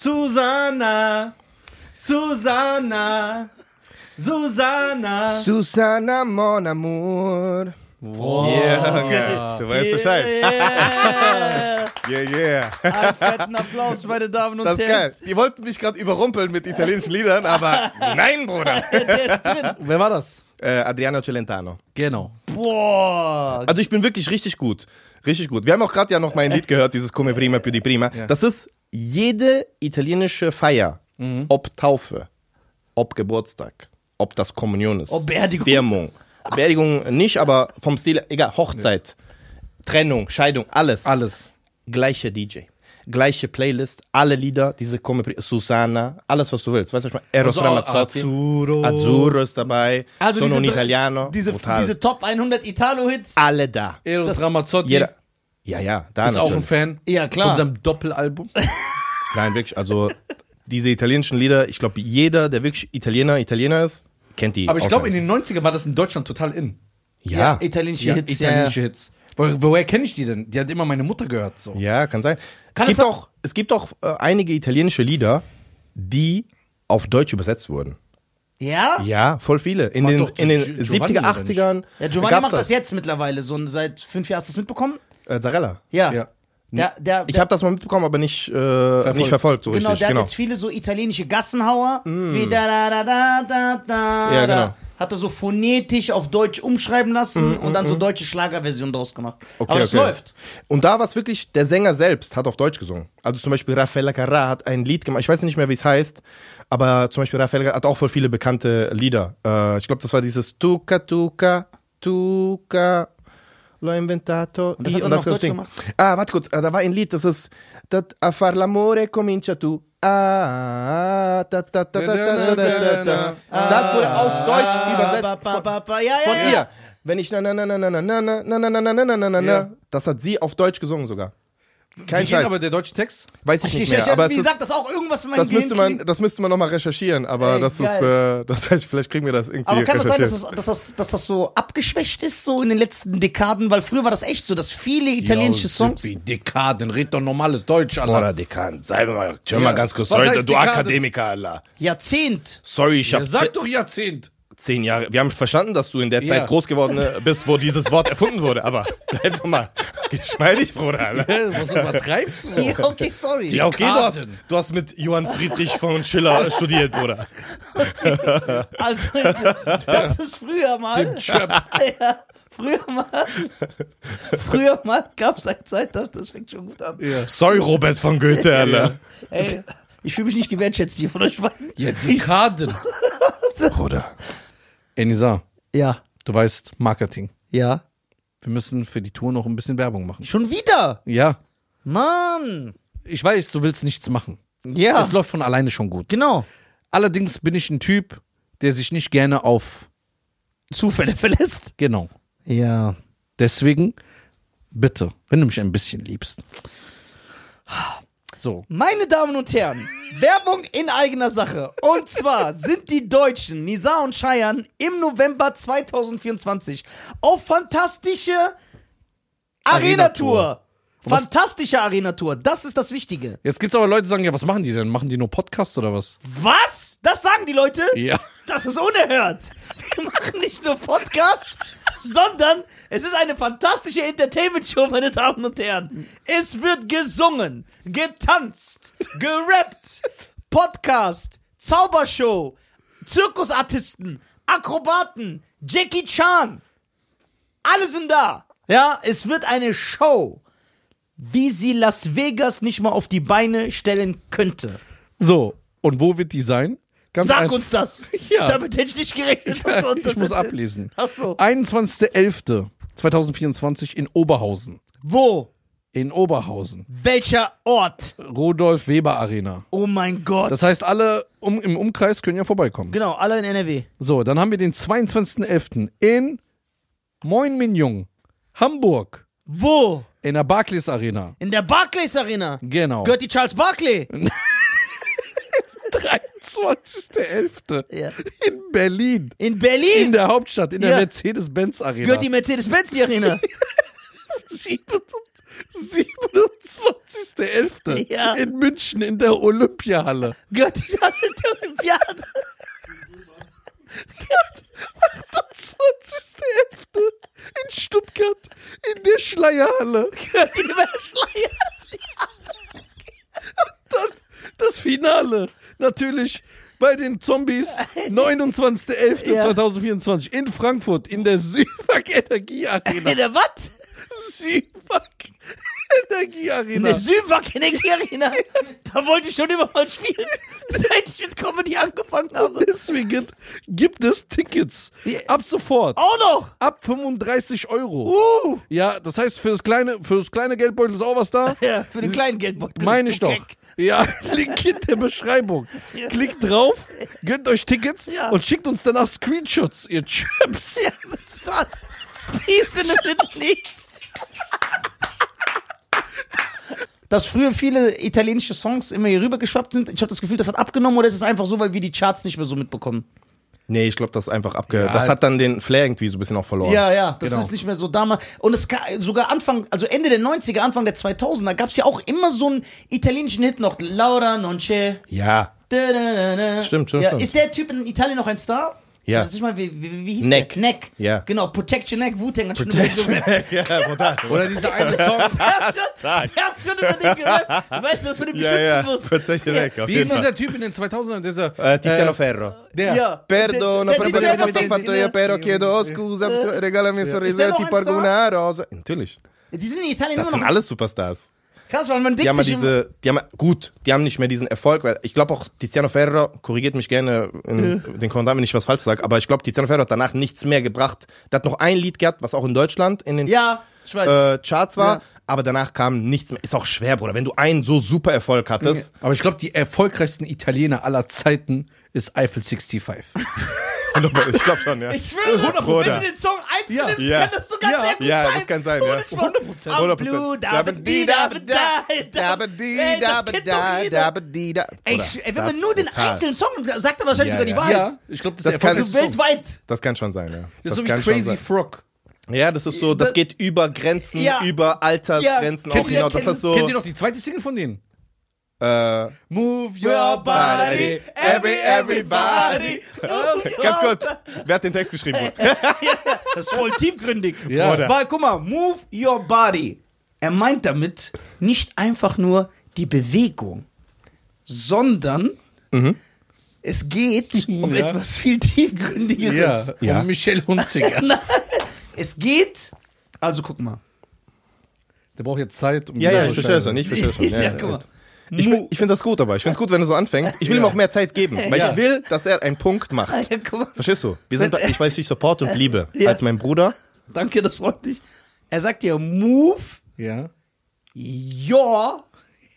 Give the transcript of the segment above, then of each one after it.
Susanna, Susanna, Susanna. Susanna Mon Amour. Wow. Yeah, du weißt Bescheid. Yeah. Yeah, yeah. Einen fetten Applaus, meine Damen und Das ist Herren. geil. Die wollten mich gerade überrumpeln mit italienischen Liedern, aber nein, Bruder. Der ist drin. Wer war das? Äh, Adriano Celentano. Genau. Boah. Also ich bin wirklich richtig gut. Richtig gut. Wir haben auch gerade ja noch mein Lied gehört, dieses Come Prima più di Prima. Das ist jede italienische Feier, Mhm. ob Taufe, ob Geburtstag, ob das Kommunion ist, Ob Beerdigung. Firmung. Beerdigung nicht, aber vom Stil, egal, Hochzeit, Trennung, Scheidung, alles. Alles. Gleiche DJ. Gleiche Playlist, alle Lieder, diese Come Prima, Susana, alles was du willst. Weißt du, was ich meine? Eros Also, Ramazzotti. Azzurro. Azzurro ist dabei. Also Sono un diese, Italiano. diese, Brutal. diese Top 100 Italo-Hits. alle da. Eros Ramazzotti Jeder. Ja, ja, da ist auch ein natürlich. Fan. Ja, klar. Von seinem Doppelalbum. Nein, wirklich. Also diese italienischen Lieder, ich glaube, jeder, der wirklich Italiener, Italiener ist, kennt die. Aber ich glaube, in den 90er war das in Deutschland total in. ja, italienische Ja, Hits. italienische Hits. Wo, woher kenne ich die denn? Die hat immer meine Mutter gehört. So. ja, kann sein. Kann es, gibt auch- es gibt auch äh, einige italienische Lieder, die auf Deutsch übersetzt wurden. Ja? Ja, Ja, voll viele. In Macht den, in den Gi- Giovanni 70er, oder 80ern. ja Giovanni macht das jetzt mittlerweile. So seit fünf Jahren. Hast du das mitbekommen? Äh, Zarella. Ja. Ja. Der, der, Ich habe das mal mitbekommen, aber nicht, äh, nicht verfolgt so genau, richtig. der Genau. hat jetzt viele so italienische Gassenhauer. Wie da da da da da da. Ja, da. genau. Hat er so phonetisch auf Deutsch umschreiben lassen und dann so deutsche Schlagerversion draus gemacht. Okay, Aber es okay. läuft. Und da war es wirklich, der Sänger selbst hat auf Deutsch gesungen. Also zum Beispiel Raffaella Carrà hat ein Lied gemacht, ich weiß nicht mehr, wie es heißt, aber zum Beispiel Raffaella hat auch voll viele bekannte Lieder. Äh, ich glaube, das war dieses Tuca, Tuca, Tuca, l'ho inventato. das hat io. er Deutsch Ding. gemacht? Ah, warte kurz, äh, da war ein Lied, das ist dat, A far l'amore comincia tu. Ah, da, da, da, da, da, da, da, da. Das wurde auf Deutsch übersetzt von, von ihr. Wenn ich na na na na na na na na na na na na na na na na das hat sie auf Deutsch gesungen sogar. Kein Scheiß. aber der deutsche Text? Weiß ich Ich, nicht ich, mehr, aber es wie ist, sagt das auch irgendwas in meinem das müsste man das müsste man noch mal recherchieren, aber Ey, das ist geil. äh, das heißt, vielleicht kriegen wir das irgendwie Aber kann das sein, dass das, dass, das, dass das so abgeschwächt ist, so in den letzten Dekaden? Weil früher war das echt so, dass viele italienische Songs. Wie Dekaden, red doch normales Deutsch, Alter. Boah, Dekan, sei mal, Ja. mal ganz kurz. Was Sorry, du? Akademiker, Alter. Jahrzehnt. Sorry, ich Ja, habe sag doch Jahrzehnt. Zehn Jahre. Wir haben verstanden, dass du in der Ja. Zeit groß geworden äh, bist, wo dieses Wort erfunden wurde. Aber bleib doch mal geschmeidig, Bruder. Alter. Was übertreibst du? Ja, okay, sorry. Ja, okay, du hast, du hast mit Johann Friedrich von Schiller studiert, Bruder. Also, das ist früher mal. Ja, früher mal. Früher mal gab es eine Zeit, das das fängt schon gut an. Sorry, Robert von Goethe, Alter. Ey, ich fühle mich nicht gewertschätzt hier von euch beiden. Ja, Dekaden. Bruder. Enisa, Ja, du weißt, Marketing. ja. Wir müssen für die Tour noch ein bisschen Werbung machen. Schon wieder? Ja. Mann. Ich weiß, du willst nichts machen. Ja, Es läuft von alleine schon gut. genau. Allerdings bin ich ein Typ, der sich nicht gerne auf. Zufälle verlässt. Genau. Ja. Deswegen, bitte, wenn du mich ein bisschen liebst. So. Meine Damen und Herren, Werbung in eigener Sache. Und zwar sind die Deutschen Nisa und Cheyenne im November 2024 auf fantastische Arena-Tour. Was- Fantastische Arena-Tour, das ist das Wichtige. Jetzt gibt's aber Leute, die sagen, ja, was machen die denn? Machen die nur Podcast oder was? Was? Das sagen die Leute? Ja. Das ist unerhört. Wir machen nicht nur Podcast, sondern es ist eine fantastische Entertainment-Show, meine Damen und Herren. Es wird gesungen, getanzt, gerappt, Podcast, Zaubershow, Zirkusartisten, Akrobaten, Jackie Chan. Alle sind da. Ja, es wird eine Show, wie sie Las Vegas nicht mal auf die Beine stellen könnte. So, und wo wird die sein? Ganz Sag einfach- uns das. Ja. Damit hätte ich nicht gerechnet, dass du uns ich das muss erzählst. ablesen. Ach so. 21.11.2024 in Oberhausen. Wo? In Oberhausen. Welcher Ort? Rudolf Weber Arena. Oh mein Gott. Das heißt, alle um, im Umkreis können ja vorbeikommen. genau, alle in NRW. So, dann haben wir den 22.11. in Moin Minjung, Hamburg, Wo? in der Barclays Arena. In der Barclays Arena. Genau. Gehört die Charles Barkley? 23.11. Ja. in Berlin. In In Berlin? der Hauptstadt, in der Ja. Mercedes-Benz Arena. Gehört die Mercedes-Benz die Arena? 27.11. Ja. in München in der Olympiahalle. Gehört die in der Olympiade? 20.11. in Stuttgart in der Schleierhalle. Gehört die über Schleier? Dann das Finale. Natürlich bei den Zombies. 29.11.2024 in Frankfurt in der Süwag Energie Arena. In der was? Süwag Energie In Arena. der Süwag Energie Arena. Da wollte ich schon immer mal spielen, seit ich mit Comedy angefangen habe. Deswegen gibt es Tickets. Ab sofort. Auch noch. Ab 35 Euro. Uh. Ja, das heißt, für das kleine, für das kleine Geldbeutel ist auch was da. Ja, für den kleinen Geldbeutel. Meine ich doch. Ja, Link in der Beschreibung. Klickt drauf, gönnt euch Tickets Ja. und schickt uns danach Screenshots, ihr Chips. Ja, was ist das? Peace in the Middle East. Dass früher viele italienische Songs immer hier rübergeschwappt sind. Ich habe das Gefühl, das hat abgenommen oder ist es einfach so, weil wir die Charts nicht mehr so mitbekommen? Nee, ich glaube, das ist einfach abge... Ja, das hat dann den Flair irgendwie so ein bisschen auch verloren. Ja, ja, das Genau. ist nicht mehr so damals. Und es ga- sogar Anfang, also Ende der 90er, Anfang der 2000er, gab es ja auch immer so einen italienischen Hit noch. Laura non c'è. Ja. Da, da, da, da. Stimmt, stimmt, Ja, stimmt. ist der Typ in Italien noch ein Star? Ja. Weiß ich mal, wie, wie, wie hieß Neck. der? Neck. Ja. Genau, Protect Your Neck, Wu-Tang hat schon über so ja, brutal. Oder dieser eine Song. Der hat schon über den gehört. Weißt du, dass man den Ja, beschützen ja. muss? Protect your neck, auf Wie ist dieser Typ in den 2000ern? Dieser, Äh, Tiziano Ferro. der. Ja. Perdono quello che fatto, fatto io, però chiedo scusa, regalami un sorriso, ti porgo una rosa. Natürlich. Die sind in Italien Das immer sind noch alles Superstars. Krass, weil man Die denkt haben ja sich immer, diese, die haben, gut, die haben nicht mehr diesen Erfolg, weil ich glaube auch Tiziano Ferro, korrigiert mich gerne in den Kommentaren, wenn ich was falsch sage, aber ich glaube, Tiziano Ferro hat danach nichts mehr gebracht. Der hat noch ein Lied gehabt, was auch in Deutschland in den ja, ich weiß. äh, Charts war, Ja. aber danach kam nichts mehr. Ist auch schwer, Bruder, wenn du einen so super Erfolg hattest. Aber ich glaube, die erfolgreichsten Italiener aller Zeiten ist Eiffel 65. ich glaube schon, ja. ich schwöre, 100 wenn Bruder. du den Song einzeln Ja. nimmst, Ja. kann das sogar Ja. sehr gut Ja, sein. das kann sein, ja. Ohne Schmarrn. 100%. Am 100%. Blue, Dabba dabba di di, dabba dabba da, da, dabba di Ey, das wenn das man nur den einzelnen Song sagt, er wahrscheinlich Ja, sogar die ja. Wahrheit. Ja, ich glaube, das, Das ist kann Song. weltweit. Das kann schon sein, ja. Das ist so wie Crazy. Frog. Ja, das ist so, das Das- geht über Grenzen, Ja. über Altersgrenzen Ja, auch hinaus. Das ist so, Kennt ihr noch die zweite Single von denen? Äh, Move Your body, every, everybody. ganz kurz, wer hat den Text geschrieben? Das ist voll tiefgründig. Ja. Weil, guck mal, move your body. Er meint damit nicht einfach nur die Bewegung, sondern es geht um Ja. etwas viel tiefgründigeres. Ja, Ja. und Michelle Hunziger. Es geht, also guck mal. Der braucht jetzt Zeit, um Ja, ja, ich verstehe Scheiße- schon, ich verstehe schon. Ja, Ja, ja, guck mal. Ich, ich finde das gut, aber ich finde es gut, wenn du so anfängst. Ich will ihm auch mehr Zeit geben, weil Ja. ich will, dass er einen Punkt macht. Ja, guck mal. Verstehst du? Wir sind, ich weiß, ich support und liebe Ja. als mein Bruder. Danke, das freut mich. Er sagt dir, move Ja. your,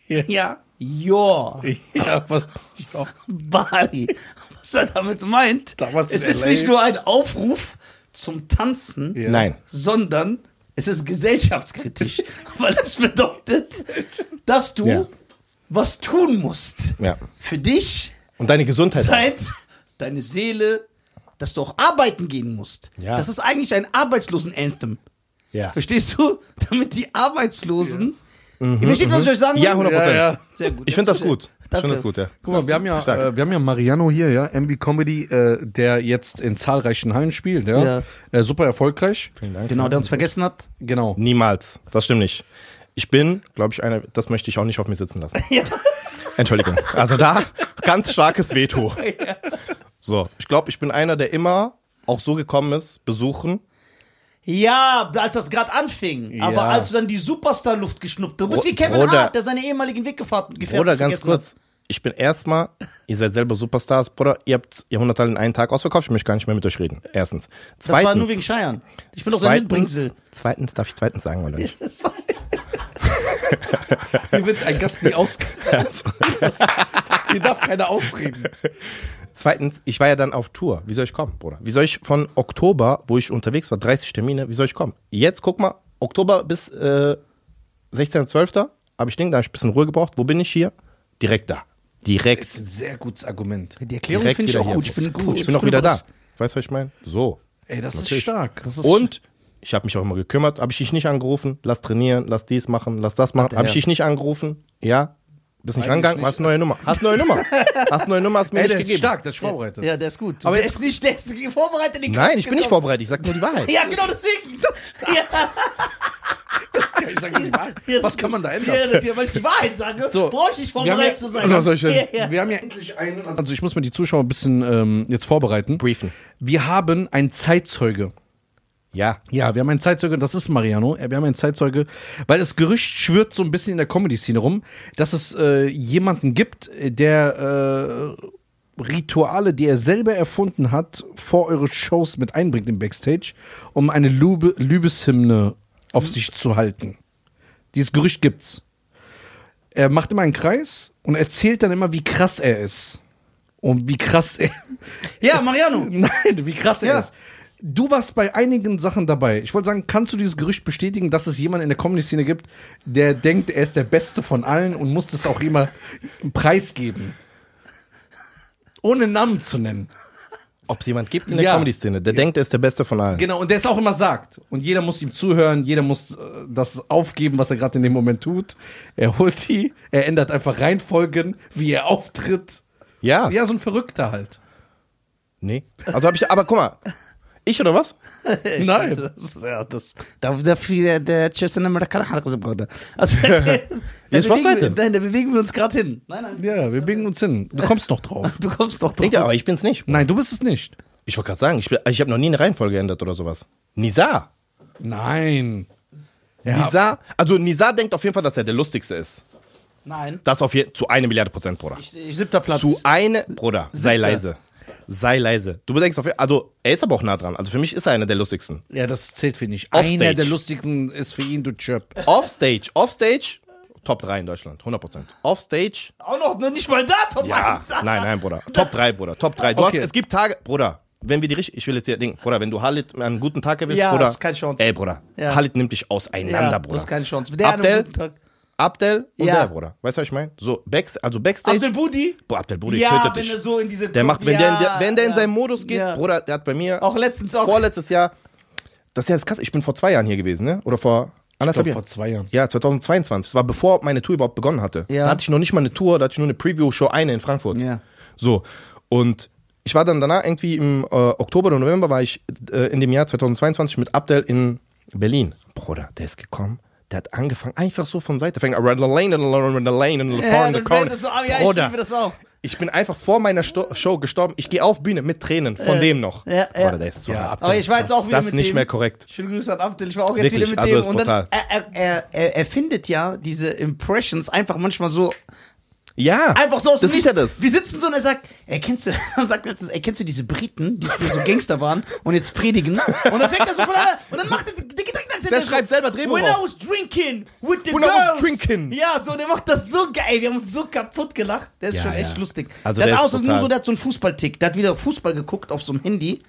Ja. ja, your Ja, was, ja. body. Was er damit meint, Damals es ist LA. nicht nur ein Aufruf zum Tanzen, Ja. Nein. sondern es ist gesellschaftskritisch, weil es bedeutet, dass du Ja. Was tun musst. Ja. Für dich, Und deine Gesundheit. Zeit, deine Seele, dass du auch arbeiten gehen musst. Ja. Das ist eigentlich ein Arbeitslosen-Anthem. Ja. Verstehst du? Damit die Arbeitslosen. Ihr versteht, was ich euch sagen will? Ja, 100 Prozent. Ja, ja. Sehr gut. Ich finde das gut. Ich finde das gut, ja. Guck mal, wir haben ja, äh, wir haben ja Mariano hier, ja, MB Comedy, äh, der jetzt in zahlreichen Hallen spielt, ja. Ja. Äh, super erfolgreich. Vielen Dank. Genau, der uns vergessen hat. Genau. Niemals. Das stimmt nicht. Ich bin, glaube ich, einer, das möchte ich auch nicht auf mir sitzen lassen. Ja. Entschuldigung. Also da ganz starkes Veto. So, ich glaube, ich bin einer, der immer auch so gekommen ist, besuchen. Ja, als das gerade anfing. Ja. Aber als du dann die Superstar-Luft geschnuppt hast. Du bist wie Kevin Bruder. Hart, der seine ehemaligen Weggefährten Gefährten Bruder, ganz kurz. Ich bin erstmal, ihr seid selber Superstars, Bruder. Ihr habt Jahrhunderteil in einen Tag ausverkauft. Ich möchte gar nicht mehr mit euch reden. Erstens. hat. Das Zweitens. war nur wegen Scheiern. Ich bin doch sein zweitens, Mitbringsel. zweitens, darf ich zweitens sagen oder nicht? Hier wird ein Gast nie aus. Hier darf keiner ausreden. Zweitens, ich war ja dann auf Tour. Wie soll ich kommen, Bruder? Wie soll ich von Oktober, wo ich unterwegs war, 30 Termine, wie soll ich kommen? Jetzt guck mal, Oktober bis äh, 16.12. habe ich Ding, da habe ich ein bisschen Ruhe gebraucht. Wo bin ich hier? Direkt da. Direkt. Das ist ein sehr gutes Argument. Die Erklärung finde ich auch gut. Ich bin, Ich bin auch wieder da. Weißt du, was ich meine? So. Ey, das Natürlich. ist stark. Das ist Und Ich habe mich auch immer gekümmert. Habe ich dich nicht angerufen? Lass trainieren, lass dies machen, lass das machen. Habe ich dich nicht angerufen? Ja. Bist nicht rangegangen? nicht. Hast eine neue Nummer. Hast eine neue Nummer. hast eine neue Nummer, hast mir Ey, nicht der ist gegeben. stark, der ist vorbereitet. Ja, der ist gut. Aber jetzt- ist nicht, der ist vorbereitet. den Nein, ich bin nicht gekommen. vorbereitet. Ich sag nur die Wahrheit. Ja, genau deswegen. Ja, Ich sag nicht die Wahrheit. Was kann man da ändern? ja, weil ich die Wahrheit sage, So, brauche ich nicht haben ja- vorbereitet zu sein. Also, was soll ich denn? Ja, ja. Wir haben ja endlich einen. Also ich muss mal die Zuschauer ein bisschen ähm, jetzt vorbereiten. Briefen. Wir haben einen Zeitzeuge. Ja. Ja, wir haben einen Zeitzeuge, das ist Mariano. Wir haben einen Zeitzeuge, weil das Gerücht schwirrt so ein bisschen in der Comedy-Szene rum, dass es äh, jemanden gibt, der äh, Rituale, die er selber erfunden hat, vor eure Shows mit einbringt im Backstage, um eine Lübe, Liebeshymne auf sich zu halten. Dieses Gerücht gibt's. Er macht immer einen Kreis und erzählt dann immer, wie krass er ist. Und wie krass er. ja, Mariano. Nein, wie krass er Ja. ist. Du warst bei einigen Sachen dabei. Ich wollte sagen, kannst du dieses Gerücht bestätigen, dass es jemanden in der Comedy-Szene gibt, der denkt, er ist der Beste von allen und muss das auch immer preisgeben? Ohne Namen zu nennen. Ob es jemand gibt in der Ja. Comedy-Szene, der denkt, er ist der Beste von allen. Genau, und der es auch immer sagt. Und jeder muss ihm zuhören, jeder muss äh, das aufgeben, was er gerade in dem Moment tut. Er holt die, er ändert einfach Reihenfolgen, wie er auftritt. Ja. Ja, so ein Verrückter halt. Nee. Also habe ich, aber guck mal. Ich oder was? Nein. Das, ja, das, da, da, der, der Chester Amerikaner hat gesagt, Bruder. Also, Jetzt was bewegen seid ihr? nein, da bewegen wir uns gerade hin. Nein, nein. Ja, wir biegen uns hin. Du kommst noch drauf. Du kommst doch drauf. Ihr, aber ich bin's nicht. Nein, du bist es nicht. Ich wollte gerade sagen, ich, bin- ich habe noch nie eine Reihenfolge geändert oder sowas. Nisa. Nein. Ja, Nisa. Also Nisa denkt auf jeden Fall, dass er der lustigste ist. Nein. Das auf jeden zu eine Milliarde Prozent, Bruder. Ich, ich siebter Platz. Zu eine, Bruder, sei Siebter. leise. Sei leise. Du bedenkst auf also er ist aber auch nah dran. Also für mich ist er einer der lustigsten. Ja, das zählt für nicht. Offstage. Einer der lustigsten ist für ihn, du Chirp. Offstage, Offstage, Top 3 in Deutschland, 100 Prozent. Offstage, auch noch nur nicht mal da, Top ja, 1. nein, nein, Bruder. Top 3, Bruder, Top 3. Du Okay. hast, es gibt Tage, Bruder, wenn wir die richtig, ich will jetzt dir Ding, Bruder, wenn du Halit einen guten Tag erwischst, Ja, Bruder. ist keine Chance. Ey, Bruder, Ja. Halit nimmt dich auseinander, Ja, Bruder. du hast keine Chance. Der Abdel. Abdel und Ja. der, Bruder. Weißt du, was ich meine? So, Backs, also Backstage. Abdel Budi? Boah, Abdel Budi Ja, tötet wenn dich. so in diese... Der macht, wenn, ja, der, wenn der in seinen Modus geht. Bruder, der hat bei mir Auch letztens auch... vorletztes Jahr, das ist ja das krass, ich bin vor zwei Jahren hier gewesen, ne? Oder vor anderthalb Ich Jahren. vor zwei Jahren. Ja, 2022. Das war bevor meine Tour überhaupt begonnen hatte. Ja. Da hatte ich noch nicht mal eine Tour, da hatte ich nur eine Preview-Show, eine in Frankfurt. Ja. So. Und ich war dann danach irgendwie im äh, Oktober oder November war ich äh, in dem Jahr 2022 mit Abdel in Berlin. Bruder, der ist gekommen. Der hat angefangen, einfach so von Seite. Fängt the lane, the lane, and the Ja, far in the das- corner. das so, ah, ja, ich Bruder, liebe das auch. ich bin einfach vor meiner Sto Show gestorben. Ich gehe auf Bühne mit Tränen von dem noch. ja, ja. Bruder, der ist zu Ja, hart. Abdel. Aber ich war jetzt auch wieder Das mit ist nicht mehr korrekt. Schöne Grüße an Abdel. Ich war auch jetzt Wirklich, wieder mit also dem. ist und dann, brutal. er, er, er, er findet ja diese Impressions einfach manchmal so Ja, Einfach so aus dem das ist Nichts. ja das. Wir sitzen so und er sagt, er kennst du, er sagt letztens, ey, kennst du diese Briten, die früher so Gangster waren und jetzt predigen? Und dann fängt er so von an und dann macht er die, die Gedanken. Der schreibt selber Drehbuch When I auf. was drinking with the When I girls. was drinking. Ja, so, der macht das so geil. Wir haben uns so kaputt gelacht. Der ist Ja, schon echt ja. lustig. Also der der hat ist auch so, nur brutal. so, der hat so einen Fußballtick. Der hat wieder Fußball geguckt auf so einem Handy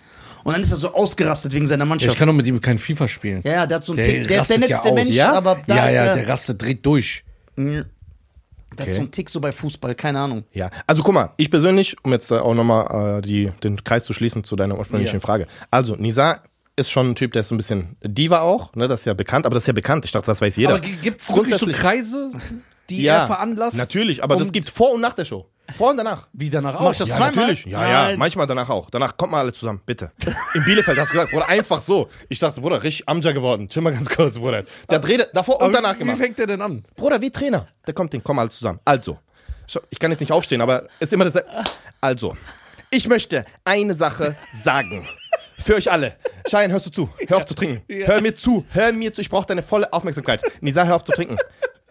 und dann ist er so ausgerastet wegen seiner Ja, ich Mannschaft. kann doch mit ihm kein FIFA spielen. Ja, ja, der hat so einen Der Tick. Der ist der rastet ja letzte aus. Mensch, Ja? aber da ja, ist ja, der. der Rasse dreht durch. Der hat Okay. so einen Tick so bei Fußball, keine Ahnung. Ja, also guck mal, ich persönlich, um jetzt auch nochmal äh, die- den Kreis zu schließen zu deiner ursprünglichen Ja. Frage. Also, Nisa ist schon ein Typ, der ist so ein bisschen Diva auch, ne, das ist ja bekannt, aber das ist ja bekannt, ich dachte, das weiß jeder. Aber gibt es wirklich so Kreise, die ja, er veranlasst? Natürlich, aber das gibt vor und nach der Show. Vor und danach. Wie danach auch. Mach ich das Ja, zweimal? natürlich. Ja, ja, Nein. manchmal danach auch. Danach kommt mal alle zusammen, bitte. In Bielefeld hast du gesagt, Bruder, einfach so. Ich dachte, Bruder, richtig Amja geworden. Chill mal ganz kurz, Bruder. Der hat Rede davor und danach wie, gemacht. Wie fängt der denn an? Bruder, wie Trainer. Der kommt, den kommen alle zusammen. Also, ich kann jetzt nicht aufstehen, aber ist immer das. Also, ich möchte eine Sache sagen. Für euch alle. Schein, hörst du zu? Hör auf zu trinken. Hör mir zu. Hör mir zu. Ich brauche deine volle Aufmerksamkeit. Nisa, hör auf zu trinken.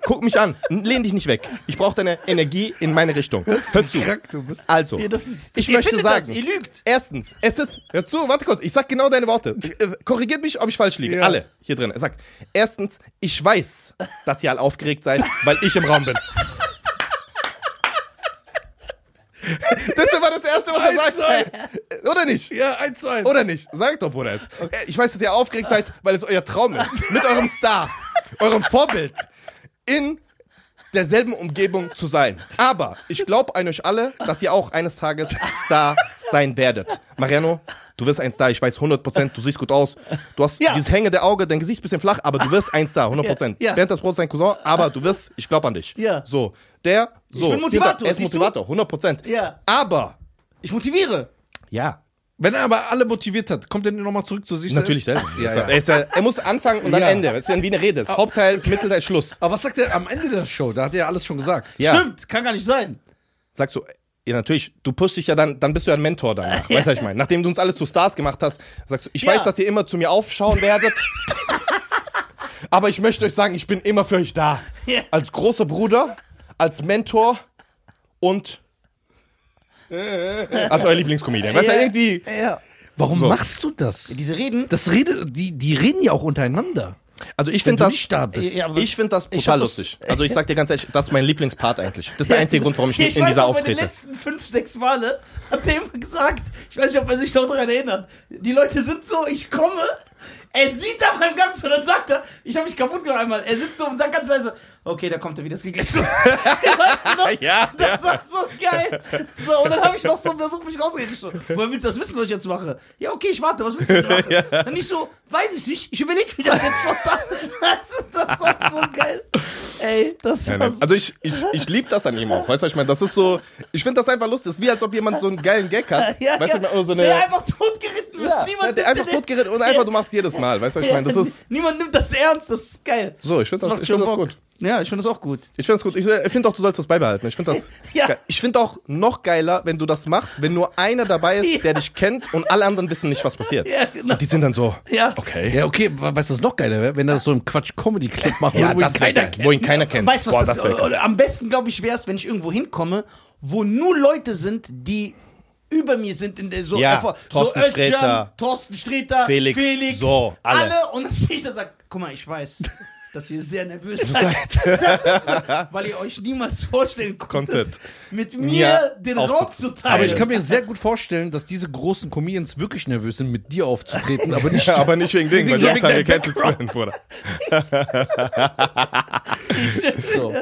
Guck mich an. Lehn dich nicht weg. Ich brauche deine Energie in meine Richtung. Hör zu. Krank du bist. Also, Ja, das ist- ich möchte findet das, sagen, ihr lügt. erstens, es ist, hör zu, warte kurz, ich sag genau deine Worte. Äh, Korrigiert mich, ob ich falsch liege. Ja. Alle hier drin. Er sagt, erstens, ich weiß, dass ihr alle aufgeregt seid, weil ich im Raum bin. Das immer das Erste, was er Eins sagt. Oder nicht? Ja, eins zu eins. Oder nicht? Sag doch, Bruder. es. Äh, Ich weiß, dass ihr aufgeregt seid, weil es euer Traum ist. Mit eurem Star, eurem Vorbild, in derselben Umgebung zu sein. Aber ich glaube an euch alle, dass ihr auch eines Tages Star sein werdet. Mariano, du wirst eins da, ich weiß 100%, du siehst gut aus. Du hast Ja. dieses hängende Auge, dein Gesicht ist bisschen flach, aber du wirst eins da, 100%. Ja, ja. Bernd das Brot ist dein Cousin, aber du wirst, ich glaube an dich. Ja. So, der, so. bin Motivator, Er ist? Motivator, 100%. Ja. Aber, Ich motiviere. ja, Wenn er aber alle motiviert hat, kommt er nochmal zurück zu sich natürlich selbst? Ja, ja. Er, ist, er muss anfangen und dann Ja. Ende. Das ist ja wie eine Rede. Das ist Hauptteil, Mittelteil, Schluss. Aber was sagt er am Ende der Show? Da hat er ja alles schon gesagt. Ja. Stimmt, kann gar nicht sein. sagst du, ja natürlich, du pushst dich ja dann, dann bist du ja ein Mentor danach. Weißt du, was ich meine? Nachdem du uns alles zu Stars gemacht hast, sagst du, ich Ja. weiß, dass ihr immer zu mir aufschauen werdet. aber ich möchte euch sagen, ich bin immer für euch da. Ja. Als großer Bruder, als Mentor und als euer Lieblingscomedian. Weißt du, Ja. irgendwie. Ja. Warum So. machst du das? Diese Reden. Das rede, die, die reden ja auch untereinander. Also ich finde du das. nicht da bist. Ja, Ich finde das Ich brutal das- lustig. Also ich sag dir ganz ehrlich, das ist mein Lieblingspart eigentlich. Das ist der einzige Grund, warum ich, ich in dieser noch, bei den auftrete. letzten fünf, sechs Male hat der immer gesagt, ich weiß nicht, ob er sich noch daran erinnert, die Leute sind so, ich komme, er sieht da beim Ganzen und dann sagt er, ich habe mich kaputt gemacht einmal, er sitzt so und sagt ganz leise, okay, da kommt er wieder, es geht gleich los. weißt du noch? Ja, Das war so geil. So, und dann habe ich noch so versucht, mich rauszureden. So, woher willst du das wissen, was ich jetzt mache? Ja, okay, ich warte, was willst du denn machen? Dann ich so, weiß ich nicht, ich überlege mir das jetzt spontan. Das, war so geil. Ey, das war so Also ich, ich, ich liebe das an ihm auch. Weißt du, was ich meine? Das ist so, ich finde das einfach lustig. Das ist wie als ob jemand so einen geilen Gag hat. Ja, weißt du, ja, oder so eine. der einfach totgeritten wird. ja, Niemand der einfach totgeritten und einfach du machst jedes Mal. Weißt du, was ich meine? Das ist. Niemand nimmt das ernst, das ist geil. So, ich finde das, ich find das gut. Ja, ich finde das auch gut. Ich finde das gut. Ich, ich finde auch, du sollst das beibehalten. Ich finde das. Ja. geil. Ich finde auch noch geiler, wenn du das machst, wenn nur einer dabei ist, Ja. der dich kennt und alle anderen wissen nicht, was passiert. Ja, genau. Und die sind dann so. Ja. Okay. Ja, okay, we- weißt du, was noch geiler wäre? Wenn er das so im Quatsch-Comedy-Clip macht, Ja, wo ihn das keiner keiner kennt. wo ihn keiner kennt. Weißt du, was Boah, das, das am besten, glaube ich, wäre es, wenn ich irgendwo hinkomme, wo nur Leute sind, die über mir sind in der so Ja, einfach- Thorsten so Özcan, Sträter, Thorsten Sträter, Felix, so, alle. und dann stehe ich da und sag, guck mal, ich weiß, dass ihr sehr nervös seid, weil ihr euch niemals vorstellen konntet, mit Mir mir den Raum zu teilen. Aber ich kann mir sehr gut vorstellen, dass diese großen Comedians wirklich nervös sind, mit dir aufzutreten, aber nicht Ja, aber nicht wegen Ding, weil sonst haben wir gecancelt werden, Bruder. so.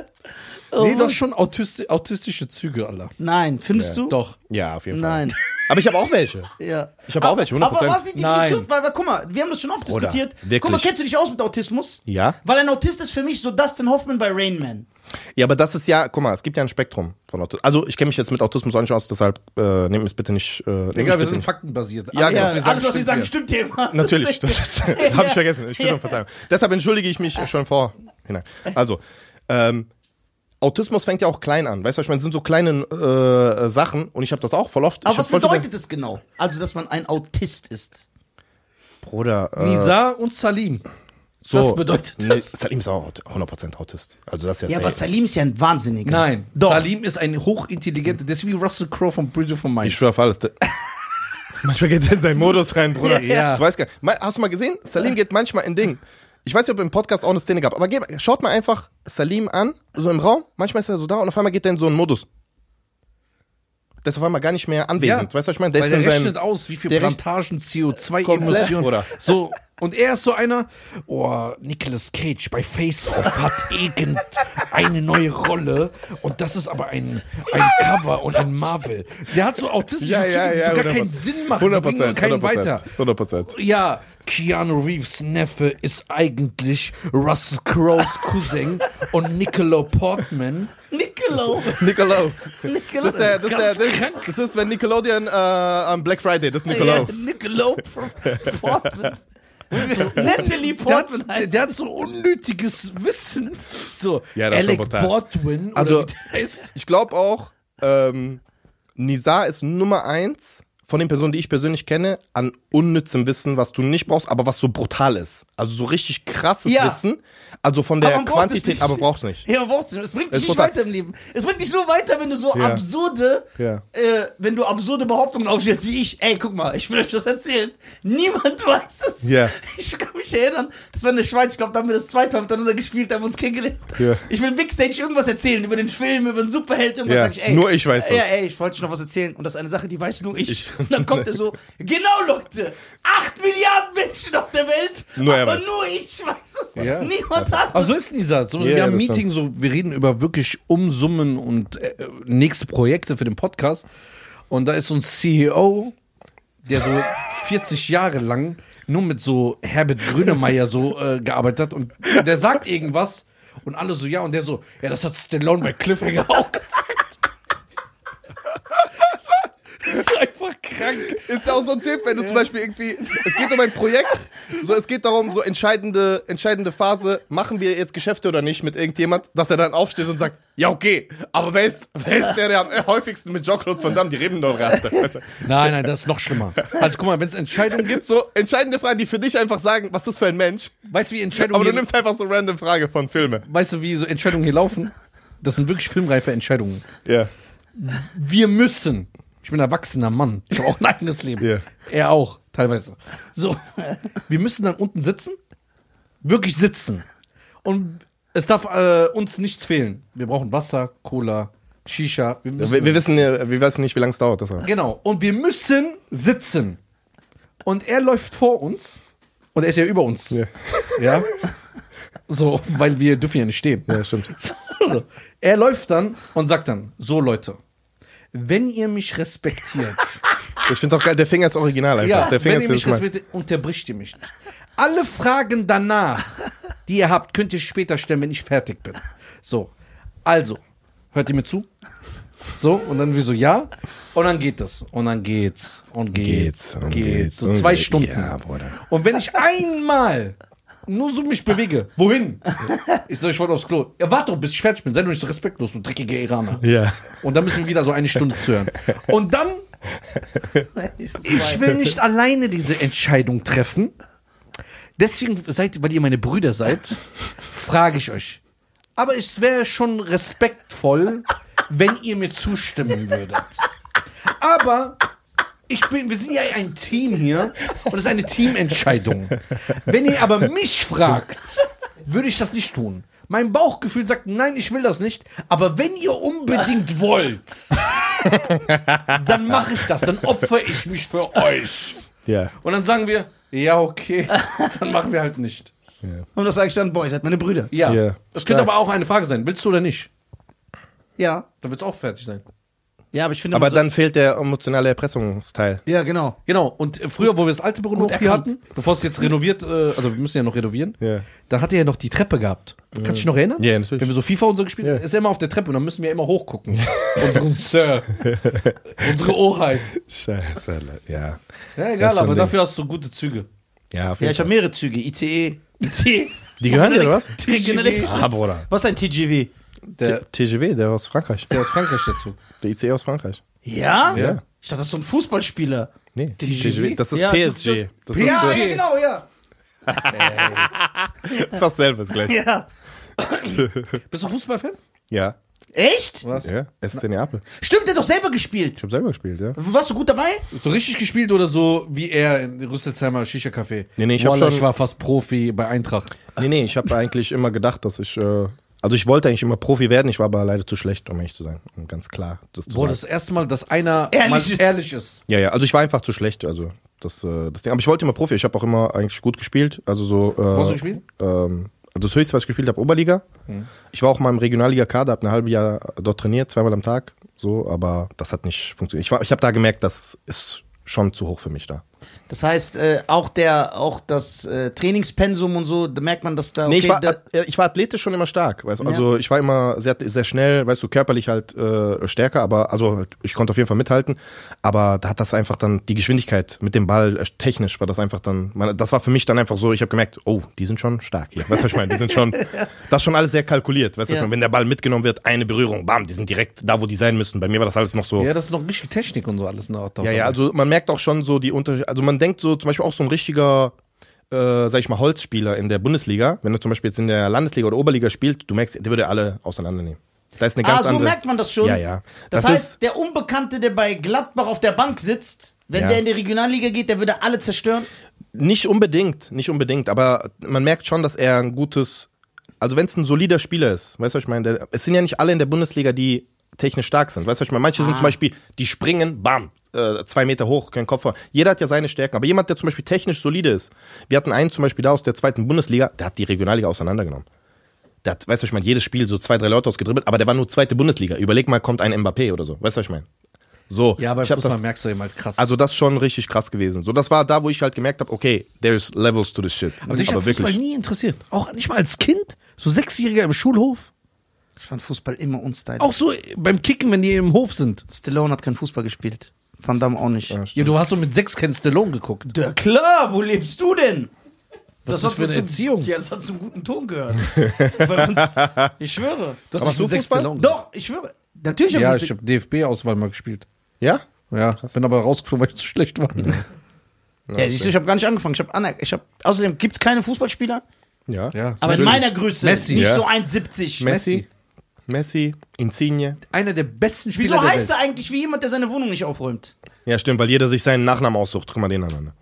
Nee, das ist schon autisti autistische Züge, Allah. Nein, findest du? Doch. Ja, auf jeden Fall. Nein. Aber ich habe auch welche. Ja. Ich habe auch welche, 100%. Aber was die Nein. Definition? Weil, weil, guck mal, wir haben das schon oft Bruder, diskutiert. wirklich. Guck mal, kennst du dich aus mit Autismus? Ja. Weil ein Autist ist für mich so Dustin Hoffman bei Rain Man. Ja, aber das ist ja, guck mal, es gibt ja ein Spektrum von Autismus. Also ich kenne mich jetzt mit Autismus auch nicht aus, deshalb äh, nehmt es bitte nicht. Äh, nehmt Egal, wir sind nicht. faktenbasiert. Ja, Alles, ja, was wir sagen, Alles, was wir sagen, stimmt stimmt Thema. Natürlich, das habe ich vergessen. Ich bitte um Verzeihung. Deshalb entschuldige ich mich schon vorhinein. Also, ähm, Autismus fängt ja auch klein an. Weißt du, was ich meine? Es sind so kleine äh, Sachen und ich habe das auch voll oft. Aber ich was bedeutet es genau? Also, dass man ein Autist ist. Bruder, äh, Nisa und Salim. so, was bedeutet das? Nee, Salim ist auch Aut- 100% Autist. Also das ist ja, Ja, aber. Salim ist ja ein Wahnsinniger. Nein, Doch. Salim ist ein hochintelligenter, das ist wie Russell Crowe von Bridget von Mind. Ich schwöre auf alles. Der- manchmal geht er in seinen Modus rein, Bruder. Ja. Du weißt gar nicht. Hast du mal gesehen? Salim geht manchmal in Ding. Ich weiß nicht, ob im Podcast auch eine Szene gab, aber geh, schaut mal einfach Salim an, so im Raum. Manchmal ist er so da und auf einmal geht er in so einen Modus. Der ist auf einmal gar nicht mehr anwesend. Weißt du, was ich meine? Der Weil ist der seinem. rechnet aus, wie viel Plantagen CO2 Komplett, Emissionen. Bruder. So, und er ist so einer, oh, Nicolas Cage bei Face Off hat irgendeine neue Rolle und das ist aber ein, ein Cover und ein Marvel. Der hat so autistische Ja, Züge, ja, die ja. so gar 100%. keinen Sinn machen, die bringen 100%, keinen weiter. 100%. 100%. Ja, Keanu Reeves Neffe ist eigentlich Russell Crowes Cousin und Nicola Portman. Nicolo. Nicolo. Nicolo. Das ist, der, das, ist der, das, das ist, wenn Nickelodeon äh, am Black Friday, das ist Nicolo. Ja, Nicolo Portman. Natalie Der Portman der, der hat so unnötiges Wissen. So, Ja, das ist Alec. Baldwin. Also- oder wie der heißt. Ich glaube auch, ähm, Nizar ist Nummer eins von den Personen, die ich persönlich kenne, an unnützem Wissen, was du nicht brauchst, aber was so brutal ist. Also so richtig krasses Ja. Wissen. Also von der es Quantität, aber braucht nicht. Ja, braucht es nicht. Es bringt dich Es nicht weiter im Leben. Es bringt dich nur weiter, wenn du so Ja. absurde, Ja. äh, wenn du absurde Behauptungen aufstellst wie ich. Ey, guck mal, ich will euch was erzählen. Niemand weiß es. Ja. Ich kann mich erinnern, das war in der Schweiz, ich glaube, da haben wir das zweite Mal miteinander gespielt, da haben wir uns kennengelernt. Ja. Ich will Backstage irgendwas erzählen über den Film, über den Superheld, irgendwas sag ich, ey. nur ich weiß das. Ja, ey, ich wollte euch noch was erzählen und das ist eine Sache, die weiß nur ich. Und dann kommt er so, genau Leute, acht Milliarden Menschen auf der Welt, Nur er aber weiß. nur ich weiß es. Ja. Niemand hat Aber so ist Nisa. So, Ja, wir haben ein Meeting, so, wir reden über wirklich Umsummen und äh, nächste Projekte für den Podcast. Und da ist so ein CEO, der so 40 Jahre lang nur mit so Herbert Grünemeyer so äh, gearbeitet hat und der sagt irgendwas und alle so ja und der so, ja, das hat Stallone bei Cliffhanger auch gesagt. Das ist einfach krank. Ist auch so ein Typ, wenn du zum Beispiel irgendwie, es geht um ein Projekt, so es geht darum, so entscheidende, entscheidende Phase, machen wir jetzt Geschäfte oder nicht mit irgendjemand, dass er dann aufsteht und sagt, ja okay, aber wer ist, wer ist der, der am häufigsten mit Jean-Claude Van Damme die Rebendorre hatte? Weißt du? Nein, nein, das ist noch schlimmer. Also guck mal, wenn es Entscheidungen gibt, So entscheidende Fragen, die für dich einfach sagen, was ist das für ein Mensch, weißt du, wie Entscheidungen aber du nimmst einfach so random Frage von Filme. weißt du, wie so Entscheidungen hier laufen? Das sind wirklich filmreife Entscheidungen. Ja. Wir müssen. Ich bin ein erwachsener Mann. Ich habe auch ein eigenes Leben. Ja. Er auch, teilweise. So. Wir müssen dann unten sitzen. Wirklich sitzen. Und es darf äh, uns nichts fehlen. Wir brauchen Wasser, Cola, Shisha. Wir müssen, Wir, wir wissen ja, wir wissen nicht, wie lange es dauert. Das genau. Und wir müssen sitzen. Und er läuft vor uns. Und er ist ja über uns. Ja. Ja. So, weil wir dürfen ja nicht stehen. ja, stimmt. So. Er läuft dann und sagt dann: So, Leute, wenn ihr mich respektiert. Ich finde auch geil, der Finger ist original einfach. Ja, der Finger wenn ist ihr mich respektiert, unterbricht ihr mich nicht. Alle Fragen danach, die ihr habt, könnt ihr später stellen, wenn ich fertig bin. So, also, hört ihr mir zu? So, und dann wir so, ja. Und dann geht das. Und dann geht's. Und geht's. Geht's und geht's. geht's So und zwei geht- Stunden. Ja, Bruder. Und wenn ich einmal nur so mich bewege, wohin? Ich so, ich wollte aufs Klo. Ja, warte doch, bis ich fertig bin. Sei doch nicht so respektlos, du dreckiger Iraner. Ja. Und dann müssen wir wieder so eine Stunde zuhören. Und dann, ich will nicht alleine diese Entscheidung treffen. Deswegen seid, weil ihr meine Brüder seid, frage ich euch. Aber es wäre schon respektvoll, wenn ihr mir zustimmen würdet. Aber ich bin, wir sind ja ein Team hier und es ist eine Teamentscheidung. Wenn ihr aber mich fragt, würde ich das nicht tun. Mein Bauchgefühl sagt, nein, ich will das nicht. Aber wenn ihr unbedingt wollt, dann mache ich das. Dann opfere ich mich für euch. Ja. Und dann sagen wir, ja, okay, dann machen wir halt nicht. Und das sage ich dann, boah, ihr seid meine Brüder. Ja. Ja. Das könnte aber auch eine Frage sein. Willst du oder nicht? Ja. Dann wird es auch fertig sein. Ja, aber ich finde Aber dann fehlt der emotionale Erpressungsteil. Ja, genau. Genau, und äh, früher, wo wir das alte Büro noch hier hatten, bevor es jetzt renoviert, äh, also wir müssen ja noch renovieren, Ja. dann hatte er ja noch die Treppe gehabt. Kannst du dich noch erinnern? Ja, natürlich. Wenn wir so FIFA und so gespielt haben, ist er immer auf der Treppe und dann müssen wir immer hochgucken. Unseren Sir. Unsere Ohrheit. Scheiße, ja. Ja, egal, aber Ding. dafür hast du gute Züge. Ja, auf Ja, jeden ich habe mehrere Züge. ICE. ICE. Die gehören dir, oder was? TGV. Ah, Bruder. Was ist ein TGV? Der, T- TGW, der aus Frankreich. der aus Frankreich dazu. Der ICE aus Frankreich. Ja? Ja. Ich dachte, das ist so ein Fußballspieler. Nee, TGV? Das ist Ja, das PSG. Das Ja, ist, Ja, ja, genau, ja. fast selber ist gleich. Ja. Bist du Fußballfan? Ja. Echt? Was? Ja, SC Neapel. Stimmt, der hat doch selber gespielt. Ich habe selber gespielt, ja. Warst du gut dabei? So richtig gespielt oder so wie er in Rüsselsheimer Shisha-Café? Nee, nee, ich hab Wallah, schon- ich war fast Profi bei Eintracht. Nee, nee, ich habe eigentlich immer gedacht, dass ich, äh, also ich wollte eigentlich immer Profi werden, ich war aber leider zu schlecht, um ehrlich zu sein. Um ganz klar das zu Boah, sagen. das erste Mal, dass einer Ehrlich mal ist. ehrlich ist. Ja, ja, also ich war einfach zu schlecht, also das, äh, das Ding. Aber ich wollte immer Profi, ich habe auch immer eigentlich gut gespielt, also so. Äh, Wo hast du gespielt? Ähm, also das höchste, was ich gespielt habe, Oberliga. Ich war auch mal im Regionalliga-Kader, habe ein halbes Jahr dort trainiert, zweimal am Tag, so, aber das hat nicht funktioniert. Ich, war- ich habe da gemerkt, das ist schon zu hoch für mich da. Das heißt, äh, auch der, auch das äh, Trainingspensum und so, da merkt man, dass da. Nee, ich war, äh, ich war athletisch schon immer stark. Weißt, du? Also ich war immer sehr, sehr schnell, weißt du, körperlich halt äh, stärker, aber also ich konnte auf jeden Fall mithalten. Aber da hat das einfach dann die Geschwindigkeit mit dem Ball, äh, technisch war das einfach dann, man, das war für mich dann einfach so, ich habe gemerkt, oh, die sind schon stark hier. Weißt du, was ich meine? Die sind schon, das ist schon alles sehr kalkuliert. Weißt du, was Ja. wenn der Ball mitgenommen wird, eine Berührung, bam, die sind direkt da, wo die sein müssen. Bei mir war das alles noch so. Ja, das ist noch richtig Technik und so alles noch. Ja, ja, also man merkt auch schon so die Unterschiede. Also man denkt so zum Beispiel auch so ein richtiger, äh, sag ich mal, Holzspieler in der Bundesliga, wenn du zum Beispiel jetzt in der Landesliga oder Oberliga spielst, du merkst, der würde alle auseinandernehmen. Da ist eine ganz ah, so andere. merkt man das schon. Ja, ja. Das, Das heißt, der Unbekannte, der bei Gladbach auf der Bank sitzt, wenn Ja. der in die Regionalliga geht, der würde alle zerstören. Nicht unbedingt, nicht unbedingt, aber man merkt schon, dass er ein gutes, also wenn es ein solider Spieler ist, weißt du, was ich meine? Der, es sind ja nicht alle in der Bundesliga, die technisch stark sind, weißt du, was ich meine? Manche sind zum Beispiel, die springen, bam, äh, zwei Meter hoch, Kopf vor. Jeder hat ja seine Stärken, aber jemand, der zum Beispiel technisch solide ist, wir hatten einen zum Beispiel da aus der zweiten Bundesliga, der hat die Regionalliga auseinandergenommen. Der hat, weißt du, was ich meine, jedes Spiel so zwei, drei Leute ausgedribbelt, aber der war nur zweite Bundesliga. Überleg mal, kommt ein Mbappé oder so, weißt du, was ich meine? So, Ja, hab Fußball das, merkst du eben halt krass. also das ist schon richtig krass gewesen. So, das war da, wo ich halt gemerkt habe, okay, there's levels to this shit. aber dich hat Fußball nie interessiert. Auch nicht mal als Kind. So Sechsjähriger im Schulhof. Ich fand Fußball immer unstylisch. Auch so beim Kicken, wenn die im Hof sind. Stallone hat keinen Fußball gespielt. Van Damme auch nicht. Ja, Ja, du hast so mit sechs Ken Stallone geguckt. Ja, klar, wo lebst du denn? Was hat ist das für eine zum- Erziehung? Ja, das hat zum guten Ton gehört. Bei uns. Ich schwöre. Du hast Aber nicht so mit sechs? Stallone Doch, ich schwöre. Natürlich Ja, ich habe DFB-Auswahl mal gespielt. Ja? Ja, bin aber rausgeflogen, weil ich zu schlecht war. Ja, siehst du, ich habe gar nicht angefangen. Ich habe ich hab, außerdem gibt es keine Fußballspieler, Ja. Ja. aber in meiner Größe Messi, nicht ja. so 1,70. Messi. Messi, Insigne. Einer der besten Spieler Wieso der heißt Welt. er eigentlich wie jemand, der seine Wohnung nicht aufräumt? Ja, stimmt, weil jeder sich seinen Nachnamen aussucht. Guck mal den an.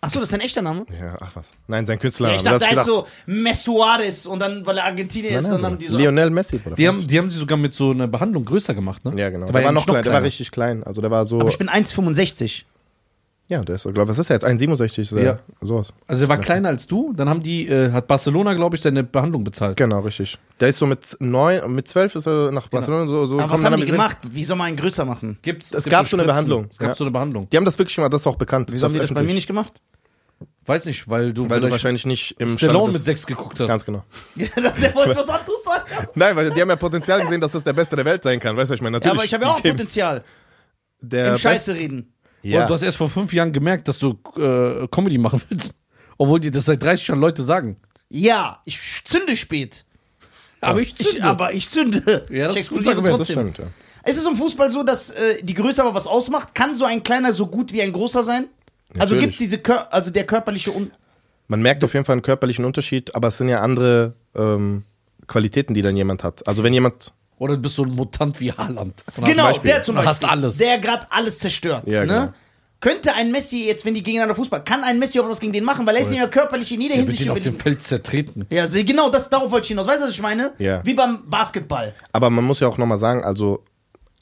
Achso, das ist dein echter Name? Ja, ach was. Nein, sein Ja, Künstlername. ich Du dachte, der heißt so Messuarez und dann, weil er Argentinier ist, Nein, dann nein, haben die so. Lionel Messi, Bruder. Die haben, die haben sie sogar mit so einer Behandlung größer gemacht, ne? ja, genau. Der Der, ja war noch nicht klein, der war kleiner. richtig klein. Also der war so. Aber ich bin 1,65. Ja, der ist, glaube was ist er jetzt? 1,67 ist er. Ja. Sowas. Also er war kleiner als du, dann haben die, äh, hat Barcelona, glaube ich, seine Behandlung bezahlt. Genau, richtig. Der ist so mit neun, mit zwölf ist er nach Barcelona so, so Aber was haben die gemacht? Wie soll man ihn größer machen? Gibt's, Es gibt gab so eine. Behandlung, Es gab ja. so eine Behandlung. Die haben das wirklich gemacht, das ist auch bekannt. Wieso haben die das bei mir nicht gemacht? Weiß nicht, weil du Weil du wahrscheinlich nicht im Stallone mit sechs geguckt hast. Ganz genau. der wollte was anderes sagen. Nein, weil die haben ja Potenzial gesehen, dass das der Beste der Welt sein kann. Weißt du, was ich meine? Ja, Natürlich. aber ich habe ja auch Potenzial. der Im Scheiße reden. Und Ja. du hast erst vor fünf Jahren gemerkt, dass du äh, Comedy machen willst. Obwohl dir das seit 30 Jahren Leute sagen. Ja, ich zünde spät. Aber ich, Ich, zünde. aber ich zünde. Ja, das ich explodiere Argument, das trotzdem. stimmt, ja. Ist es im Fußball so, dass äh, die Größe aber was ausmacht? Kann so ein kleiner so gut wie ein großer sein? Also Natürlich. gibt es diese Kör also der körperliche Un Man merkt auf jeden Fall einen körperlichen Unterschied, aber es sind ja andere ähm, Qualitäten, die dann jemand hat. Also wenn jemand, Oder du bist so ein Mutant wie Haaland. Genau, Beispiel. der zum Beispiel. hast alles. Der gerade alles zerstört. Ja, ne? genau. Könnte ein Messi jetzt, wenn die gegeneinander Fußball, kann ein Messi auch was gegen den machen, weil er ist ja körperlich in jeder Der wird Hinsicht ihn auf über dem Feld zertreten. Ja, genau, das, darauf wollte ich hinaus. Weißt du, was ich meine? Ja. Wie beim Basketball. aber man muss ja auch nochmal sagen, also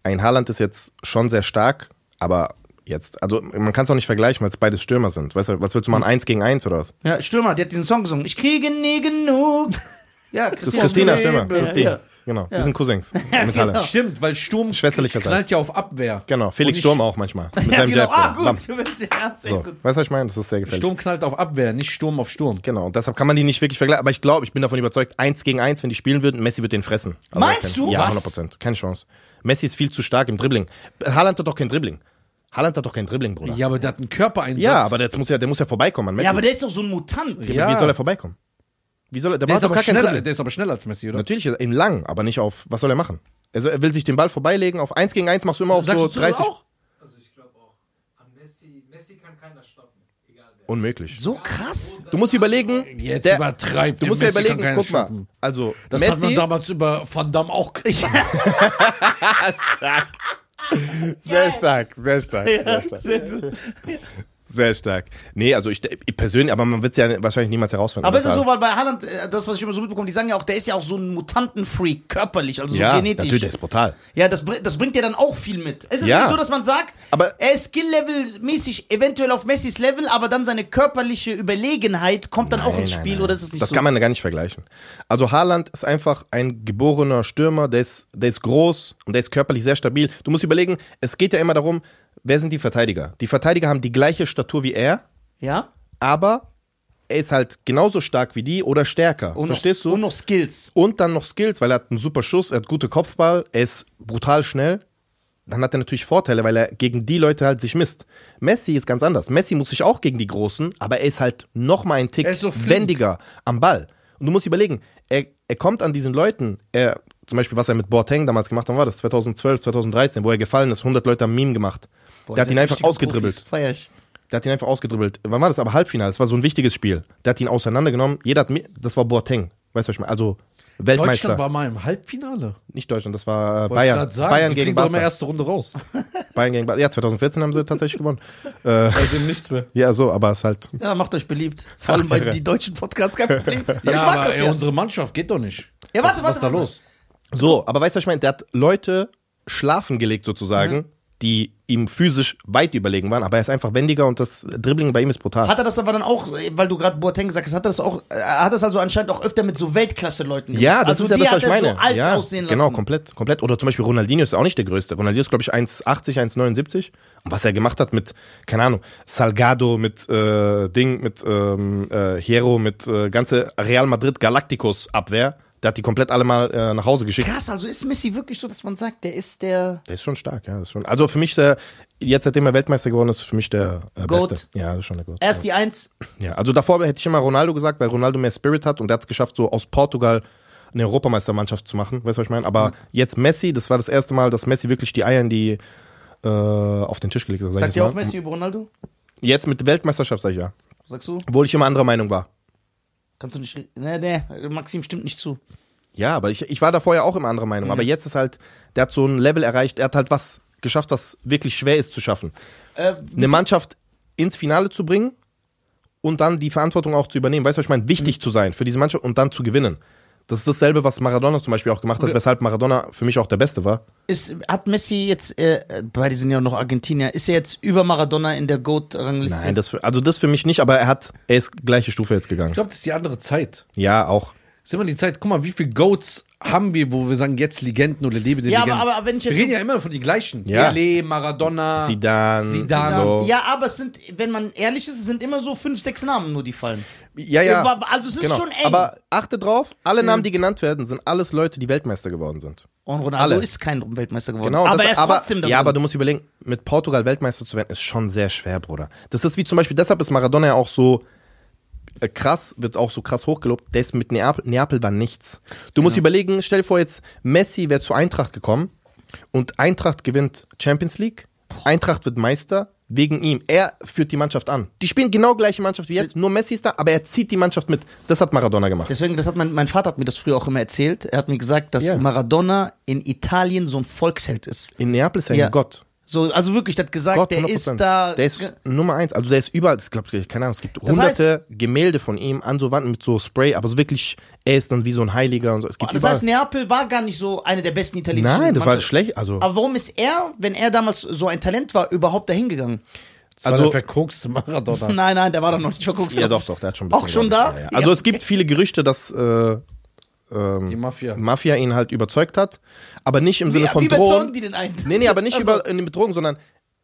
ein Haaland ist jetzt schon sehr stark, aber jetzt, also man kann es auch nicht vergleichen, weil es beides Stürmer sind. Weißt du, was willst du machen, eins gegen eins oder was? Ja, Stürmer, der hat diesen Song gesungen. Ich kriege nie genug. Ja, Das ist Christina Stürmer, Ja, Christine. ja. Genau, die sind Cousins mit genau. Stimmt, weil Sturm knallt ja auf Abwehr. Genau, Felix Sturm auch manchmal. Mit Ja, seinem genau. Jab. Ah, gut. Ja, So. gut. Weißt du, was ich meine? Das ist sehr gefährlich. Sturm knallt auf Abwehr, nicht Sturm auf Sturm. Genau, und deshalb kann man die nicht wirklich vergleichen. Aber ich glaube, ich bin davon überzeugt, eins gegen eins, wenn die spielen würden, Messi wird den fressen. Also Meinst du? Ja, Was? 100 Prozent. Keine Chance. Messi ist viel zu stark im Dribbling. Haaland hat doch kein Dribbling. Haaland hat doch kein Dribbling, Bruder. Ja, Ja, aber der hat einen Körpereinsatz. aber der muss ja, der muss ja vorbeikommen an Messi. Ja, aber der ist doch so ein Mutant. Ja. Wie soll er vorbeikommen? Wie soll er, der der, ist doch gar schneller, der ist aber schneller als Messi, oder? Natürlich im Lang, aber nicht auf, was soll er machen? Also er will sich den Ball vorbeilegen, auf eins gegen eins machst du immer auf Sagst so du zu das 30. auch? Also ich glaube auch, an Messi, Messi kann keiner stoppen. Egal wer. Unmöglich. So krass. Du musst überlegen, Jetzt der, übertreibt. du der musst ja Messi überlegen, guck mal, also Das hat man Messi, damals über Van Damme auch gesagt. Sehr stark, sehr stark, sehr stark. Sehr stark. Nee, also ich, ich persönlich, aber man wird es ja wahrscheinlich niemals herausfinden. Aber ist es Das so, weil bei Haaland, äh, das, was ich immer so mitbekomme, die sagen ja auch, der ist ja auch so ein Mutantenfreak, körperlich, also so ja, genetisch. natürlich, der ist brutal. Ja, das, das bringt ja dann auch viel mit. Es ist Ja. nicht so, dass man sagt, Aber- er ist Skill-Level-mäßig eventuell auf Messis Level, aber dann seine körperliche Überlegenheit kommt dann auch ins Nein, Spiel, nein, nein. oder ist es nicht das so? kann man gar nicht vergleichen. Also Haaland ist einfach ein geborener Stürmer, der ist, der ist groß und der ist körperlich sehr stabil. Du musst überlegen, es geht ja immer darum, wer sind die Verteidiger? Die Verteidiger haben die gleiche Statur wie er, ja? aber er ist halt genauso stark wie die oder stärker. Und Verstehst noch, du? Und noch Skills. Und dann noch Skills, weil er hat einen super Schuss, er hat gute Kopfball, er ist brutal schnell. Dann hat er natürlich Vorteile, weil er gegen die Leute halt sich misst. Messi ist ganz anders. Messi muss sich auch gegen die Großen, aber er ist halt noch mal ein Tick so wendiger am Ball. Und du musst überlegen, er, er kommt an diesen Leuten, er, zum Beispiel, was er mit Boateng damals gemacht hat, war das 2012, 2013, wo er gefallen ist, 100 Leute haben Meme gemacht. Der hat ihn einfach ausgedribbelt. Feier ich. Der hat ihn einfach ausgedribbelt. Wann war das? Aber Halbfinale. Das war so ein wichtiges Spiel. Der hat ihn auseinandergenommen. Jeder hat mi- das war Boateng. Weißt du, was ich meine? Also Weltmeister. Deutschland war mal im Halbfinale. Nicht Deutschland, das war äh, Wollte ich Bayern. sagen, Bayern gegen Barca. erste Runde raus. Bayern gegen Barca. Ja, 2014 haben sie tatsächlich gewonnen. Äh, Seitdem nichts mehr. ja, so, aber es ist halt. Ja, macht euch beliebt. Vor allem bei die deutschen Podcasts, kein Problem. ich Ja, mag aber das ey, ja. unsere Mannschaft geht doch nicht. Ja, warte, was, was ist da warte, los? So, aber weißt du, was ich meine? Der hat Leute schlafen gelegt sozusagen, die ihm physisch weit überlegen waren, aber er ist einfach wendiger und das Dribbling bei ihm ist brutal. Hat er das aber dann auch, weil du gerade Boateng gesagt hast, hat er das auch, äh, hat das also anscheinend auch öfter mit so Weltklasse-Leuten gemacht? Ja, das also ist ja das, was ich er meine. so alt ja, aussehen lassen. genau, komplett, komplett. Oder zum Beispiel Ronaldinho ist auch nicht der Größte. Ronaldinho ist, glaube ich, 1,80, 1,79. Und was er gemacht hat mit, keine Ahnung, Salgado, mit äh, Ding, mit ähm, äh, Hierro, mit äh, ganze Real Madrid Galacticos Abwehr, der hat die komplett alle mal äh, nach Hause geschickt. Krass, also ist Messi wirklich so, dass man sagt, der ist der. Der ist schon stark, ja. Ist schon, also für mich der, jetzt seitdem er Weltmeister geworden ist, für mich der äh, Goat. Beste. Ja, das ist schon der Goat. Er ist die Eins. Ja, also davor hätte ich immer Ronaldo gesagt, weil Ronaldo mehr Spirit hat und der hat es geschafft, so aus Portugal eine Europameistermannschaft zu machen. Weißt du, was ich meine? Aber jetzt Messi, das war das erste Mal, dass Messi wirklich die Eier in die äh, auf den Tisch gelegt hat. sag Sagt ihr auch. Messi über Ronaldo? Jetzt mit Weltmeisterschaft, sag ich ja. Sagst du? Obwohl ich immer anderer Meinung war. Kannst du nicht. Nee, nee, Maxim stimmt nicht zu. Ja, aber ich, ich war da vorher auch immer anderer Meinung. Aber jetzt ist halt, der hat so ein Level erreicht, er hat halt was geschafft, was wirklich schwer ist zu schaffen. Äh, Eine Mannschaft ins Finale zu bringen und dann die Verantwortung auch zu übernehmen. Weißt du, was ich meine? Wichtig zu sein für diese Mannschaft und dann zu gewinnen. Das ist dasselbe, was Maradona zum Beispiel auch gemacht hat, weshalb Maradona für mich auch der Beste war. ist, hat Messi jetzt, äh, beide sind ja noch Argentinier, ist er jetzt über Maradona in der GOAT-Rangliste? Nein, das für, also das für mich nicht, aber er hat, er ist gleiche Stufe jetzt gegangen. Ich glaube, das ist die andere Zeit. Ja, auch. Das ist immer die Zeit, guck mal, wie viele Goats haben wir, wo wir sagen, jetzt Legenden oder Lebe Ja, aber, Legenden. aber, aber wenn ich jetzt. wir reden ja immer von den gleichen. Ja. Pelé, Maradona. Zidane, Zidane. so. Ja, aber es sind, wenn man ehrlich ist, es sind immer so fünf, sechs Namen nur, die fallen. Ja, ja. Aber- also es ist genau. schon eng. Aber achte drauf, alle Namen, die genannt werden, sind alles Leute, die Weltmeister geworden sind. Und Ronaldo Alle. ist kein Weltmeister geworden. Genau, aber das, er ist aber, trotzdem da Ja, aber du musst überlegen, mit Portugal Weltmeister zu werden, ist schon sehr schwer, Bruder. Das ist wie zum Beispiel, deshalb ist Maradona ja auch so äh, krass, wird auch so krass hochgelobt. Der ist mit Neapel, Neapel war nichts. Du musst überlegen, stell dir vor jetzt, Messi wäre zu Eintracht gekommen und Eintracht gewinnt Champions League, Eintracht wird Meister wegen ihm. Er führt die Mannschaft an. Die spielen genau gleiche Mannschaft wie jetzt, nur Messi ist da, aber er zieht die Mannschaft mit. Das hat Maradona gemacht. Deswegen, das hat mein, mein Vater hat mir das früher auch immer erzählt. Er hat mir gesagt, dass Ja. Maradona in Italien so ein Volksheld ist. In Neapel ist er Ja. ein Gott. So, also wirklich, der hat gesagt, Gott, der 100%. ist da. Der ist Nummer eins. Also der ist überall, ich glaube, keine Ahnung, es gibt hunderte Gemälde von ihm an so Wänden mit so Spray, aber so wirklich, er ist dann wie so ein Heiliger und so. Es gibt das überall. heißt, Neapel war gar nicht so eine der besten italienischen Nein, das war schlecht. Also, Aber warum ist er, wenn er damals so ein Talent war, überhaupt dahin gegangen? Das Also- der verkokste Maradona. Nein, nein, der war doch noch nicht verguckt. ja doch, doch, der hat schon ein Auch bisschen. schon glaub da? Ja, ja. Also es gibt viele Gerüchte, dass äh, Die Mafia. Mafia ihn halt überzeugt hat, aber nicht im Wie, Sinne von wie Drohung. die den einen? Nee, nee, aber nicht Also, über in den Bedrohungen, sondern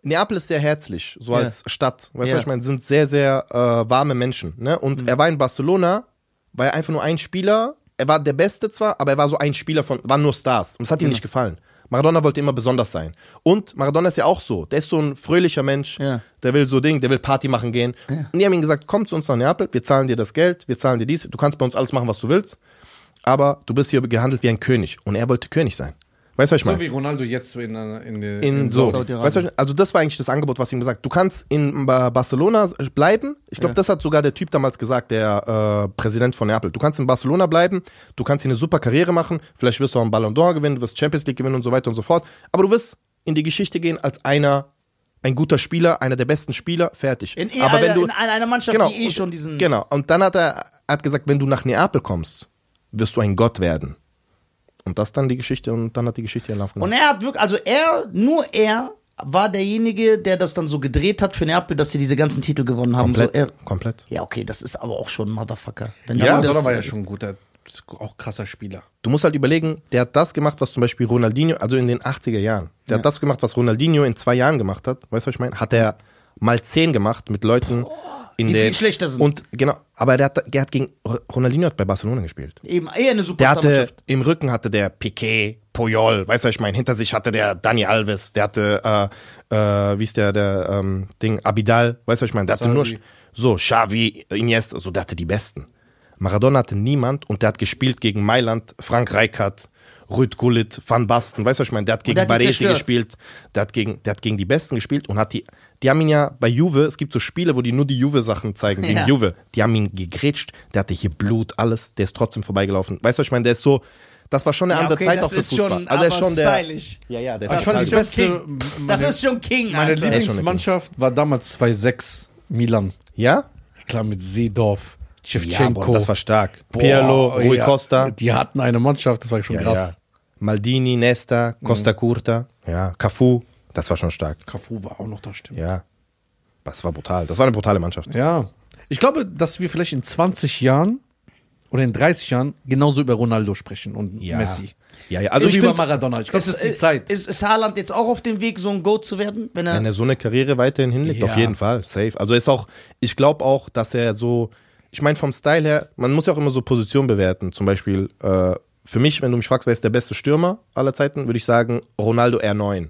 Neapel ist sehr herzlich, so Ja. als Stadt. Weißt du, Ja. was ich meine? Sind sehr, sehr äh, warme Menschen. Ne? Und Mhm. er war in Barcelona, war er einfach nur ein Spieler. Er war der Beste zwar, aber er war so ein Spieler von, waren nur Stars. Und es hat ihm nicht gefallen. Maradona wollte immer besonders sein. Und Maradona ist ja auch so. Der ist so ein fröhlicher Mensch. Ja. Der will so Ding, der will Party machen gehen. Und die haben ihm gesagt, komm zu uns nach Neapel, wir zahlen dir das Geld, wir zahlen dir dies, du kannst bei uns alles machen, was du willst. Aber du bist hier gehandelt wie ein König. Und er wollte König sein. Weißt du, was ich meine? So wie Ronaldo jetzt in, äh, in, in, in so. Weißt du, also das war eigentlich das Angebot, was ihm gesagt. Du kannst in Ba- Barcelona bleiben. Ich glaube, Ja. das hat sogar der Typ damals gesagt, der äh, Präsident von Neapel. Du kannst in Barcelona bleiben, du kannst hier eine super Karriere machen, vielleicht wirst du auch einen Ballon d'Or gewinnen, du wirst Champions League gewinnen und so weiter und so fort. Aber du wirst in die Geschichte gehen als einer, ein guter Spieler, einer der besten Spieler, fertig. In, Aber einer, wenn du in einer Mannschaft, genau, die eh und- schon diesen. Genau. Und dann hat er hat gesagt, wenn du nach Neapel kommst, wirst du ein Gott werden. Und das dann die Geschichte und dann hat die Geschichte ihren Lauf genommen. Und er hat wirklich, also er, nur er war derjenige, der das dann so gedreht hat für Neapel, dass sie diese ganzen Titel gewonnen haben. Komplett, So, er, komplett. ja, okay, das ist aber auch schon ein Motherfucker. Wenn Ja, das, war ja schon ein guter, auch krasser Spieler. Du musst halt überlegen, der hat das gemacht, was zum Beispiel Ronaldinho, also in den 80er Jahren, der hat das gemacht, was Ronaldinho in zwei Jahren gemacht hat. Weißt du, was ich meine? Hat er mal zehn gemacht mit Leuten in die den. viel schlechter sind. Und genau, aber der hat, der hat gegen Ronaldinho hat bei Barcelona gespielt. Eben eher eine Der hatte im Rücken hatte der Piquet, Puyol, weißt du, was ich meine? Hinter sich hatte der Dani Alves, der hatte, äh, äh, wie ist der, der ähm, Ding, Abidal, weißt du, was ich meine? Der hatte nur so Xavi, Iniesta, so der hatte die Besten. Maradona hatte niemand und der hat gespielt gegen Mailand, Frank Rijkaard, Rüd Gullit, Van Basten, weißt du, was ich meine? Der hat gegen Baresi gespielt, der hat gegen, der hat gegen die Besten gespielt und hat die, die haben ihn ja bei Juve, es gibt so Spiele, wo die nur die Juve-Sachen zeigen, gegen Ja. Juve, die haben ihn gegrätscht, der hatte hier Blut, alles, der ist trotzdem vorbeigelaufen. Weißt du, was ich meine? Der ist so, das war schon eine Ja, andere okay, Zeit das auch für ist Fußball. schon also er ist schon der, stylisch. ja, ja, der Das ist die schon beste, King. meine, Das ist schon King, meine Alter. Lieblingsmannschaft war damals 2-6 Milan. ja? Klar, mit Seedorf, Ja, Shevchenko. boah, das war stark. Boah, Pirlo, Rui ja, Costa. Die hatten eine Mannschaft, das war schon Ja, krass. ja. Maldini, Nesta, Costa Curta, ja, Cafu. Das war schon stark. Cafu war auch noch da, stimmt. Ja. Das war brutal. Das war eine brutale Mannschaft. Ja. Ich glaube, dass wir vielleicht in 20 Jahren oder in 30 Jahren genauso über Ronaldo sprechen und Ja. Messi. Ja, ja. Also Und ich über Maradona. Ich glaube, das ist die Zeit. Ist, ist Haaland jetzt auch auf dem Weg, so ein Goat zu werden? Wenn er, wenn er so eine Karriere weiterhin hinlegt, Ja. auf jeden Fall. Safe. Also ist auch, ich glaube auch, dass er so, ich meine vom Style her, man muss ja auch immer so Positionen bewerten. Zum Beispiel, äh, für mich, wenn du mich fragst, wer ist der beste Stürmer aller Zeiten, würde ich sagen Ronaldo R9.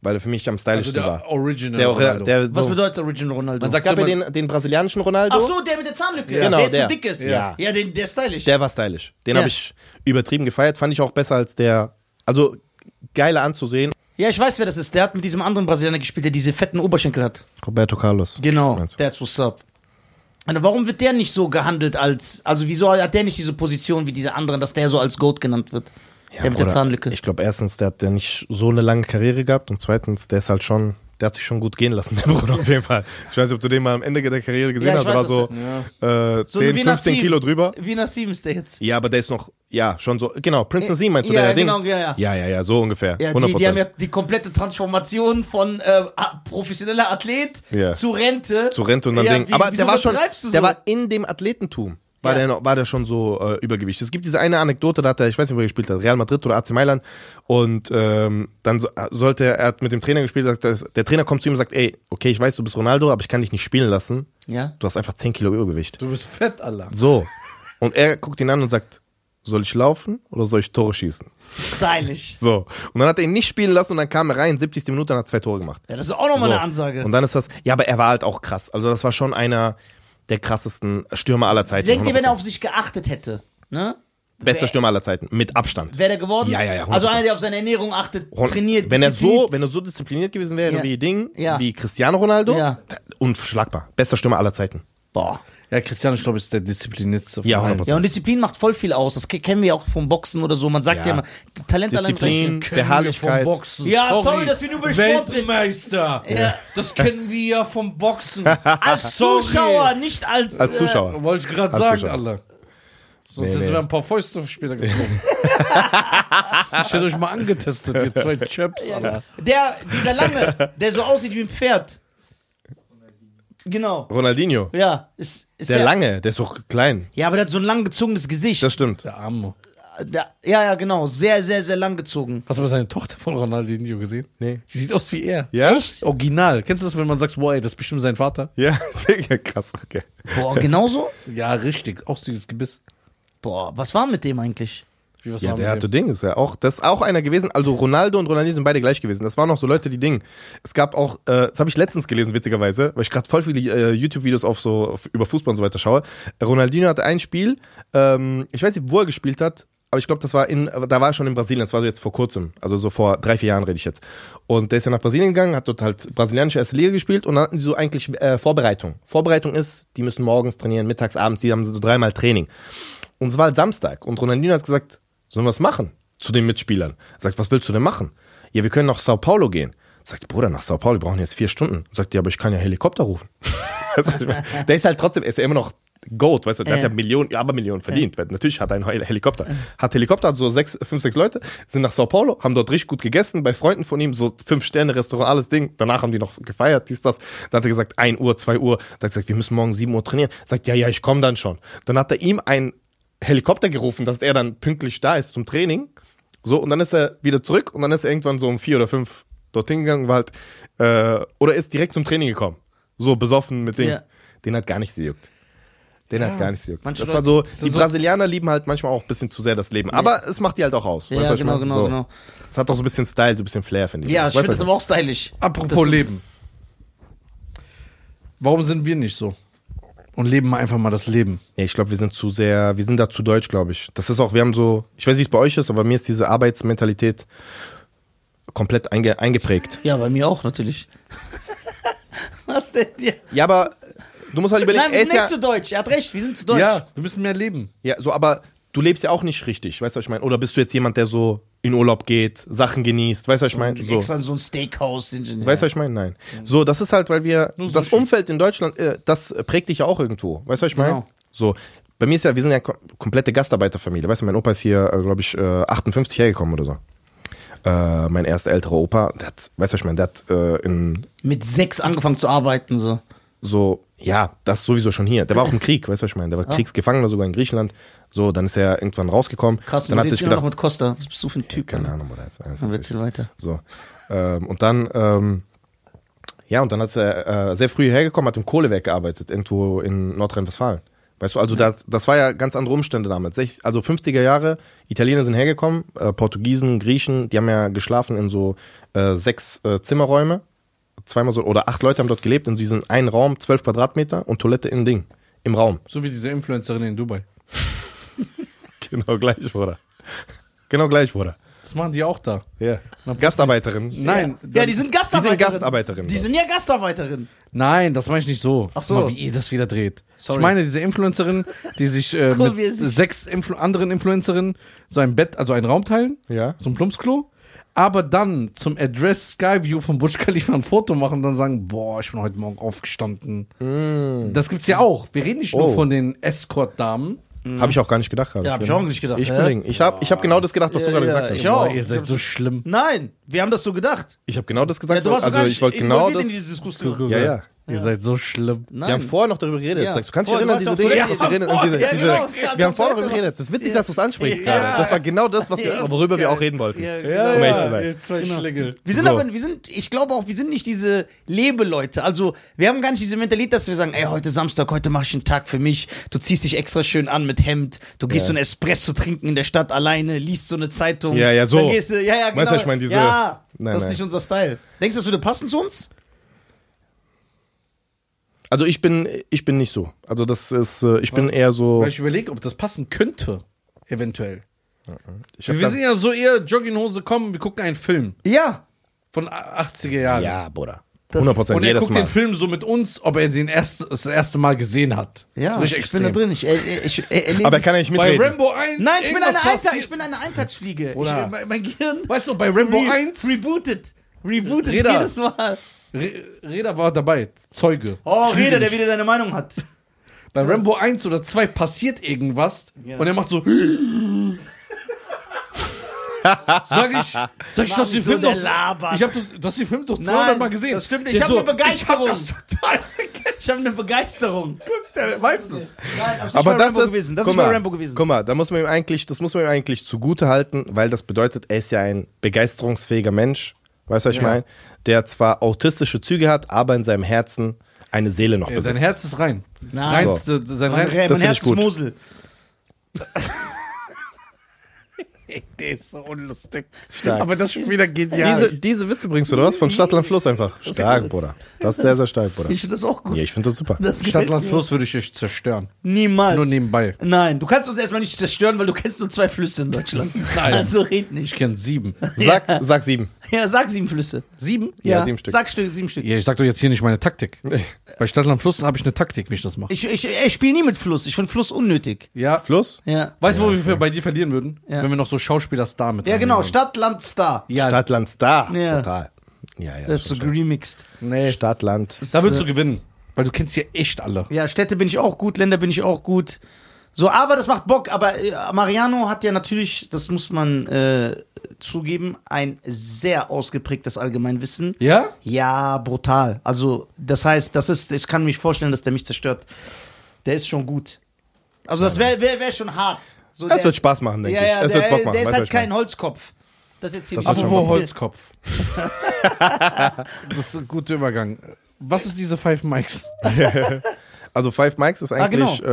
Weil er für mich am also stylischsten der war. Original Der, Ronaldo. der was so, bedeutet Original Ronaldo? Man es sagt gab ja den, den brasilianischen Ronaldo. Ach so, der mit der Zahnlücke, Genau, der, der. zu dick ist. Ja. ja den, der ist stylisch. Der war stylisch. Den Ja. habe ich übertrieben gefeiert. Fand ich auch besser als der. Also geiler anzusehen. ja, ich weiß, wer das ist. Der hat mit diesem anderen Brasilianer gespielt, der diese fetten Oberschenkel hat. Roberto Carlos. Genau, that's what's up. Warum wird der nicht so gehandelt als, also wieso hat der nicht diese Position wie diese anderen, dass der so als Goat genannt wird? Ja, der mit der Bruder, Zahnlücke. Ich glaube, erstens, der hat ja nicht so eine lange Karriere gehabt und zweitens, der ist halt schon, der hat sich schon gut gehen lassen, der Bruder auf jeden Fall. Ich weiß nicht, ob du den mal am Ende der Karriere gesehen Ja, hast, der war weiß, so Ja. äh, So 10, wie 15 Nassim. Kilo drüber. Wie Nassim ist der jetzt? Ja, aber der ist noch, ja, schon so, genau, Prince Nassim meinst du, Ja, der genau, Ding? ja, ja. Ja, ja, ja, so ungefähr. Ja, 100%. die, die haben ja die komplette Transformation von äh, professioneller Athlet Ja. zu Rente. zu Rente und dann ja, Ding. wie- Aber der war schon, du der so? war in dem Athletentum. War, Ja. der war der schon so äh, Übergewicht. Es gibt diese eine Anekdote, da hat er, ich weiß nicht, wo er gespielt hat, Real Madrid oder AC Mailand. Und ähm, dann so, sollte er, er hat mit dem Trainer gespielt, sagt, der Trainer kommt zu ihm und sagt, ey, okay, ich weiß, du bist Ronaldo, aber ich kann dich nicht spielen lassen. Ja. Du hast einfach 10 Kilo Übergewicht. Du bist fett, Allah. So. Und er guckt ihn an und sagt, soll ich laufen oder soll ich Tore schießen? Stylisch. So. Und dann hat er ihn nicht spielen lassen und dann kam er rein, 70. Minute, und hat zwei Tore gemacht. Ja, das ist auch nochmal So. eine Ansage. Und dann ist das, ja, aber er war halt auch krass. Also das war schon einer der krassesten Stürmer aller Zeiten. Denkt ihr, wenn er 100%. auf sich geachtet hätte, ne? Bester Stürmer aller Zeiten, mit Abstand. Wäre der geworden? Ja, ja, ja, 100%. Also einer, der auf seine Ernährung achtet, trainiert, wenn er so, diszipliniert. wenn er so diszipliniert gewesen wäre Ja. wie Ding, Ja. wie Cristiano Ronaldo, Ja. unschlagbar. Bester Stürmer aller Zeiten. Boah. Ja, Cristiano, ich glaube, ist der diszipliniertste. von Ja, allen. 100%. Ja, und Disziplin macht voll viel aus. Das ke- kennen wir ja auch vom Boxen oder so. Man sagt ja, Ja. immer, Talent allein Disziplin, reicht. Beharrlichkeit. Vom Boxen. Ja, sorry, dass wir nur über Sport reden. Weltmeister. Ja. Das kennen wir ja vom Boxen. Als Sorry. Zuschauer, nicht als. Als Zuschauer. Äh, Wollte ich gerade Als sagen, Zuschauer. Allah. Sonst Nee, sind nee. wir ein paar Fäuste später gekommen. ich hätte euch mal angetestet, ihr zwei Chaps, Äh, Allah. der, dieser lange, der so aussieht wie ein Pferd. Genau. Ronaldinho. Ja, ist, ist Der, lange, der ist auch klein. Ja, aber der hat so ein lang gezogenes Gesicht. Das stimmt. Der Arme. Der, ja, ja, genau. Sehr, sehr, sehr lang gezogen. Hast du mal seine Tochter von Ronaldinho gesehen? Nee. Die sieht aus wie er. Ja? Original. Kennst du das, wenn man sagt, boah, ey, das ist bestimmt sein Vater? Ja, ist wirklich ja krass. Okay. Boah, genauso? Ja, richtig. Auch süßes Gebiss. Boah, was war mit dem eigentlich? Wie was Ja, der hatte? Ding, ist ja auch, das ist auch einer gewesen. Also Ronaldo und Ronaldinho sind beide gleich gewesen. Das waren noch so Leute, die Ding. Es gab auch, äh, das habe ich letztens gelesen, witzigerweise, weil ich gerade voll viele äh, YouTube-Videos auf so auf, über Fußball und so weiter schaue. Ronaldinho hatte ein Spiel, ähm, ich weiß nicht, wo er gespielt hat, aber ich glaube, das war in, da war er schon in Brasilien, das war so jetzt vor kurzem, also so vor drei, vier Jahren rede ich jetzt. Und der ist ja nach Brasilien gegangen, hat dort halt brasilianische erste Liga gespielt und dann hatten die so eigentlich äh, Vorbereitung. Vorbereitung ist, die müssen morgens trainieren, mittags, abends, die haben so dreimal Training. Und es war halt Samstag und Ronaldinho hat gesagt, sollen wir was machen? Zu den Mitspielern. Er sagt, was willst du denn machen? Ja, wir können nach Sao Paulo gehen. Sagt, Bruder, nach Sao Paulo, wir brauchen jetzt vier Stunden. Sagt, ja, aber ich kann ja Helikopter rufen. Meine? der ist halt trotzdem, er ist ja immer noch Goat, weißt du, der hat ja. Millionen, ja, aber Millionen verdient. Weil Natürlich hat er einen Hel- Helikopter. Hat Helikopter, hat so sechs, fünf, sechs Leute, sind nach Sao Paulo, haben dort richtig gut gegessen, bei Freunden von ihm, so fünf Sterne Restaurant, alles Ding. Danach haben die noch gefeiert, dies, das. Dann hat er gesagt, 1 Uhr, 2 Uhr. Dann hat er gesagt, wir müssen morgen 7 Uhr trainieren. Sagt, ja, ja, ich komme dann schon. Dann hat er ihm ein Helikopter gerufen, dass er dann pünktlich da ist zum Training. So, und dann ist er wieder zurück und dann ist er irgendwann so um vier oder fünf dorthin gegangen, war halt, äh, oder ist direkt zum Training gekommen. So besoffen mit dem. Ja. Den hat gar nichts gejuckt. Den hat gar nichts gejuckt. Manche Das Leute war so, die so- Brasilianer lieben halt manchmal auch ein bisschen zu sehr das Leben. Aber es macht die halt auch aus. Ja, ich genau, genau, so. genau. Es hat auch so ein bisschen Style, so ein bisschen Flair, finde ich. Ja, ich finde das aber auch stylisch. Apropos Das- Leben. Warum sind wir nicht so? Und leben einfach mal das Leben. Ja, ich glaube, wir sind zu sehr, wir sind da zu deutsch, glaube ich. Das ist auch, wir haben so, ich weiß nicht, wie es bei euch ist, aber mir ist diese Arbeitsmentalität komplett einge, eingeprägt. Ja, bei mir auch natürlich. Was denn? Ja. Ja, aber du musst halt überlegen, Nein, wir er sind ist nicht ja, zu deutsch. Er hat recht, wir sind zu deutsch. Ja, wir müssen mehr leben. ja, so, aber du lebst ja auch nicht richtig, weißt du, was ich meine? Oder bist du jetzt jemand, der so in Urlaub geht, Sachen genießt, weißt du, was ich meine? So. Extra so ein Steakhouse sind. Ja. Weißt du, was ich meine? Nein. So, das ist halt, weil wir, Nur das Sushi. Umfeld in Deutschland, äh, das prägt dich ja auch irgendwo. Weißt du, was ich meine? Genau. So, bei mir ist ja, wir sind ja ko- komplette Gastarbeiterfamilie. Weißt du, mein Opa ist hier, äh, glaube ich, äh, 58 hergekommen oder so. äh, mein erster älterer Opa, der hat, weißt du, was ich meine, der hat äh, in Mit sechs angefangen zu arbeiten, so. so, ja, das sowieso schon hier. Der war auch im Krieg, weißt du, was ich meine? Der war Kriegsgefangener sogar in Griechenland. So, dann ist er irgendwann rausgekommen. Krass, du dann hat sich immer noch gedacht, mit Costa. Was bist du für ein Typ? keine? Ahnung, oder ist, ist, Dann ist, erzähl weiter. so. Ähm, und dann, ähm, ja, und dann ist er äh, sehr früh hierher gekommen, hat im Kohlewerk gearbeitet, irgendwo in Nordrhein-Westfalen. Weißt du, also das, das war ja ganz andere Umstände damals. Also 50er Jahre, Italiener sind hergekommen, äh, Portugiesen, Griechen, die haben ja geschlafen in so äh, sechs äh, Zimmerräume. Zweimal so, oder acht Leute haben dort gelebt in diesem einen Raum, zwölf Quadratmeter und Toilette in Ding. Im Raum. So wie diese Influencerin in Dubai. Genau gleich, Bruder. Genau gleich, Bruder. Das machen die auch da. Ja. Gastarbeiterin. Nein, Ja, die sind Gastarbeiterin. Gastarbeiterin. Die sind ja Gastarbeiterin. Nein, das meine ich nicht so. Ach so. Guck Mal, wie ihr das wieder dreht. Sorry. Ich meine diese Influencerin, die sich äh, Cool, mit wie er sich- sechs Influ anderen Influencerinnen so ein Bett, also einen Raum teilen, Ja. so ein Plumpsklo, aber dann zum Address Skyview von Burj Khalifa ein Foto machen und dann sagen, boah, ich bin heute Morgen aufgestanden. Das gibt's ja auch. Wir reden nicht nur Oh. von den Escort-Damen. Habe ich auch gar nicht gedacht gerade. Ja, hab ich auch nicht gedacht. Ich bin. Ich habe ich hab genau das gedacht, was du Ja, gerade ja, gesagt hast. ich auch. Boah, ihr seid so schlimm. Nein, wir haben das so gedacht. Ich habe genau das Ja, gesagt. du warst also gar ich nicht wollte genau das. in diese Diskussion. Ja, ja. Ihr seid so schlimm. Nein. Wir haben vorher noch darüber geredet. Ja. Sagst, du kannst dich erinnern, diese Dinge, dass wir reden und Ja, diese, genau. diese, Ja, wir haben vorher darüber geredet. Das ist witzig, dass du es ansprichst Ja. gerade. Das war genau das, was wir, worüber wir auch reden wollten. Ja, Um genau. ehrlich zu sein. zwei Schläge. Wir sind So. aber, wir sind, ich glaube auch, wir sind nicht diese Lebeleute. Also, wir haben gar nicht diese Mentalität, dass wir sagen, ey, heute Samstag, heute mache ich einen Tag für mich. Du ziehst dich extra schön an mit Hemd. Du gehst Ja. so ein Espresso trinken in der Stadt alleine, liest so eine Zeitung. Ja, ja, so. Dann gehst du, ja, ja, genau. Weißt du, was ich meine, diese- ja, Nein, das ist nicht unser Style. Denkst du, das würde passen zu uns? Also ich bin, ich bin nicht so. Also das ist, äh, ich bin eher so. Weil ich überlege, ob das passen könnte. Eventuell. Wir sind ja so eher Jogginghose, kommen, wir gucken einen Film Ja. von 80er Jahren. ja, Bruder. Das- 100 Prozent Und er jedes guckt Mal. den Film so mit uns, ob er den erst, das erste Mal gesehen hat. Ja, ich bin da extrem. drin. Ich, ich, ich, ich, ich, Aber er kann ja nicht Bei mitreden. Rambo 1. Nein, ich bin, eine passiert- ich bin eine Eintagsfliege. Mein, mein Gehirn Weißt du, bei Rambo re 1, rebootet. Rebootet Reda. jedes Mal. Re Reda war dabei, Zeuge. Oh, Reda, der wieder seine Meinung hat. Bei Rambo 1 oder 2 passiert irgendwas Ja. und er macht so. sag ich, sag ich, du hast den so, Film doch. Ich hab, so- du hast den Film doch 200 Nein, Mal gesehen. das stimmt nicht. Ich hab so, eine Begeisterung. Ich hab das total. Ich habe eine Begeisterung. Der weiß es. Nein, aber, das Rambo ist, gewesen. Das guck ist mal, Rambo gewesen. Guck mal, da muss man ihm eigentlich, das muss man ihm eigentlich zugute halten, weil das bedeutet, er ist ja ein begeisterungsfähiger Mensch, weißt du, was ich Ja. meine? Der zwar autistische Züge hat, aber in seinem Herzen eine Seele noch Ja, besitzt. sein Herz ist rein. Nein. Reinste, sein Mein, rein. Re- mein Herz ich ist gut. Mosel. Der ist so unlustig. Stark. Aber das schon wieder genial. Diese, diese Witze bringst du, oder was? Von Stadtland Fluss einfach. Stark, Bruder. Das ist sehr, sehr stark, Bruder. Ich finde das auch gut. Ja, ich finde das super. Das Stadtland. Fluss würde ich euch zerstören. Niemals. Nur nebenbei. Nein, du kannst uns erstmal nicht zerstören, weil du kennst nur zwei Flüsse in Deutschland. Nein. Also red Ich nicht. kenne sieben. Sag, sag sieben. Ja, sag sieben Flüsse. Sieben? Ja, sieben Stück. Sag Stück, sieben Stück. Ja, ich sag doch jetzt hier nicht meine Taktik. Bei Stadtland Fluss habe ich eine Taktik, wie ich das mache. Ich, ich, ich spiele nie mit Fluss. Ich finde Fluss unnötig. Ja. Fluss? Ja. Weißt du, wo wir bei dir verlieren würden? Ja. Wenn wir noch so Schauspieler-Star mit Ja, genau. reinnehmen. Stadt, Land, Star. Ja, Stadtland Star. Ja. Total. Ja, ja. Das ist so stimmt schon. geremixed. nee. Stadtland. Da würdest du gewinnen. Weil du kennst hier echt alle. Ja, Städte bin ich auch gut, Länder bin ich auch gut. So, aber das macht Bock. Aber äh, Mariano hat ja natürlich, das muss man äh, zugeben, ein sehr ausgeprägtes Allgemeinwissen. Ja? Ja, brutal. Also, das heißt, das ist, ich kann mich vorstellen, dass der mich zerstört. Der ist schon gut. Also, das wäre wär, wär schon hart. So, Es der- wird Spaß machen, denke ja, ja, ich. Es der, wird Bock machen. der ist halt kein? Holzkopf. Das ist jetzt hier Das Apropos. Holzkopf. das ist ein guter Übergang. Was ist diese Five Mics? Also Five Mics ist Ah, genau. eigentlich äh,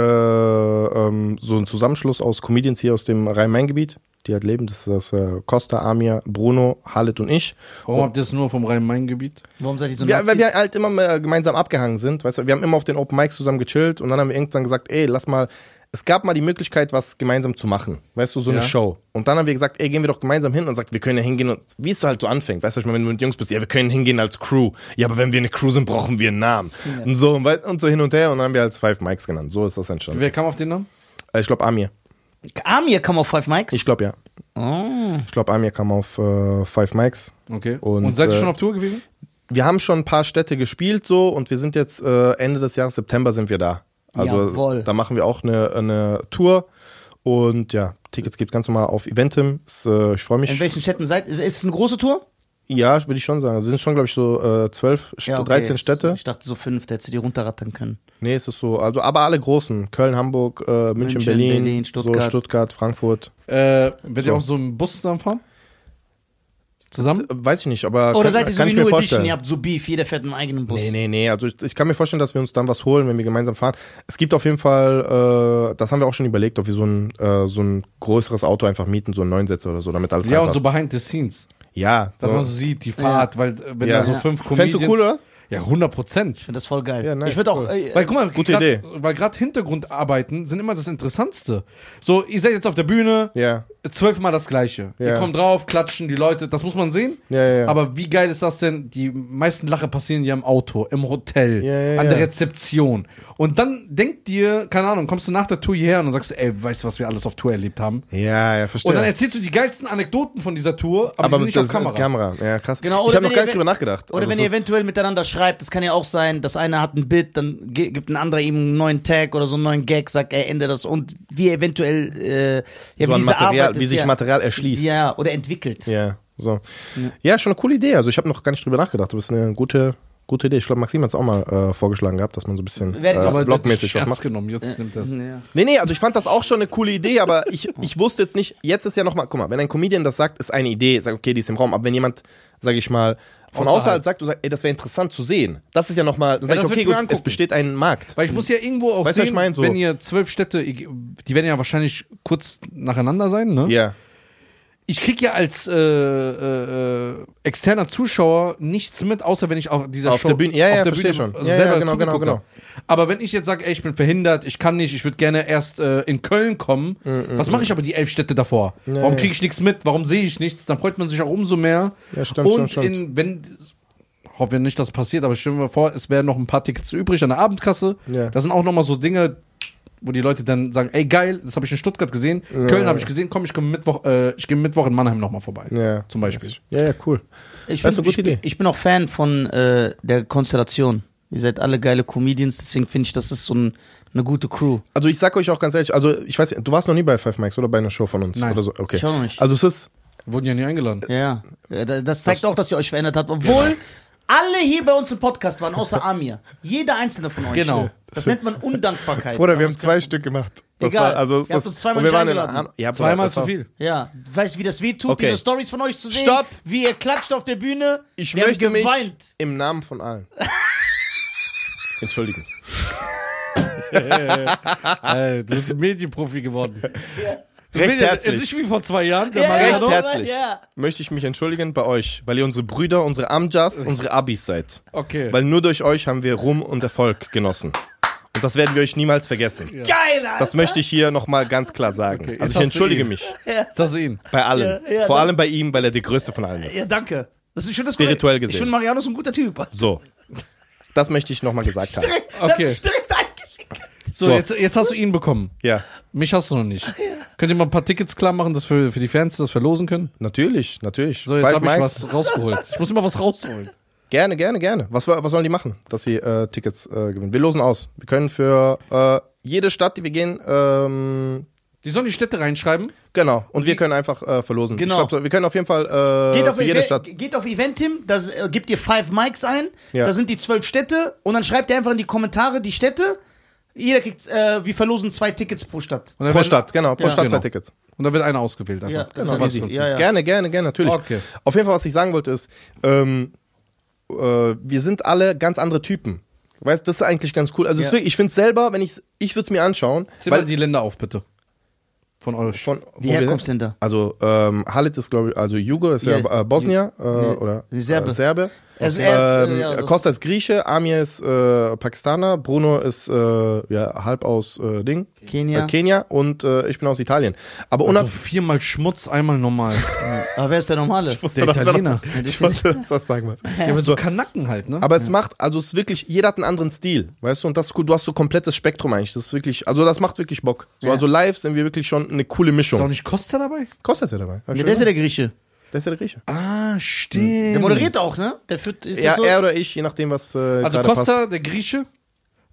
ähm, so ein Zusammenschluss aus Comedians hier aus dem Rhein-Main-Gebiet, die halt leben. Das ist das äh, Costa, Amir, Bruno, Halit und ich. Warum habt ihr das nur vom Rhein-Main-Gebiet? Warum seid ihr so Wir, Nazis? weil wir halt immer mehr gemeinsam abgehangen sind. Weißt du, wir haben immer auf den Open Mics zusammen gechillt und dann haben wir irgendwann gesagt, ey, lass mal. Es gab mal die Möglichkeit, was gemeinsam zu machen. Weißt du, so eine Ja. Show. Und dann haben wir gesagt, ey, gehen wir doch gemeinsam hin und sagt, wir können ja hingehen und wie es so halt so anfängt. Weißt du, ich meine, wenn du mit Jungs bist, ja, wir können hingehen als Crew. Ja, aber wenn wir eine Crew sind, brauchen wir einen Namen. Und so und so hin und her und dann haben wir als Five Mics genannt. So ist das entstanden. Wer kam auf den Namen? Äh, Ich glaube, Amir. Amir kam auf Five Mics. Ich glaube, ja. oh. Ich glaube, Amir kam auf äh, Five Mics. Okay. Und, Und, seid ihr äh, schon auf Tour gewesen? Wir haben schon ein paar Städte gespielt so und wir sind jetzt äh, Ende des Jahres September sind wir da. Also Jawohl. da machen wir auch eine, eine Tour Und ja, Tickets gibt ganz normal auf Eventim. Ist, äh, ich freue mich. In welchen Städten seid Ist, ist es eine große Tour? Ja, würde ich schon sagen. Also, es sind schon, glaube ich, so äh, 12, Ja, okay. 13 Städte. Ich dachte so fünf, da hättest du die runterrattern können. Nee, es ist so, also aber alle großen. Köln, Hamburg, äh, München, München, Berlin, Berlin, So Stuttgart. Stuttgart, Frankfurt. Äh, werdet ihr So. auch so im Bus zusammenfahren? Zusammen? Äh, Weiß ich nicht, aber Oder kann, seid ihr so kann wie ich mir New Edition? vorstellen. Ihr habt so Beef, jeder fährt einen eigenen Bus. Nee, nee, nee. Also ich, ich kann mir vorstellen, dass wir uns dann was holen, wenn wir gemeinsam fahren. Es gibt auf jeden Fall, äh, das haben wir auch schon überlegt, ob wir so ein, äh, so ein größeres Auto einfach mieten, so einen Neunsitzer oder so, damit alles Ja, und so behind the scenes. Ja, Dass so. man so sieht, die Fahrt, weil äh, wenn Ja. da so Ja. fünf Fändest Comedians... du cool, oder? Ja, 100 Prozent. Ich finde das voll geil. Ja, nice, ich würde auch. cool. Äh, Weil guck mal, Gute grad, Idee. weil gerade Hintergrundarbeiten sind immer das Interessantste. So, ihr seid jetzt auf der Bühne, Ja, zwölfmal das Gleiche. Ja. kommt drauf, klatschen die Leute, das muss man sehen. ja, ja. Aber wie geil ist das denn? Die meisten Lache passieren ja im Auto, im Hotel, an der. Rezeption. Und dann denkt dir, keine Ahnung, kommst du nach der Tour hierher und sagst du, ey, weißt du, was wir alles auf Tour erlebt haben? ja, ja, verstehe. Und dann erzählst du die geilsten Anekdoten von dieser Tour, aber, aber die sind nicht das auf ist Kamera. Kamera. Ja, krass. Genau, ich habe noch gar nicht drüber nachgedacht. Oder Also wenn ihr ist- eventuell miteinander schreibt, das kann ja auch sein, dass einer hat ein Bit, dann gibt ein anderer ihm einen neuen Tag oder so einen neuen Gag, sagt, ey, ändere das und wie eventuell, äh, ja, so wie Material, Arbeit wie ist, sich ja, Material erschließt. Ja, oder entwickelt. Ja, so. Ja, schon eine coole Idee. Also ich habe noch gar nicht drüber nachgedacht. Das ist eine gute, gute Idee. Ich glaube, Maxim hat es auch mal äh, vorgeschlagen gehabt, dass man so ein bisschen äh, blogmäßig was macht. genommen, jetzt nimmt das. Ja. Nee, nee, also ich fand das auch schon eine coole Idee, aber ich, ich wusste jetzt nicht, jetzt ist ja nochmal, guck mal, wenn ein Comedian das sagt, ist eine Idee, sagt, okay, die ist im Raum, aber wenn jemand, sag ich mal, von Außerhalb. außerhalb sagt, du sagst, ey, das wäre interessant zu sehen, das ist ja nochmal, dann Ja, sag das ich, okay, gut, es angucken. besteht ein Markt. Weil ich muss ja irgendwo auch Weißt sehen, ich mein? So- wenn ihr zwölf Städte, die werden ja wahrscheinlich kurz nacheinander sein, ne? Ja, Ich krieg ja als äh, äh, externer Zuschauer nichts mit, außer wenn ich auf dieser Auf Show der Bühne- ja, ja, auf der Bühne schon. Ja, selber ja, genau, genau, genau. Aber wenn ich jetzt sage, ey, ich bin verhindert, ich kann nicht, ich würde gerne erst äh, in Köln kommen, was mache ich aber die elf Städte davor? Ja, Warum kriege ich nichts mit? Warum sehe ich nichts? Dann freut man sich auch umso mehr. Ja, stimmt, Und stimmt, stimmt. in, wenn hoffen wir nicht, dass es passiert, aber stellen wir vor, es wären noch ein paar Tickets übrig an der Abendkasse. Ja. Das sind auch nochmal so Dinge, wo die Leute dann sagen, ey geil, das habe ich in Stuttgart gesehen, Köln habe ich gesehen, komm, ich komme Mittwoch, äh, ich gehe Mittwoch in Mannheim nochmal vorbei. ja. Zum Beispiel. Ja, ja, cool. Ich, Das ist find, eine gute ich, Idee. ich bin auch Fan von äh, der Konstellation. Ihr seid alle geile Comedians, deswegen finde ich, das ist so ein, eine gute Crew. Also ich sag euch auch ganz ehrlich, also ich weiß, du warst noch nie bei Five Mics oder bei einer Show von uns Nein. oder so. Okay. Ich auch noch nicht. Also es ist, Wurden ja nie eingeladen. Ja, ja. da- Das zeigt auch, dass ihr euch verändert habt, obwohl alle hier bei uns im Podcast waren, außer Amir. Jeder einzelne von euch. Genau. Das nennt man Undankbarkeit. Bruder, wir haben zwei Stück gemacht. Das Egal. War, also Ihr es habt ist- uns zweimal wir waren in eingeladen. Han- ja, Zweimal zu viel. Ja, weißt du, wie das weh tut, Okay. diese Stories von euch zu sehen? Stopp. Wie ihr klatscht auf der Bühne. Ich Wir möchte mich geweint. im Namen von allen. Entschuldigen. Äh, du bist ein Medienprofi geworden. Recht herzlich. Ist nicht wie vor zwei Jahren. Der Ja, Mariano. Recht ja, herzlich ja. möchte ich mich entschuldigen bei euch, weil ihr unsere Brüder, unsere Amjas, unsere Abis seid. Okay. Weil nur durch euch haben wir Ruhm und Erfolg genossen. Und das werden wir euch niemals vergessen. Geil, Alter. Das möchte ich hier nochmal ganz klar sagen. Okay, also ich entschuldige ihn. mich Jetzt hast du ihn. bei allen. Ja, ja, Vor allem bei ihm, weil er der größte von allen ist. Ja, danke. Das, find das Spirituell gesehen. Ich finde Mariano ist ein guter Typ. So. Das möchte ich nochmal gesagt haben. Direkt, Okay. direkt. So, So. Jetzt, jetzt hast du ihn bekommen. Ja. Mich hast du noch nicht. Könnt ihr mal ein paar Tickets klar machen, dass wir für die Fans das verlosen können? Natürlich, natürlich. So, jetzt habe ich was rausgeholt. Ich muss immer was rausholen. Gerne, gerne, gerne. Was, was sollen die machen, dass sie äh, Tickets äh, gewinnen? Wir losen aus. Wir können für äh, jede Stadt, die wir gehen, ähm, Die sollen die Städte reinschreiben. genau. Und wir können einfach äh, verlosen. Genau. Ich glaub, wir können auf jeden Fall äh, Geht auf, für jede Stadt. geht auf Eventim, da äh, gebt ihr Five Mics ein, Ja. da sind die zwölf Städte und dann schreibt ihr einfach in die Kommentare die Städte. Jeder kriegt, äh, wir verlosen zwei Tickets pro Stadt. Pro Stadt, genau. Pro Ja. Stadt zwei Genau. Tickets. Und dann wird einer ausgewählt einfach. Ja, genau. So was Easy. Prinzip. Ja, ja. Gerne, gerne, gerne, natürlich. Okay. Auf jeden Fall, was ich sagen wollte, ist, ähm, äh, wir sind alle ganz andere Typen. Weißt, das ist eigentlich ganz cool. Also wirklich, ich finde es selber, wenn ich ich würde es mir anschauen, Zähl mal weil die Länder auf, bitte. Von euch. von Die Herkunftsländer. Also ähm, Halit ist glaube ich, also Jugo ist ja, Ja. äh, Bosnier äh, oder Die Serbe. Äh, Serbe. Also er ist, äh, ähm, ja, das- Costa ist Grieche, Amir ist äh, Pakistaner, Bruno ist äh, ja halb aus äh, Ding, Kenia. äh, Kenia und äh, ich bin aus Italien. Aber also viermal Schmutz, einmal normal. Aber wer ist der Normale? Der Italiener. Ich wollte das sagen. Was. Ja, aber so Kanacken halt, ne? Aber es macht, also es ist wirklich, jeder hat einen anderen Stil, weißt du, und das ist cool, du hast so komplettes Spektrum eigentlich, das ist wirklich, also das macht wirklich Bock. So, Ja. Also live sind wir wirklich schon eine coole ist auch Mischung. nicht Costa dabei? Kostet ja dabei. Ja, der ist ja der Grieche. Der ist ja der Grieche. Ah, stimmt. Der moderiert auch, ne? Der führt, ist Ja, das so? er oder ich, je nachdem, was äh, Also gerade Costa, passt. der Grieche.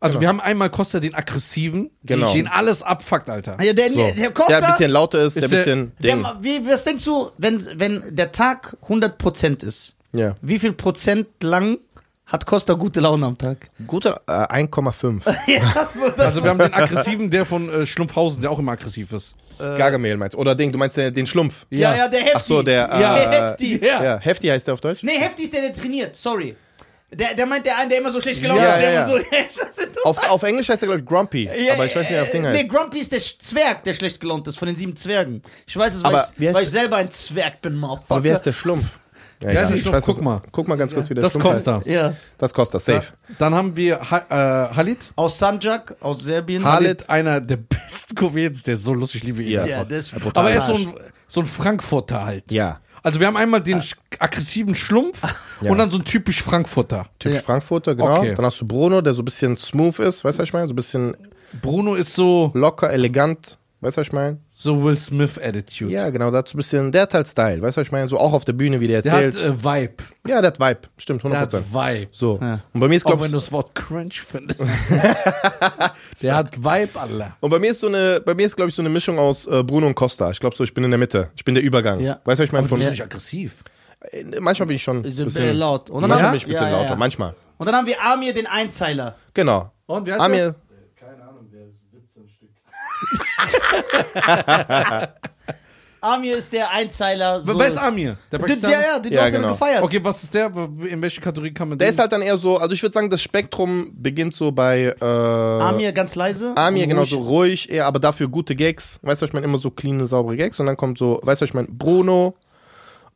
Also wir haben einmal Costa den aggressiven, Genau. den alles abfuckt, Alter. Ja, der, So. der Costa, Der ein bisschen lauter ist, der Ist der- bisschen der, Ding. wie, was denkst du, wenn, wenn der Tag 100% ist, Ja. wie viel Prozent lang hat Costa gute Laune am Tag? Guter äh, 1,5. ja, so Also wir haben den aggressiven, der von äh, Schlumpfhausen, der auch immer aggressiv ist. Gargamel meinst du? Oder Ding, du meinst den, den Schlumpf. ja, ja, der Hefti. Ach so, der, ja, äh, Hefti. Ja. Ja, Hefti heißt der auf Deutsch? Nee, Hefti ist der, der trainiert, sorry. Der, der meint der eine, der immer so schlecht gelaunt Ja, ist, der ja, immer ja. so. Auf, auf Englisch heißt er, glaube ich, Grumpy. Ja, aber ich weiß nicht, wie er auf Ding äh, heißt. Nee, Grumpy ist der Zwerg, der schlecht gelaunt ist, von den sieben Zwergen. Ich weiß es, weil, Aber ich, weil ich der- selber ein Zwerg bin, Motherfucker. aber wer ist der Schlumpf? Ja, nicht ich Schlumpf, weiß guck mal. Guck mal ganz kurz, wie der Das heißt. Costa. Ja. Das Costa, safe. Dann haben wir ha äh, Halit. Aus Sanjak, aus Serbien. Halit. Halit, einer der besten Comedians, der ist so lustig, ich liebe ihn. Ja. Ja, der ist Aber er ist so ein, so ein Frankfurter halt. Ja. Also wir haben einmal den sch- aggressiven Schlumpf und dann so ein typisch Frankfurter. Typisch Ja. Frankfurter, genau. Okay. Dann hast du Bruno, der so ein bisschen smooth ist, weißt du, was ich meine? So ein bisschen Bruno ist so, locker, elegant, weißt du, was ich meine? So Will Smith Attitude. Ja, genau, so ein bisschen, der hat halt Style, weißt du, was ich meine? So auch auf der Bühne, wie der Der hat erzählt. äh, Vibe. ja, der hat Vibe, stimmt, Der hat 100%. Vibe. So. Und bei mir ist, Auch glaube wenn du das Wort cringe findest. der hat Vibe, Allah. Und bei mir ist so eine, bei mir ist, glaube ich, so eine Mischung aus äh, Bruno und Costa. Ich glaube so, ich bin in der Mitte. Ich bin der Übergang. Ja. Weißt du, was ich meine? Aber du Von, bist nicht aggressiv. äh, manchmal bin ich schon ein Ist ein bisschen, laut. Und dann manchmal haben- bin ich ein bisschen ja, ja, lauter. ja. Manchmal. Und dann haben wir Amir, den Einzeiler. Genau. Und wer Amir, Keine Ahnung, wer 17 Stück. Amir ist der Einzeiler. So. Wer ist Amir? Der Pakistaner? ja, ja, den Ja, du hast ja genau. gefeiert. Okay, was ist der? In welche Kategorie kann man der den? ist halt dann eher so, also ich würde sagen, das Spektrum beginnt so bei äh, Amir ganz leise. Amir genau ruhig. so ruhig, eher, aber dafür gute Gags. Weißt du, was ich meine? Immer so clean, saubere Gags. Und dann kommt so, weißt du, was ich meine? Bruno,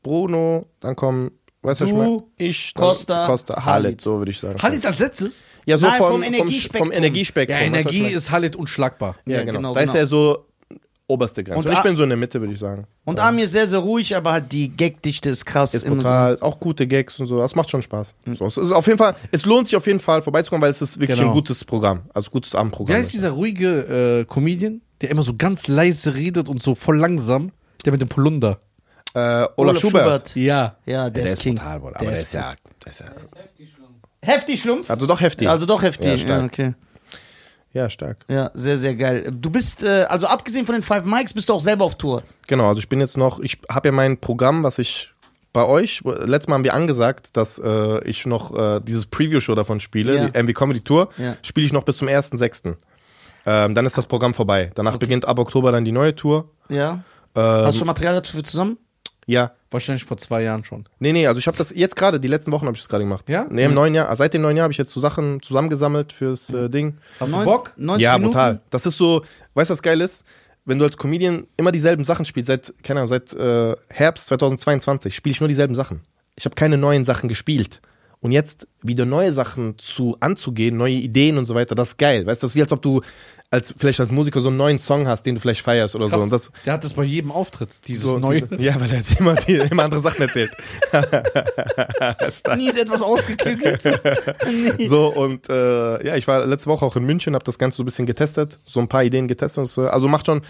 Bruno, dann kommen, weißt du, was ich Du, meine? Ich, dann Costa, Costa, Halit. So würde ich sagen. Halit als letztes? Ja, so Nein, vom, vom Energiespektrum. vom Energiespektrum. Ja, du, ich Energie ist Halit unschlagbar. Ja, Ja, genau. genau, Da ist genau. er so oberste Grenze. Und ich bin so in der Mitte, würde ich sagen. Und Amir ist sehr, sehr ruhig, aber halt die Gagdichte ist krass. Ist brutal, auch gute Gags und so. Das macht schon Spaß. So, es ist auf jeden Fall, es lohnt sich auf jeden Fall vorbeizukommen, weil es ist wirklich Genau. ein gutes Programm. Also gutes Wer Abendprogramm. ist dieser ruhige äh, Comedian, der immer so ganz leise redet und so voll langsam? Der mit dem Polunder. Äh, Olaf, Olaf Schubert. Schubert. Ja. Ja, der, Der ist King. brutal, Bruder. Der Aber der ist ist ja, der ist ja, Heftig schlimm. Heftig Schlumpf? also doch heftig. Also doch heftig. Ja, stark. okay. Ja, stark. Ja, sehr, sehr geil. Du bist, äh, also abgesehen von den Five Mics, bist du auch selber auf Tour. Genau, also ich bin jetzt noch, ich habe ja mein Programm, was ich bei euch, letztes Mal haben wir angesagt, dass äh, ich noch äh, dieses Preview-Show davon spiele, Ja. die MV Comedy Tour, Ja. spiele ich noch bis zum 1.6. Ähm, dann ist das Programm vorbei. Danach beginnt ab Oktober dann die neue Tour. Ja. Ähm, Hast du schon Material dafür zusammen? ja, Wahrscheinlich vor zwei Jahren schon. Nee, nee, also ich habe das jetzt gerade, die letzten Wochen habe ich das gerade gemacht. Ja? Nee, im neuen Jahr, seit dem neuen Jahr habe ich jetzt so Sachen zusammengesammelt fürs äh, Ding. Hast Neun- du Bock? 90 ja, Minuten? brutal. Das ist so, weißt du, was geil ist? Wenn du als Comedian immer dieselben Sachen spielst, seit, keine Ahnung, seit äh, Herbst 2022 spiele ich nur dieselben Sachen. Ich habe keine neuen Sachen gespielt. Und jetzt wieder neue Sachen zu anzugehen, neue Ideen und so weiter, das ist geil. Weißt du, das ist wie als ob du als vielleicht als Musiker so einen neuen Song hast, den du vielleicht feierst oder so. Und das der hat das bei jedem Auftritt, dieses so neue. diese, ja, weil er hat immer, die, immer andere Sachen erzählt. Nie ist etwas ausgeklügelt. Nie. So, und äh, ja, ich war letzte Woche auch in München, habe das Ganze so ein bisschen getestet, so ein paar Ideen getestet. Also macht schon,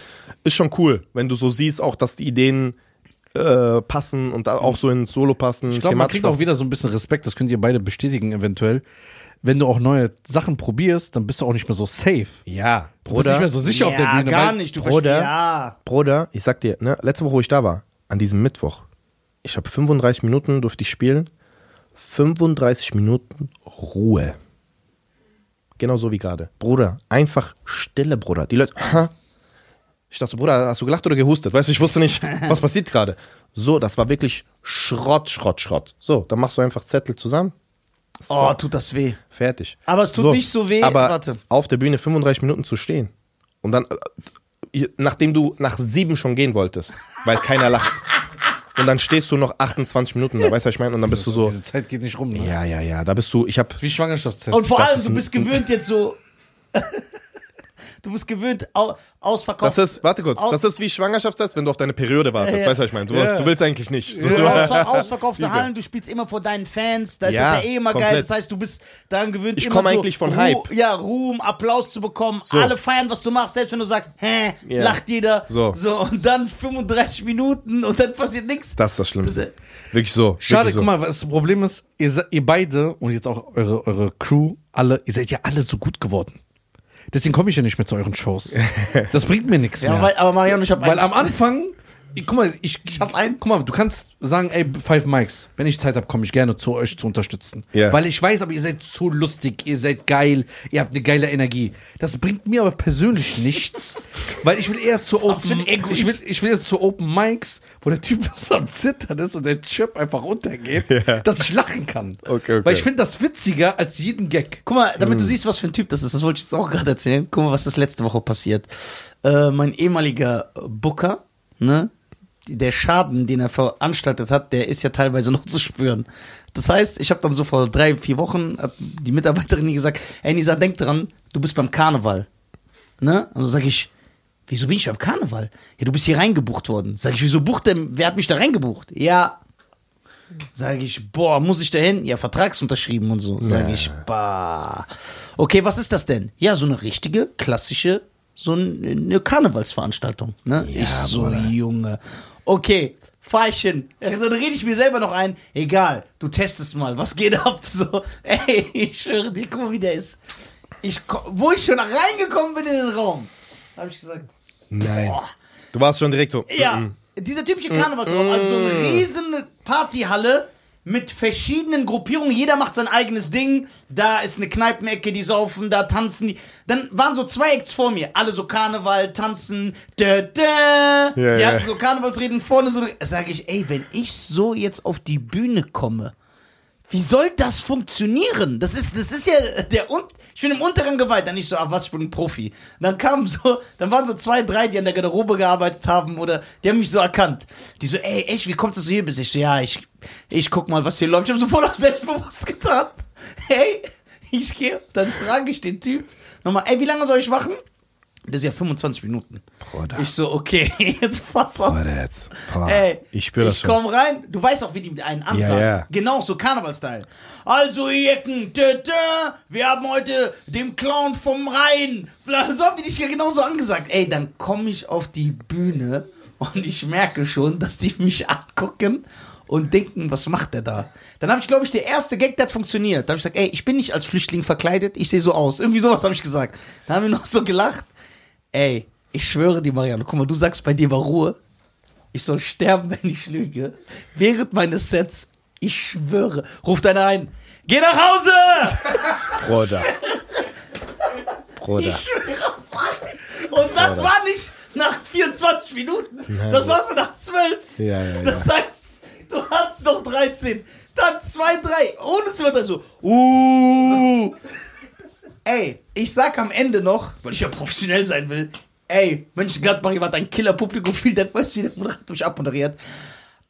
ist schon cool, wenn du so siehst, auch dass die Ideen äh, passen und auch so ins Solo passen. Ich glaube, man kriegt auch wieder so ein bisschen Respekt, das könnt ihr beide bestätigen eventuell. Wenn du auch neue Sachen probierst, dann bist du auch nicht mehr so safe. Ja, Du bist nicht mehr Bruder, so sicher auf der ja, Bühne. gar nicht. Du Bruder. verstehst. Ja. Bruder, ich sag dir, ne, letzte Woche, wo ich da war, an diesem Mittwoch, ich habe 35 Minuten durfte ich spielen, 35 Minuten Ruhe. Genau so wie gerade. Bruder, einfach Stille, Bruder. Die Leute, ha? Ich dachte, Bruder, hast du gelacht oder gehustet? Weißt du, ich wusste nicht, was passiert gerade. So, das war wirklich Schrott, Schrott, Schrott. So, dann machst du einfach Zettel zusammen. So, Oh, tut das weh. fertig. Aber es tut nicht so weh. Aber Warte. auf der Bühne 35 Minuten zu stehen und dann, äh, nachdem du nach sieben schon gehen wolltest, weil keiner lacht. Und dann stehst du noch 28 Minuten da, weißt du, was ich meine? Und dann bist du so, Diese Zeit geht nicht rum. Ne? ja, ja, ja, da bist du, ich hab, Wie Schwangerschaftstest. Und vor allem, du bist gewöhnt jetzt so. du bist gewöhnt, au, ausverkauft. Das ist, warte kurz, das ist wie Schwangerschaftstest, wenn du auf deine Periode wartest. Ja, ja. Weißt du, was ich meine? Du, Ja. du willst eigentlich nicht. So, Ausver ausverkaufte Liebe. Hallen, du spielst immer vor deinen Fans, da ist Ja, das ja eh immer geil. komplett. Das heißt, du bist daran gewöhnt, Ich immer komm so eigentlich von Ru Hype. Ja, Ruhm, Applaus zu bekommen. So. Alle feiern, was du machst, selbst wenn du sagst, hä, Ja. lacht jeder. So. so. Und dann 35 Minuten und dann passiert nichts. Das ist das Schlimmste. Wirklich so. Schade, wirklich so. guck mal, was das Problem ist, ihr, ihr beide und jetzt auch eure, eure Crew, alle, ihr seid ja alle so gut geworden. Deswegen komme ich ja nicht mehr zu euren Shows. Das bringt mir nichts Ja, mehr. weil, aber Mariano, ich habe Weil am Anfang, ich, guck mal, ich, Ich hab einen. Guck mal, du kannst sagen, ey, Five Mics, wenn ich Zeit habe, komme ich gerne zu euch zu unterstützen. Ja. Weil ich weiß, aber ihr seid so lustig, ihr seid geil, ihr habt eine geile Energie. Das bringt mir aber persönlich nichts, weil ich will eher zu Open, ich will, ich will zu Open Mics, wo der Typ so am Zittern ist und der Chip einfach runtergeht, Ja. dass ich lachen kann. Okay, okay. Weil ich finde das witziger als jeden Gag. Guck mal, damit du Hm. siehst, was für ein Typ das ist, das wollte ich jetzt auch gerade erzählen. Guck mal, was ist letzte Woche passiert. Äh, mein ehemaliger Booker, ne? Der Schaden, den er veranstaltet hat, der ist ja teilweise noch zu spüren. Das heißt, ich habe dann so vor drei, vier Wochen die Mitarbeiterin gesagt, ey Nisa, denk dran, du bist beim Karneval. Ne? Und dann sage ich, wieso bin ich beim Karneval? Ja, du bist hier reingebucht worden. Sag ich, wieso bucht der, wer hat mich da reingebucht? Ja, Sage ich, boah, muss ich da hin? Ja, Vertragsunterschrieben und so. Sage ich, bah. Okay, was ist das denn? Ja, so eine richtige, klassische, so eine Karnevalsveranstaltung. Ne? ich so, Junge. Okay, fahr ich hin. Dann rede ich mir selber noch ein, egal, du testest mal, was geht ab? So, ey, ich schwöre dir, guck mal, wie der ist. Ich, wo ich schon reingekommen bin in den Raum, habe ich gesagt, Nein. boah. Du warst schon direkt so. Ja, mm, dieser typische Karnevalsraum, also so eine riesen Partyhalle mit verschiedenen Gruppierungen, jeder macht sein eigenes Ding. Da ist eine Kneipenecke, die saufen, da tanzen die. Dann waren so zwei Acts vor mir, alle so Karneval, tanzen, da, da. die ja. hatten so Karnevalsreden vorne, so. Sag ich, ey, wenn ich so jetzt auf die Bühne komme, wie soll das funktionieren? Das ist, das ist ja der Un ich bin im unteren Gewalt, dann nicht so, ah, was, ich bin ein Profi. Dann kamen so, dann waren so zwei, drei, die an der Garderobe gearbeitet haben oder die haben mich so erkannt. Die so, ey, echt, wie kommt das so hier bis? Ich so, ja, ich, ich guck mal, was hier läuft. Ich hab so voll auf selbstbewusst getan. Hey, ich gehe, dann frage ich den Typ nochmal, ey, wie lange soll ich machen? Das ist ja 25 Minuten. Bruder. Ich so, okay, jetzt pass auf. Bruder, jetzt. Ey, ich spüre das ich schon. komm rein, du weißt auch, wie die mit einen ansagen. Ja, ja. Genau, so Karnevalstyle. Also, ihr Jecken, wir haben heute den Clown vom Rhein. So haben die dich ja genauso angesagt. Ey, dann komme ich auf die Bühne und ich merke schon, dass die mich angucken und denken, was macht der da? Dann habe ich, glaube ich, der erste Gag, der hat funktioniert. Da habe ich gesagt, ey, ich bin nicht als Flüchtling verkleidet, ich sehe so aus. Irgendwie sowas habe ich gesagt. Da haben wir noch so gelacht. Ey, ich schwöre dir, Marianne, guck mal, du sagst, bei dir war Ruhe. Ich soll sterben, wenn ich lüge. Während meines Sets, ich schwöre, ruft einer ein, geh nach Hause! Bruder. Bruder. Ich schwöre, Und das war nicht nach 24 Minuten, das war so nach 12. Ja, ja, ja. Das heißt, du hast noch 13, dann 2, 3, ohne zu übertreiben, so, uh. Ey, ich sag am Ende noch, weil ich ja professionell sein will, ey, Mönchengladbach, ihr wart ein Killer-Publikum, vielen Dank, weißt du, wie der Moderator mich abmoderiert.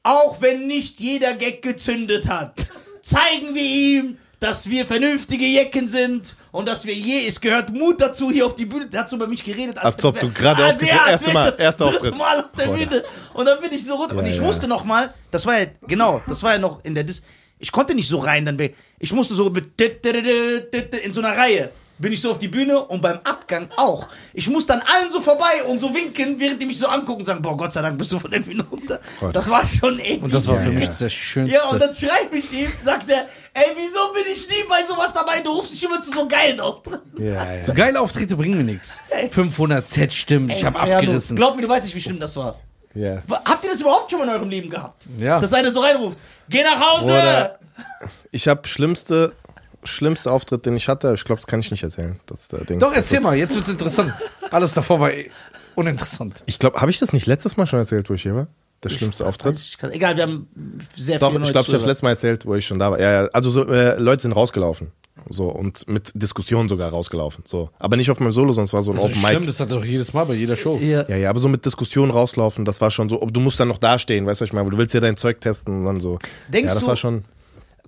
Auch wenn nicht jeder Gag gezündet hat, zeigen wir ihm, dass wir vernünftige Jecken sind und dass wir je, es gehört Mut dazu, hier auf die Bühne, der hat so über mich geredet, Als ob du gerade als aufgetreten- als erste Mal, erster Auftritt. Mal auf der. Bühne. Und dann bin ich so runter. und Ja, ich ja. musste noch mal, das war ja, genau, das war ja noch in der Dis ich konnte nicht so rein, dann ich musste so mit in so einer Reihe. Bin ich so auf die Bühne und beim Abgang auch. Ich muss dann allen so vorbei und so winken, während die mich so angucken und sagen, boah, Gott sei Dank bist du von der Bühne runter. Gott. Das war schon eklig. Und das war Ja, für ja. mich das Schönste. Ja, und dann schreibe ich ihm, sagt er, ey, wieso bin ich nie bei sowas dabei? Du rufst dich immer zu so geilen Auftritten. Ja, ja. so geile Auftritte bringen mir nichts. 500 Z-Stimmen, ich habe ja, du- abgerissen. Glaub mir, du weißt nicht, wie schlimm das war. ja. Habt ihr das überhaupt schon mal in eurem Leben gehabt? Ja. Dass einer so reinruft, geh nach Hause! Bruder. Ich habe schlimmste, schlimmste Auftritt, den ich hatte. Ich glaube, das kann ich nicht erzählen. Das ist der Ding. Doch, Das erzähl ist- mal, jetzt wird's interessant. Alles davor war eh uninteressant. Ich glaube, habe ich das nicht letztes Mal schon erzählt, wo ich hier war? Der schlimmste Weiß Auftritt? ich kann, egal, wir haben sehr Doch, viele ich glaube, ich habe das Zuhörer. letzte Mal erzählt, wo ich schon da war. Ja, ja. Also so, äh, Leute sind rausgelaufen. So, und mit Diskussionen sogar rausgelaufen. So. Aber nicht auf meinem Solo, sonst war so ein Das, Open ist schlimm, Mic. das hat er doch jedes Mal bei jeder Show. Ja. Ja, ja, aber so mit Diskussionen rauslaufen, das war schon so, du musst dann noch dastehen, weißt du, was ich meine? Du willst ja dein Zeug testen und dann so. Denkst ja, das du- war schon.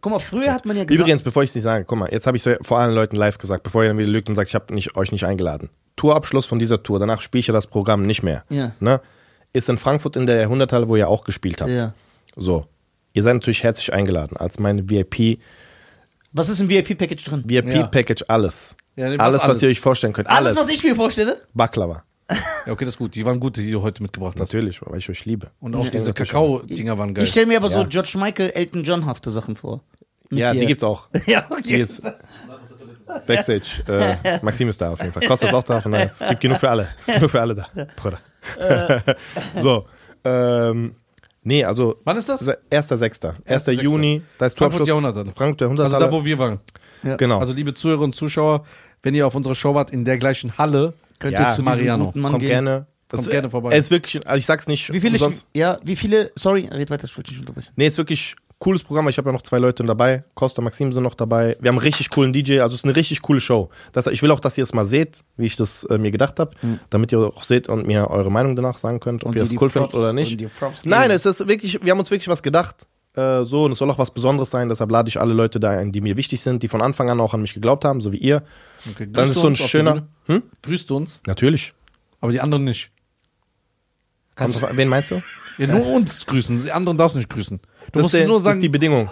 Guck mal, früher hat man ja gesagt, Übrigens, bevor ich es nicht sage, guck mal, jetzt habe ich vor allen Leuten live gesagt, bevor ihr dann wieder lügt und sagt, ich habe nicht, euch nicht eingeladen. Tourabschluss von dieser Tour, danach spiele ich ja das Programm nicht mehr. Ja. Ne? Ist in Frankfurt in der Jahrhunderthalle, wo ihr auch gespielt habt. Ja. So. Ihr seid natürlich herzlich eingeladen als meine VIP, Was ist im VIP-Package drin? VIP-Package, alles. Ja, alles, was alles? ihr euch vorstellen könnt. Alles, Alles. was ich mir vorstelle? Baklava. Ja, okay, das ist gut. Die waren gut, die du heute mitgebracht hast. Natürlich, weil ich euch liebe. Und auch diese Kakao-Dinger waren geil. Ich stelle mir aber so Ja. George Michael, Elton John-hafte Sachen vor. Mit Ja, dir. die gibt's auch. Ja, Die okay. ist Backstage. Äh, Maxim ist da auf jeden Fall. Costa ist auch da. Von daher, es gibt genug für alle. Es gibt genug für alle da. Bruder. so. Ähm, nee, also. Wann ist das? 1.6. 1. 1.6.. Juni. Da ist Frankfurt Tourabschluss. Jahrhunderthalle. Frankfurt Also Jahrhunderthalle. da, wo wir waren. genau. Also liebe Zuhörer und Zuschauer, wenn ihr auf unserer Show wart, in der gleichen Halle, Könnt Ja, ihr zu diesem Mariano. guten Mann Kommt gehen. gerne. Kommt Das- gerne vorbei. Er ist wirklich, also ich sag's nicht Wie viele, umsonst. ja, wie viele, sorry, red weiter, ich wollte nicht unterbrechen. Nee, ist wirklich cooles Programm. Ich habe ja noch zwei Leute dabei. Costa, Maxim sind noch dabei. Wir haben einen richtig coolen DJ. Also es ist eine richtig coole Show. Das, ich will auch, dass ihr es mal seht, wie ich das äh, mir gedacht habe, damit ihr auch seht und mir eure Meinung danach sagen könnt, ob Und ihr das cool findet oder nicht. Nein, es ist wirklich, wir haben uns wirklich was gedacht. Äh, so, und es soll auch was Besonderes sein. Deshalb lade ich alle Leute da ein, die mir wichtig sind, die von Anfang an auch an mich geglaubt haben, so wie ihr. Okay, Dann grüßt ist du so ein schöner. Hm? grüßt du uns, Natürlich. aber die anderen nicht. Kommt drauf an, wen meinst du? Ja, nur uns grüßen, die anderen darfst du nicht grüßen. Du Das, musst ist, der, nur das sagen, ist die Bedingung.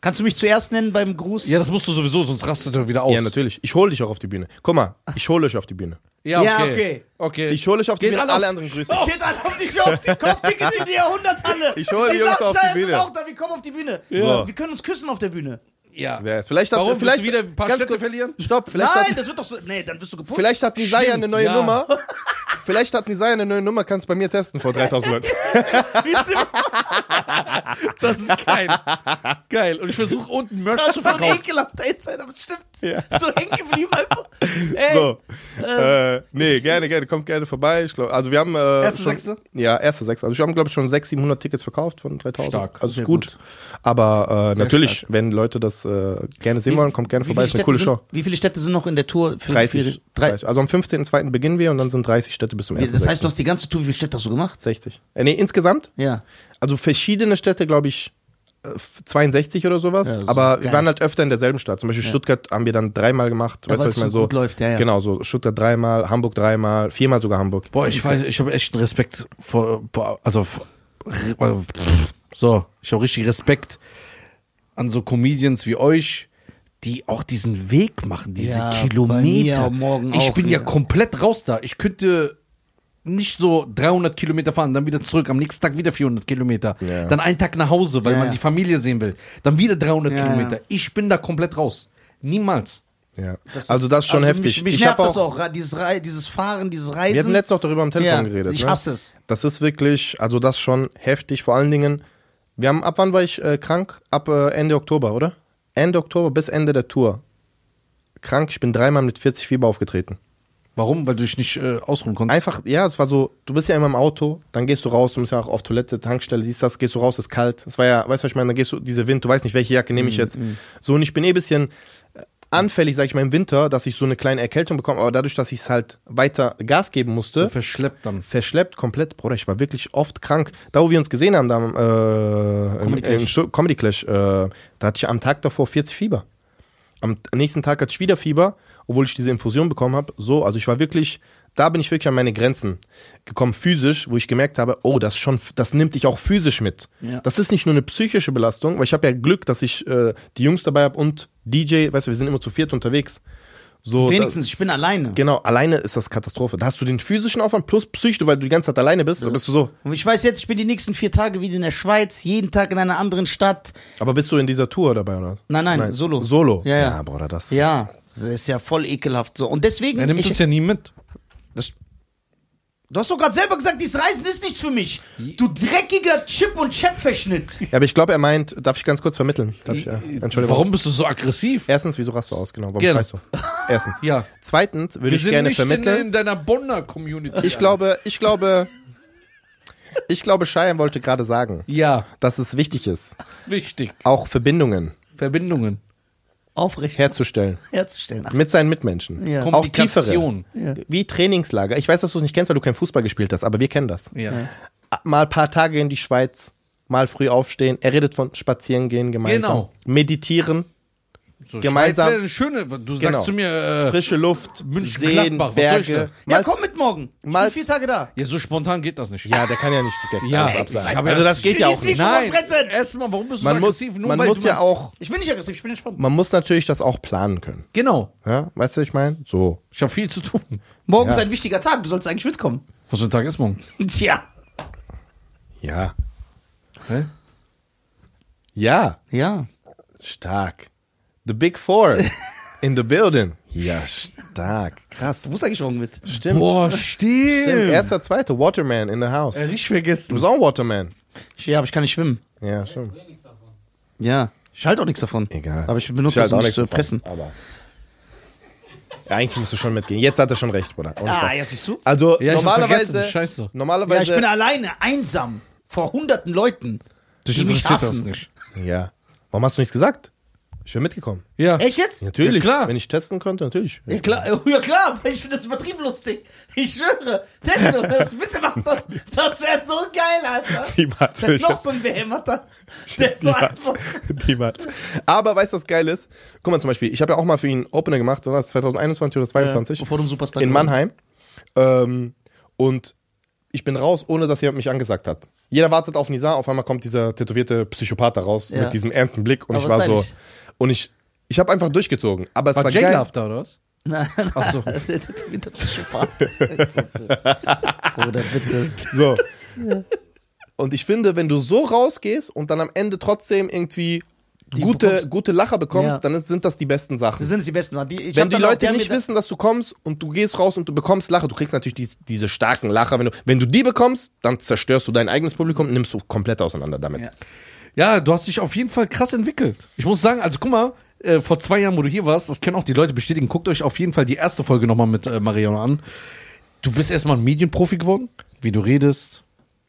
Kannst du mich zuerst nennen beim Gruß? ja, das musst du sowieso, sonst rastet er wieder aus. Ja, natürlich. Ich hole dich auch auf die Bühne. Guck mal, ich hole euch auf die Bühne. Ja, Ja, okay. okay. okay. Ich hole euch auf die Geht Bühne, alle alle auf- anderen grüße ich. Geht alle auf die Show, die Kopftickets in die Jahrhunderthalle. Ich hol die Jungs auf die Bühne. sind auch da, wir kommen auf die Bühne. So. Wir können uns küssen auf der Bühne. ja. Wer ist? Vielleicht hat Warum? vielleicht wieder ein paar ganz Schritte verlieren? Stopp, vielleicht Nein, hat, das wird doch so. Nee, dann wirst du gepusht. vielleicht hat Nisaya eine neue ja. Nummer. Vielleicht hat Nisaya eine neue Nummer, kannst bei mir testen vor 3000 Leuten. Das ist geil. geil. Und ich versuche unten Merch das zu ist so ein verkaufen. ekelhafter Insider, aber es stimmt. Ja. So hängen geblieben einfach. Ey, So. Äh, nee, gerne, gerne, kommt gerne vorbei. Ich glaub, also wir haben. Äh, Erste schon, Sechste? Ja, erste sechs. Also wir haben, glaube ich, schon 600, 700 Tickets verkauft von 3000. Stark, Also ist gut. gut. Aber äh, natürlich, stark. wenn Leute das äh, gerne sehen wollen, kommt gerne wie vorbei. Ist eine Städte coole sind, Show. wie viele Städte sind noch in der Tour? Für, 30, Für, drei, 30. Also am 15.02. beginnen wir und dann sind 30 Städte bis zum 1. das heißt, du hast die ganze Tour, wie viele Städte hast du gemacht? 60. Äh, nee, insgesamt? Ja. Also verschiedene Städte, glaube ich, äh, 62 oder sowas. Ja, aber wir geil. waren halt öfter in derselben Stadt. Zum Beispiel Stuttgart haben wir dann dreimal gemacht. Ja, weißt du, was ich meine? so gut läuft, ja, ja. Genau, so Stuttgart dreimal, Hamburg dreimal, viermal sogar Hamburg. Boah, ich weiß, ich habe echt einen Respekt vor, also, vor- so, ich habe richtig Respekt an so Comedians wie euch, die auch diesen Weg machen, diese Ja, bei Kilometer. mir morgen ich auch bin ja wieder. komplett raus da. Ich könnte nicht so 300 Kilometer fahren, dann wieder zurück, am nächsten Tag wieder 400 Kilometer, Ja. dann einen Tag nach Hause, weil Ja, man ja. die Familie sehen will, dann wieder 300 Ja, Kilometer. ja. Ich bin da komplett raus. Niemals. Ja. also das ist schon also heftig. Mich, mich ich nervt habe das auch, dieses, Rei- dieses Fahren, dieses Reisen. wir hatten letztens auch darüber am Telefon ja, geredet. Ich ne? hasse es. Das ist wirklich, also das schon heftig. Vor allen Dingen, wir haben, ab wann war ich äh, krank? Ab äh, Ende Oktober, oder? Ende Oktober bis Ende der Tour. Krank, ich bin dreimal mit 40 Fieber aufgetreten. Warum? Weil du dich nicht äh, ausruhen konntest. Einfach, ja, es war so, du bist ja immer im Auto, dann gehst du raus, du musst ja auch auf Toilette, Tankstelle, dies, das, gehst du raus, ist kalt. Das war ja, weißt du, was ich meine, dann gehst du, diese Wind, du weißt nicht, welche Jacke nehme ich jetzt. So, und ich bin eh ein bisschen anfällig, sag ich mal, im Winter, dass ich so eine kleine Erkältung bekomme, aber dadurch, dass ich es halt weiter Gas geben musste, so verschleppt dann. verschleppt komplett, Bruder, ich war wirklich oft krank. Da, wo wir uns gesehen haben, da am, äh, Comedy im, im Clash. Stu- Comedy Clash, äh, da hatte ich am Tag davor 40 Fieber. Am nächsten Tag hatte ich wieder Fieber, obwohl ich diese Infusion bekommen habe. So, also ich war wirklich, da bin ich wirklich an meine Grenzen gekommen, physisch, wo ich gemerkt habe, oh, das schon, das nimmt dich auch physisch mit. Ja. Das ist nicht nur eine psychische Belastung, weil ich habe ja Glück, dass ich äh, die Jungs dabei habe und DJ, weißt du, wir sind immer zu viert unterwegs. So, Wenigstens, ich bin alleine. Genau, alleine ist das Katastrophe. Da hast du den physischen Aufwand plus Psycho, weil du die ganze Zeit alleine bist. Da bist du so. Und ich weiß jetzt, ich bin die nächsten vier Tage wieder in der Schweiz, jeden Tag in einer anderen Stadt. Aber bist du in dieser Tour dabei, oder? Nein, nein, solo. Solo? Ja, ja. Ja, Bruder, das Ja, das ist ja voll ekelhaft so. Und deswegen. Er nimmt ich, uns ja nie mit. Du hast doch gerade selber gesagt, dieses Reisen ist nichts für mich. Du dreckiger Chip- und Chat-Verschnitt. Ja, aber ich glaube, er meint, darf ich ganz kurz vermitteln? Darf ich, ja. Entschuldigung. Warum bist du so aggressiv? Erstens, wieso rast du aus? Genau, warum Gerne. schreist du? Erstens. Ja. Zweitens würde Wir ich sind gerne nicht in, vermitteln. in deiner Bonner Community. Ich glaube, ich glaube, ich glaube, Cheyenne wollte gerade sagen, ja, dass es wichtig ist, wichtig. auch Verbindungen Verbindungen. Aufrecht herzustellen herzustellen. Ach, mit seinen Mitmenschen. Ja. Auch tiefere. Kommunikation. Wie Trainingslager. Ich weiß, dass du es nicht kennst, weil du kein Fußball gespielt hast, aber wir kennen das. Ja. mal ein paar Tage in die Schweiz, mal früh aufstehen. Er redet von spazieren gehen gemeinsam. Genau. Meditieren. So, gemeinsam eine schöne, du Genau. sagst zu mir, äh, frische Luft, München, Seen, Berge. Ja, komm mit morgen. Ich bin vier Tage da. ja, so spontan geht das nicht. Ja, der kann ja nicht direkt Ja, alles absagen. Also ja- das geht ja auch nicht. Nein, erstmal, warum bist du Man so muss, aggressiv? Nur man weil muss du ja auch, Ich bin nicht aggressiv, ich bin entspannt. man muss natürlich das auch planen können. Genau. Ja, weißt du, was ich meine? So. Ich habe viel zu tun. Morgen Ja. ist ein wichtiger Tag, du sollst eigentlich mitkommen. Was für ein Tag ist morgen? Tja. Ja. Hä? Ja. Ja. Stark. The Big Four in the building. Ja, stark. Krass. Du musst eigentlich morgen mit. Stimmt. Boah, stimmt. Stimmt. Erster, zweiter. Waterman in the house. Äh, Du nicht vergessen. bist auch ein Waterman. Ich, ja, aber ich kann nicht schwimmen. Ja, stimmt. Ja. Ich halte auch nichts davon. Egal. Aber ich benutze Ich das, um auch mich zu davon, pressen. Aber. Ja, eigentlich musst du schon mitgehen. Jetzt hat er schon recht, Bruder. Ohne Ah, Spaß. ja, siehst du? Also Ja, ich normalerweise, vergessen. Scheiße. normalerweise, Ja, ich bin alleine, einsam, vor hunderten Leuten, die mich interessiert das hassen. nicht. ja. Warum hast du nichts gesagt? Ich wäre mitgekommen. Ja. Echt jetzt? Natürlich. Ja, klar. Wenn ich testen könnte, natürlich. Ja klar, ja klar, weil ich finde das übertrieben lustig. Ich schwöre. Testo, das, bitte mach das. Das wäre so geil, Alter. Niemals. ich Noch das. so ein Behemmerter. Der ist so einfach. Niemals. Aber weißt du, was geil ist? Guck mal zum Beispiel, ich habe ja auch mal für ihn Opener gemacht, so was 2021 oder 2022 Bevor du ein Superstar in Mannheim. Ähm, und ich bin raus, ohne dass jemand mich angesagt hat. Jeder wartet auf Nizar, auf einmal kommt dieser tätowierte Psychopath da raus Ja. mit diesem ernsten Blick und Aber ich war so stylisch. Und ich ich habe einfach durchgezogen, aber es war, War geil. J-Love da, oder was? Nein, Ach so. der tätowierte Psychopath. Bruder, bitte. So. Und ich finde, wenn du so rausgehst und dann am Ende trotzdem irgendwie gute, bekommst- gute Lacher bekommst, Ja. dann sind das die besten Sachen. Das sind die besten Sachen. Die, ich wenn die auch- Leute nicht wissen, dass du kommst und du gehst raus und du bekommst Lacher, du kriegst natürlich die, diese starken Lacher. Wenn du, wenn du die bekommst, dann zerstörst du dein eigenes Publikum und nimmst du komplett auseinander damit. Ja. Ja, du hast dich auf jeden Fall krass entwickelt. Ich muss sagen, also guck mal, äh, vor zwei Jahren, wo du hier warst, das können auch die Leute bestätigen, guckt euch auf jeden Fall die erste Folge nochmal mit äh, Mariano an. Du bist erstmal ein Medienprofi geworden, wie du redest.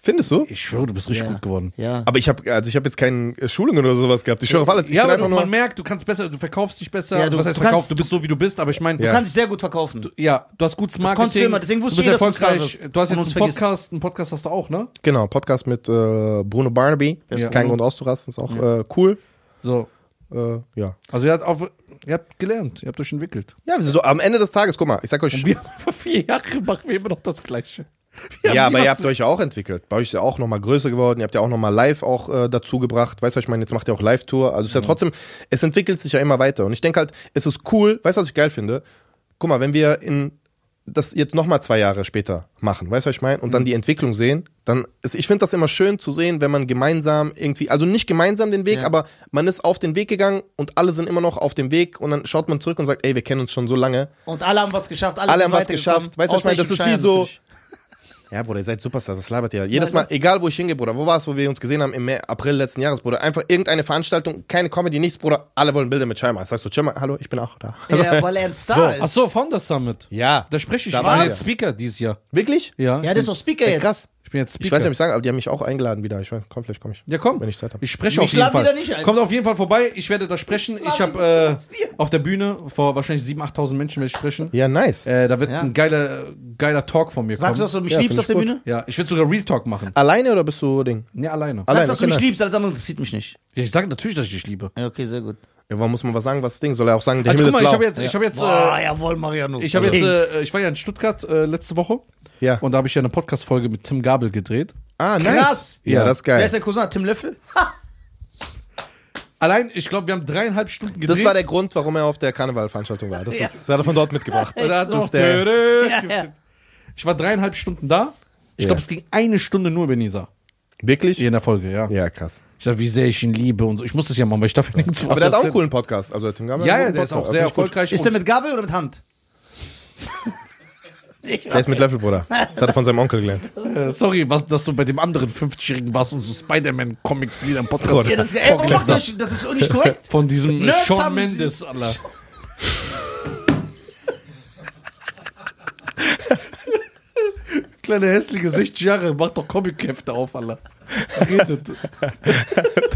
Findest du? Ich schwöre, du bist richtig Ja. gut geworden. Ja. Aber ich habe also ich habe jetzt keine Schulungen oder sowas gehabt. Ich schwöre auf alles. Ich ja, aber du, man merkt, du kannst besser, du verkaufst dich besser. Ja, du- was heißt du verkauft? kannst- Du bist so, wie du bist, aber ich meine, Du Ja. kannst dich sehr gut verkaufen. ja, du hast gutes Marketing. konntest du immer, deswegen wusste du bist ich, dass du Du hast jetzt einen Podcast, einen Podcast hast du auch, ne? genau Podcast mit äh, Bruno Barnaby. Ja. Kein Grund auszurasten, ist auch äh, cool. So. Äh, ja. Also ihr habt, auf, ihr habt gelernt, ihr habt euch entwickelt. Ja, wir sind so am Ende des Tages, guck mal, ich sag euch, Und wir haben vor vier Jahren machen wir immer noch das Gleiche. Ja, aber ihr habt euch ja auch entwickelt. Bei euch ist ja auch nochmal größer geworden. Ihr habt ja auch nochmal live auch äh, dazu gebracht. Weißt du, was ich meine? Jetzt macht ihr auch Live-Tour. Also es ist ja trotzdem, es entwickelt sich ja immer weiter. Und ich denke halt, es ist cool. Weißt du, was ich geil finde? Guck mal, wenn wir in das jetzt nochmal zwei Jahre später machen, weißt du, was ich meine? Und dann die Entwicklung sehen, dann ist, ich finde das immer schön zu sehen, wenn man gemeinsam irgendwie, also nicht gemeinsam den Weg, Ja. aber man ist auf den Weg gegangen und alle sind immer noch auf dem Weg und dann schaut man zurück und sagt, ey, wir kennen uns schon so lange. Und alle haben was geschafft. Alle, Alle haben was geschafft. Weißt du, was ich meine? Das ist wie so- natürlich. Ja, Bruder, ihr seid Superstars, das labert ihr. Jedes Ja, Mal, egal wo ich hingehe, Bruder, wo war es, wo wir uns gesehen haben im April letzten Jahres, Bruder, einfach irgendeine Veranstaltung, keine Comedy, nichts, Bruder, alle wollen Bilder mit Scheimer. Sagst du, Scheimer, hallo, ich bin auch da. Ja, weil er ein Star So. ist. Ach so, Founders Summit. Ja. Da spreche ich. Da waren jetzt. Speaker dieses Jahr. Wirklich? Ja. Ja, der ist doch Speaker jetzt. krass. Ich bin jetzt Speaker. Ich weiß nicht, ob ich sagen, aber die haben mich auch eingeladen wieder. Ich weiß, komm, vielleicht komme ich. Ja, komm. Wenn ich Zeit habe. Ich spreche auf jeden Fall. wieder nicht ein. Kommt auf jeden Fall vorbei. Ich werde da sprechen. Ich laden habe äh, auf der Bühne vor wahrscheinlich 7.000, 8.000 Menschen werde ich sprechen. Ja, nice. Äh, da wird Ja. ein geiler, geiler Talk von mir Sagst du, kommen. dass du mich Ja, liebst auf der ich gut. Bühne? Ja, ich werde sogar Real Talk machen. Alleine oder bist du Ding? Ne, alleine. Alleine, Sagst, dass du mich nice. liebst, alles andere interessiert mich nicht. Ja, ich sage natürlich, dass ich dich liebe. Ja, okay, sehr gut. Ja, warum muss man was sagen, was das Ding? Soll er auch sagen, der Also Himmel guck mal, ist ich blau? habe jetzt, ich habe jetzt, Boah, äh, jawohl, Mariano. ich habe jetzt, äh, ich war ja in Stuttgart äh, letzte Woche ja. und da habe ich ja eine Podcast-Folge mit Tim Gabel gedreht. ah, nice. Krass. Ja, Ja. das ist Wer geil. ist der Cousin? Tim Löffel? Allein, ich glaube, wir haben dreieinhalb Stunden gedreht. Das war der Grund, warum er auf der Karnevalveranstaltung war. Das, Ja. ist, das hat er von dort mitgebracht. Das ist der- Ja, ja. Ich war dreieinhalb Stunden da. Ich Ja. glaube, es ging eine Stunde nur über Nisa. Wirklich? In der Folge, ja. Ja, krass. Ich sag, wie sehr ich ihn liebe und so. Ich muss das ja machen, weil ich darf ja nirgendwo Aber der hat auch einen coolen Podcast. Also, der Tim Gabel Ja, ja, der ist auch sehr erfolgreich. Ist der mit Gabel oder mit Hand? Der ist mit Löffel, Bruder. Das hat er von seinem Onkel gelernt. Äh, sorry, was, dass du bei dem anderen 50-Jährigen warst und so Spider-Man-Comics wieder im Podcast Ja, das, ey, warum macht das, das ist nicht korrekt. Von diesem Nerds Shawn Mendes, Alter. Kleine hässliche 60 Jahre, macht doch Comic-Hefte auf, Alter. Redet.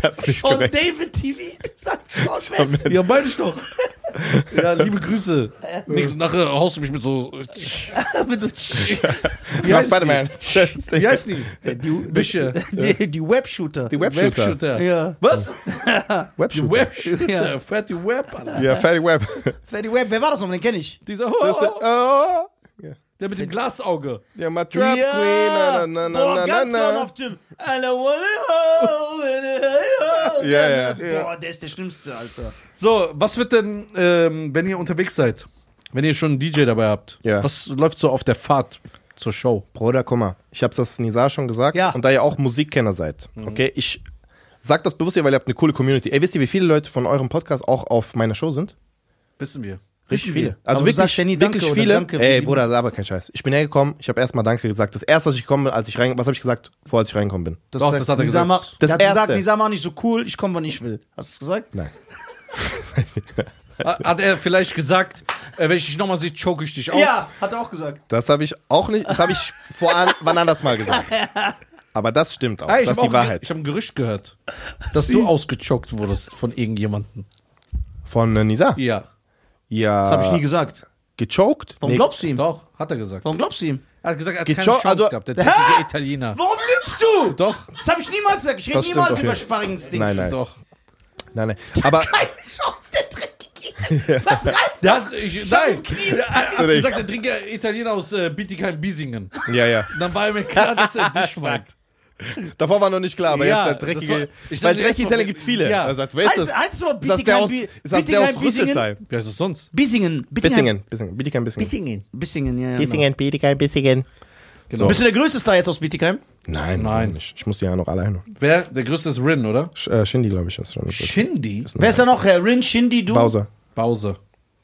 Das ist nicht Sean korrekt. David TV. Mendes. Ja, meine ich doch. Ja, liebe Grüße. Nicht, nachher haust du mich mit so. Mit so Wie heißt Spider-Man. die? Wie heißt die? die, Wische. die, die Webshooter. Die Webshooter. Webshooter. Ja. Was? Die Webshooter. Webshooter. Ja. Fatty Web, Alter. Ja, Fatty Web. Fatty Web, wer war das noch? Den kenne ich. Dieser, Das ist, oh, oh, ja. Der mit dem Glasauge. Ja, my trap queen. Na, na, na, Boah, na, na, ganz na. genau auf Jim. I don't wanna hold Ja, ja. Boah, der ist der Schlimmste, Alter. So, was wird denn, ähm, wenn ihr unterwegs seid? Wenn ihr schon einen DJ dabei habt? Ja. Was läuft so auf der Fahrt zur Show? Bruder, guck mal. Ich hab's das Nizar schon gesagt. Ja. Und da ihr auch Musikkenner seid, Mhm. okay, ich sag das bewusst, hier, weil ihr habt eine coole Community. Ey, wisst ihr, wie viele Leute von eurem Podcast auch auf meiner Show sind? Wissen wir. Richtig viele. Also Aber wirklich, Danke wirklich oder viele. Danke, Ey, Bruder, aber kein Scheiß. Ich bin hergekommen, ich habe erstmal Danke gesagt. Das erste, was ich gekommen bin, als ich rein, was habe ich gesagt, vor als ich reingekommen bin? Doch, das hat er gesagt. Ma- Das hat gesagt, Erste. Nisa mach nicht so cool, ich komme, wann ich will. Hast du es gesagt? Nein. Ha- Hat er vielleicht gesagt, äh, wenn ich dich nochmal sehe, choke ich dich aus? Ja, hat er auch gesagt. Das habe ich auch nicht, das habe ich vor an, wann anders mal gesagt. Aber das stimmt auch. Ich das ist habe die ein, Wahrheit. ich hab ein Gerücht gehört, dass du ausgechockt wurdest von irgendjemandem. Von äh, Nisa? Ja. Ja. Das habe ich nie gesagt. Gechoked? Warum Nee, glaubst du ihm? Doch, hat er gesagt. Warum glaubst du ihm? Er hat gesagt, er hat Gecho- keine Chance also- gehabt, der dreckige Italiener. Warum lügst du? Doch, Das habe ich niemals gesagt. Ich rede niemals über Sparringsdings. Nein, nein. doch. Nein, nein. Aber Keine Chance, der dreckige. Der hat, ich, nein, im Knie er hat gesagt, der trinkt Italiener aus äh, Bietigheim-Biesingen. ja, ja. Und dann war mir klar, dass er dich meint. Davor war noch nicht klar, aber Ja, jetzt der das dreckige. war- ich weil dreckige mal, Italiener gibt's viele. ja. Er sagt, wer ist Heißt, das? heißt es aber Ist das der aus, Bietigheim, ist das der aus Bietigheim, Rüsselsheim? Wer ist es sonst? Bissingen. Bissingen. Bissingen. Bietigheim, Bissingen. Bissingen. Bissingen, ja. ja. Bissingen, Bietigheim, Bissingen. Genau. Bist du der größte Star jetzt aus Bietigheim? Nein, Nein. Nicht. Ich muss die ja noch alle hin. Wer? Der größte ist Rin, oder? Sch- äh, Shindy, glaube ich, ist schon. Shindy? Wer ist da noch? Herr Rin, Shindy, du? Bowser. Bowser.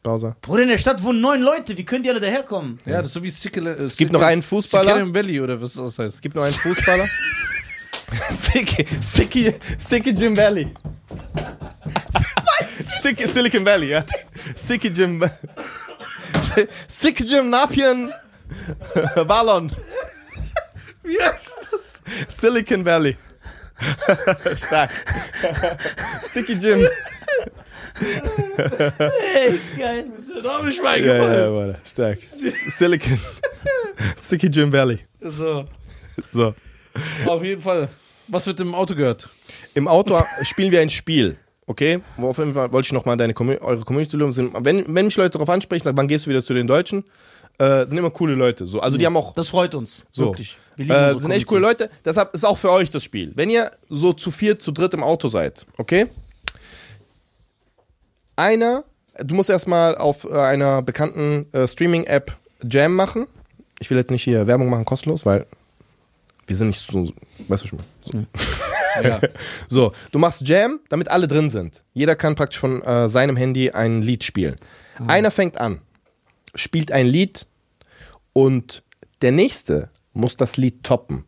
Bowser. Bruder, in der Stadt wohnen neun Leute. Wie können die alle daherkommen? Ja, das ist so wie Sickle. Äh, Gibt noch einen Fußballer? Silicon Valley, oder was das heißt. Es gibt noch einen Fußballer. Sicky, Sicky, Sicky Jim Valley. Sicky, Silicon Valley, ja. Sicky Jim. Sicky Jim Napian Ballon. Wie heißt das? Silicon Valley. Stark. Sicky Jim. Ey, geil. Da hab ich mal Ja, ja, warte. Stark. Silicon. Sicky Jim Valley. So, So. auf jeden Fall. Was wird im Auto gehört? Im Auto spielen wir ein Spiel. Okay? Wo auf jeden Fall wollte ich nochmal deine Commu- eure Community loben. Wenn, wenn mich Leute darauf ansprechen, sagen, wann gehst du wieder zu den Deutschen? Äh, sind immer coole Leute. So. Also die haben auch Das freut uns. So. Wirklich. Wir lieben Äh, unsere sind echt coole Community. Leute. Deshalb ist auch für euch das Spiel. Wenn ihr so zu viert, zu dritt im Auto seid, okay? Einer, du musst erstmal auf äh, einer bekannten äh, Streaming-App Jam machen. Ich will jetzt nicht hier Werbung machen, kostenlos, weil wir sind nicht so, weißt du schon. So. Ja. so, du machst Jam, damit alle drin sind. Jeder kann praktisch von äh, seinem Handy ein Lied spielen. Einer fängt an, spielt ein Lied und der nächste muss das Lied toppen.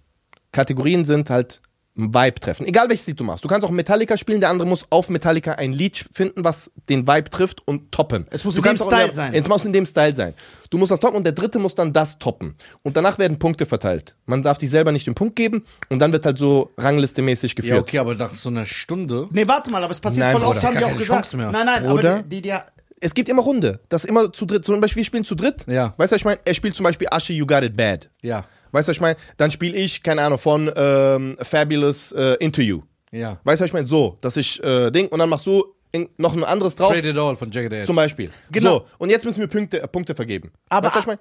Kategorien sind halt Vibe treffen. Egal welches Lied du machst. Du kannst auch Metallica spielen, der andere muss auf Metallica ein Lied finden, was den Vibe trifft und toppen. Es muss du in dem Style in sein. Es muss in dem Style sein. Du musst das toppen und der dritte muss dann das toppen. Und danach werden Punkte verteilt. Man darf sich selber nicht den Punkt geben und dann wird halt so ranglistemäßig ja, geführt. okay, aber nach so einer Stunde. Nee, warte mal, aber es passiert Nein, voll oft, haben die auch gesagt. Chance mehr. Nein, nein, Bruder. aber die, die, die Es gibt immer Runde. Das ist immer zu dritt. Zum Beispiel, wir spielen zu dritt. Ja. Weißt du, was ich meine? Er spielt zum Beispiel Asche, You Got It Bad. Ja. Weißt du, was ich meine? Dann spiele ich, keine Ahnung, von ähm, Fabulous äh, Into You. Ja. Weißt du, was ich meine? So, dass ich äh, Ding und dann machst du in, noch ein anderes drauf. Trade It All von Jagged Edge. Zum Beispiel. Genau. So, und jetzt müssen wir Punkte, äh, Punkte vergeben. Aber- weißt du, was ich meine?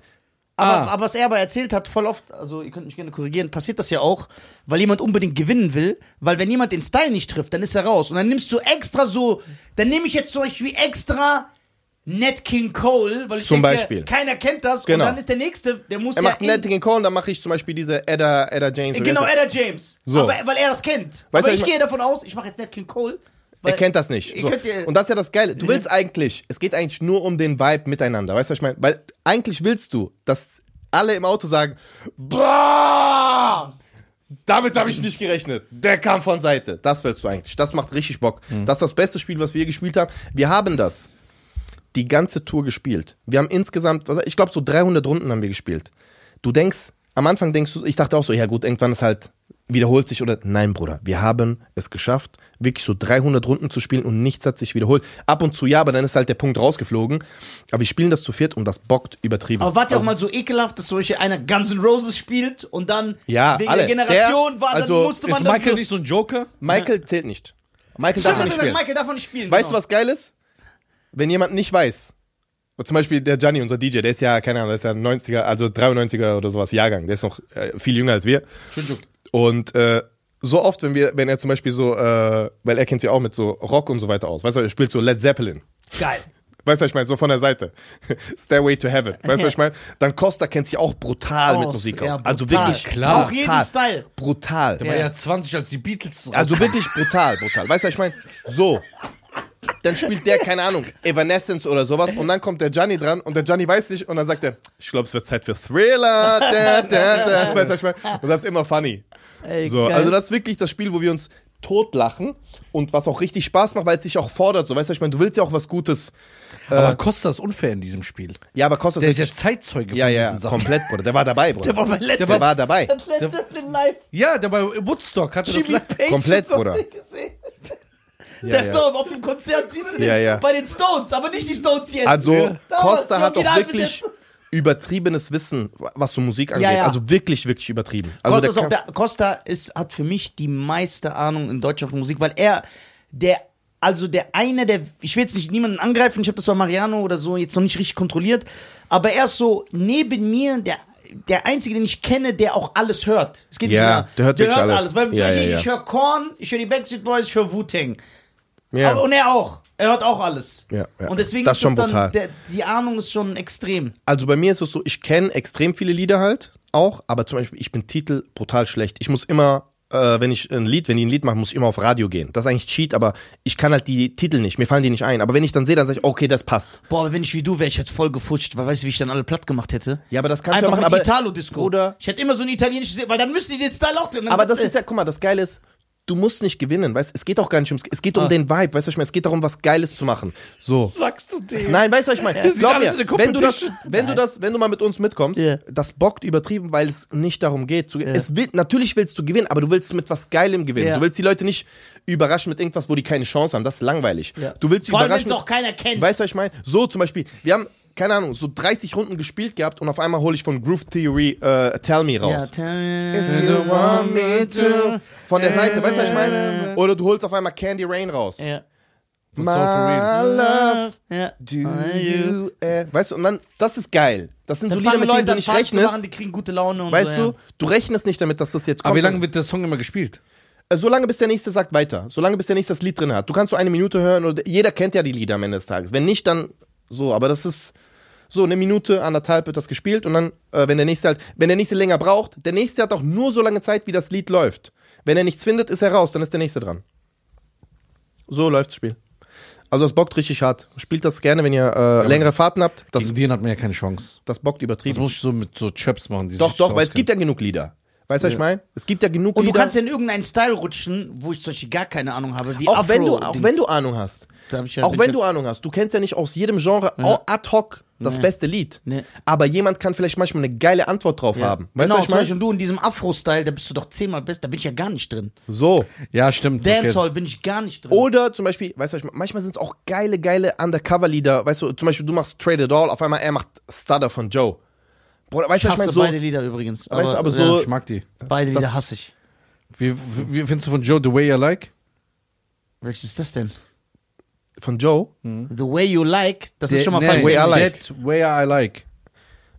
Aber, Ah. aber was er aber erzählt hat, voll oft, also ihr könnt mich gerne korrigieren, passiert das ja auch, weil jemand unbedingt gewinnen will, weil wenn jemand den Style nicht trifft, dann ist er raus. Und dann nimmst du extra so, dann nehme ich jetzt zum Beispiel extra Nat King Cole, weil ich Zum denke, Beispiel. keiner kennt das. Genau. Und dann ist der nächste, der muss Er ja macht in- Netting Call, dann mache ich zum Beispiel diese Edda, Edda James. Genau, Edda James. So. Aber, weil er das kennt. Weißt aber ich ich gehe davon aus, ich mache jetzt Nat King Cole. Er kennt das nicht. So. Und das ist ja das Geile. Du willst eigentlich, es geht eigentlich nur um den Vibe miteinander. Weißt du, was ich meine? Weil eigentlich willst du, dass alle im Auto sagen, boah, damit habe ich nicht gerechnet. Der kam von Seite. Das willst du eigentlich. Das macht richtig Bock. Das ist das beste Spiel, was wir gespielt haben. Wir haben das die ganze Tour gespielt. Wir haben insgesamt, was- ich glaube, so 300 Runden haben wir gespielt. Du denkst, am Anfang denkst du, ich dachte auch so, ja gut, irgendwann ist halt wiederholt sich oder nein, Bruder, wir haben es geschafft, wirklich so 300 Runden zu spielen und nichts hat sich wiederholt. Ab und zu ja, aber dann ist halt der Punkt rausgeflogen. Aber wir spielen das zu viert und das bockt übertrieben. Aber wart ihr auch Also- mal so ekelhaft, dass zum Beispiel einer Guns N' Roses spielt und dann Ja, wegen alle. der Generation Der- war, dann also, musste man Ist dann Michael so, nicht so ein Joker? Michael zählt nicht. Michael Stimmt, darf er nicht gesagt, spielen. Michael darf man nicht spielen. Weißt du, genau. was geil ist? Wenn jemand nicht weiß, zum Beispiel der Gianni, unser DJ, der ist ja, keine Ahnung, der ist ja 90er, also 93er oder sowas Jahrgang, der ist noch äh, viel jünger als wir. Und äh, so oft, wenn wir, wenn er zum Beispiel so, äh, weil er kennt sich auch mit so Rock und so weiter aus, weißt du, er spielt so Led Zeppelin. Geil. Weißt du, was ich meine? So von der Seite. Stairway to Heaven. Weißt du, was ich meine? Dann Costa kennt sich auch brutal mit Aus, Musik ja, aus. Also brutal. wirklich Klar. Auch jeden brutal. Style. Brutal. Der war ja 20, als die Beatles Also wirklich brutal, brutal. Weißt du, was ich meine? So. Dann spielt der, keine Ahnung, Evanescence oder sowas und dann kommt der Gianni dran und der Gianni weiß nicht und dann sagt er, ich glaube, es wird Zeit für Thriller. Da, da, da. Weißt du, ich meine? Und das ist immer funny. Ey, So, also das ist wirklich das Spiel, wo wir uns totlachen und was auch richtig Spaß macht, weil es dich auch fordert. So, weißt du, was ich meine, du willst ja auch was Gutes. Aber Costa ist unfair in diesem Spiel. Ja, aber kostet Der ist ja Zeitzeuge ja, von ja, diesen Sachen. komplett, Bruder. Der war dabei, Bruder. der war bei Led Der war dabei. Led Zeppelin live. Ja, der bei Woodstock hatte das Jimmy live. Page Komplett, Bruder. gesehen. Ja, der ja. so auf dem Konzert siehst du den Ja, ja. bei den Stones, aber nicht die Stones jetzt. Also, Damals, Costa hat auch wirklich übertriebenes Wissen, was so Musik angeht. ja. Also wirklich, wirklich übertrieben. Also Costa, ist auch der, Costa ist, hat für mich die meiste Ahnung in Deutschland von Musik, weil er der also der eine, der ich will jetzt nicht niemanden angreifen, ich habe das bei Mariano oder so jetzt noch nicht richtig kontrolliert, aber er ist so neben mir der der einzige, den ich kenne, der auch alles hört. Es geht Ja, nicht der hört wirklich alles. Weil Ja, ich, ja, ich, ja. ich höre Korn, ich höre die Backstreet Boys, ich höre Wu-Tang. Ja. Aber- Und er auch. Er hört auch alles. Ja, ja. Und deswegen Das ist ist schon das dann, brutal. der, die Ahnung ist schon extrem. Also bei mir ist es so, ich kenne extrem viele Lieder halt auch, aber zum Beispiel, ich bin Titel brutal schlecht. Ich muss immer, äh, wenn ich ein Lied, wenn die ein Lied machen, muss ich immer auf Radio gehen. Das ist eigentlich Cheat, aber ich kann halt die Titel nicht, mir fallen die nicht ein. Aber wenn ich dann sehe, dann sage ich, okay, das passt. Boah, aber wenn ich wie du wäre, ich hätte voll gefutscht, weil weißt du, wie ich dann alle platt gemacht hätte? Ja, aber das kannst Einfach du ja machen, aber Italo-Disco. Ich hätte immer so ein italienisches, weil dann müssten die den Style auch drin. Aber das ist ja, guck mal, das Geile ist, du musst nicht gewinnen, weißt Es geht auch gar nicht ums, es geht um Ah. den Vibe, weißt du, was ich meine? Es geht darum, was Geiles zu machen. So. sagst du dem? Nein, weißt du, was ich meine? Glaub mir, wenn du das, wenn du das, wenn du mal mit uns mitkommst, Ja. das bockt übertrieben, weil es nicht darum geht. Zu, es will, natürlich willst du gewinnen, aber du willst mit was Geilem gewinnen. Ja. Du willst die Leute nicht überraschen mit irgendwas, wo die keine Chance haben. Das ist langweilig. Ja. Du willst Vor allem, überraschen. es auch keiner kennt. Weißt du, was ich meine? So zum Beispiel, wir haben, keine Ahnung, so 30 Runden gespielt gehabt und auf einmal hole ich von Groove Theory äh, Tell Me ja, raus. tell- You want me to. Von der Seite, weißt du, was ich meine? Oder du holst auf einmal Candy Rain raus. ja. My love, Ja. do you. Äh, weißt du, und dann, das ist geil. Das sind Dann so Lieder, mit Leute denen du nicht zu machen, rechnest. die kriegen gute Laune und Weißt so, du, du rechnest nicht damit, dass das jetzt kommt. Aber wie lange wird der Song immer gespielt? Äh, Solange bis der nächste sagt weiter. Solange bis der nächste das Lied drin hat. Du kannst so eine Minute hören oder jeder kennt ja die Lieder am Ende des Tages. Wenn nicht, dann so. Aber das ist so eine Minute, anderthalb wird das gespielt und dann, äh, wenn der nächste halt, wenn der nächste länger braucht, der nächste hat auch nur so lange Zeit, wie das Lied läuft. Wenn er nichts findet, ist er raus, dann ist der nächste dran. So läuft das Spiel. Also das bockt richtig hart. Spielt das gerne, wenn ihr äh, längere Fahrten habt. Das, Gegen den hat man ja keine Chance. das bockt Das übertrieben. muss ich so mit so Chöps machen. Die Doch, doch, weil es gibt ja genug Lieder. Weißt du, was ich meine? Es gibt ja genug Und du Lieder. kannst ja in irgendeinen Style rutschen, wo ich zum Beispiel gar keine Ahnung habe, wie auch Afro. wenn du, auch Dings. wenn du Ahnung hast. Ja auch wenn du Ahnung hast. Du kennst ja nicht aus jedem Genre au- ad hoc das Nee. beste Lied. Nee. Aber jemand kann vielleicht manchmal eine geile Antwort drauf Ja. haben. Weißt genau, du, was ich zum Beispiel meine? du in diesem Afro-Style, da bist du doch zehnmal best, da bin ich ja gar nicht drin. So. Ja, stimmt. Dancehall bin ich gar nicht drin. Oder zum Beispiel, weißt du, was ich meine? manchmal sind es auch geile, geile Undercover-Lieder. Weißt du, zum Beispiel, du machst Trade It All, auf einmal er macht Stutter von Joe. Bruder, weißt ich du, was ich hasse meine? So, beide Lieder übrigens. Weißt du, aber ja, so- Ich mag die. beide das- Lieder hasse ich. Wie, wie, findest du von Joe The Way I Like? Welches ist das denn? von Joe, The Way You Like, das ist Der- schon mal nee, falsch. Way I Like. That Way I Like.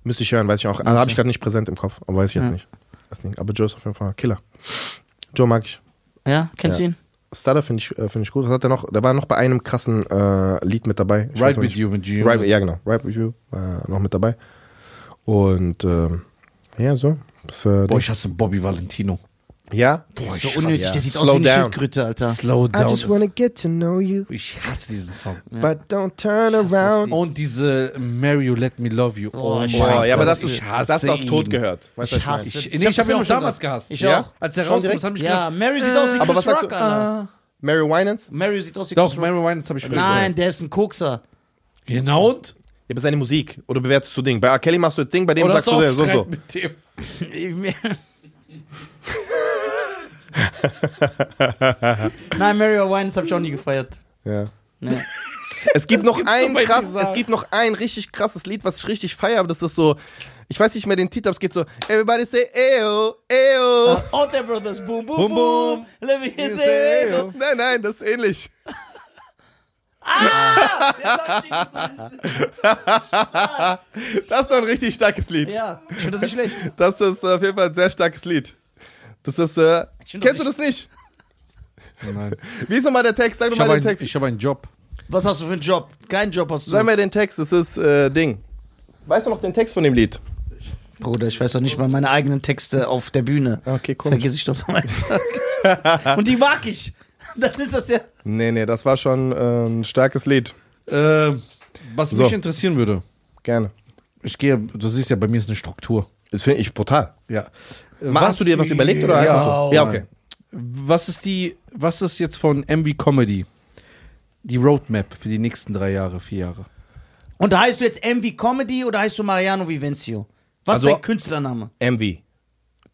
müsste ich hören, weiß ich auch. Also, habe ich gerade nicht präsent im Kopf, aber weiß ich jetzt nicht. Das Ding. Aber Joe ist auf jeden Fall Killer. Joe mag ich. Ja, kennst Ja. du ihn? Stutter finde ich, äh, find ich gut. Was hat er noch? Der war noch bei einem krassen äh, Lied mit dabei. Ich noch With nicht. You mit G. Right, ja, genau. Right With You war noch mit dabei. Und ähm, ja, so. Das, äh, Boah, ich hasse Bobby Valentino. ja. Der ist ich so hasse- unnötig, ja. der sieht Slow aus wie eine down. Schildkröte, Alter. Slow I down. just wanna get to know you, ich hasse diesen Song. but don't turn around. Und diese Mary You Let Me Love You. Oh, ich Boah, hasse ja, aber das ich ist, hasse das ist auch tot gehört. Weißt Ich hasse-? Ich, Ich nee, hab ich habe das ihn auch damals gehasst. Ich Ja? auch. Als er direkt? das hat mich Ja, Mary sieht aus wie Aber Chris was sagst Rock, du? Alter. Mary Winans? Mary sieht aus wie Doch, Chris Rock. Mary Winans habe ich Nein, der ist ein Kokser. Genau und? Ja, aber seine Musik. Oder bewertest du Ding? Bei R. Kelly machst du das Ding, bei dem Oder sagst du so und so. Mit dem? Nein, Mario Wines habe ich auch nie gefeiert. Ja. Nee. Es gibt noch ein so krass, es gibt noch ein richtig krasses Lied, was ich richtig feiere, aber das ist so, ich weiß nicht mehr den Titel, aber es geht so, everybody say eyo, eyo. All the Brothers, boom, boom, Boom, boom. boom. Let me hear You say, say, oh. Nein, nein, das ist ähnlich. Gefunden. Das ist doch ein richtig starkes Lied. Ja, ich finde das nicht schlecht. Das ist äh, auf jeden Fall ein sehr starkes Lied. Das ist, äh, find das kennst du das nicht? Nein. Wie ist nochmal der Text? Sag doch Ich mal habe den einen, Text. ich hab einen Job. Was hast du für einen Job? Keinen Job hast du. Sag mal den Text, das ist, äh, Ding. Weißt du noch den Text von dem Lied? Bruder, ich weiß doch nicht mal meine eigenen Texte auf der Bühne. Okay, komisch. Vergiss ich doch mal. Und die mag ich. Das ist das ja. Nee, nee, das war schon äh, ein starkes Lied. Äh, was So. mich interessieren würde, Gerne. ich gehe, du siehst ja, bei mir ist eine Struktur. Das finde ich brutal. Ja. Mal, hast du dir was überlegt oder ja, einfach so? Ja, okay. Was ist die, was ist jetzt von MV Comedy? Die Roadmap für die nächsten drei Jahre, vier Jahre. Und da heißt du jetzt MV Comedy oder heißt du Mariano Vivencio? Was Also- ist dein Künstlername? MV.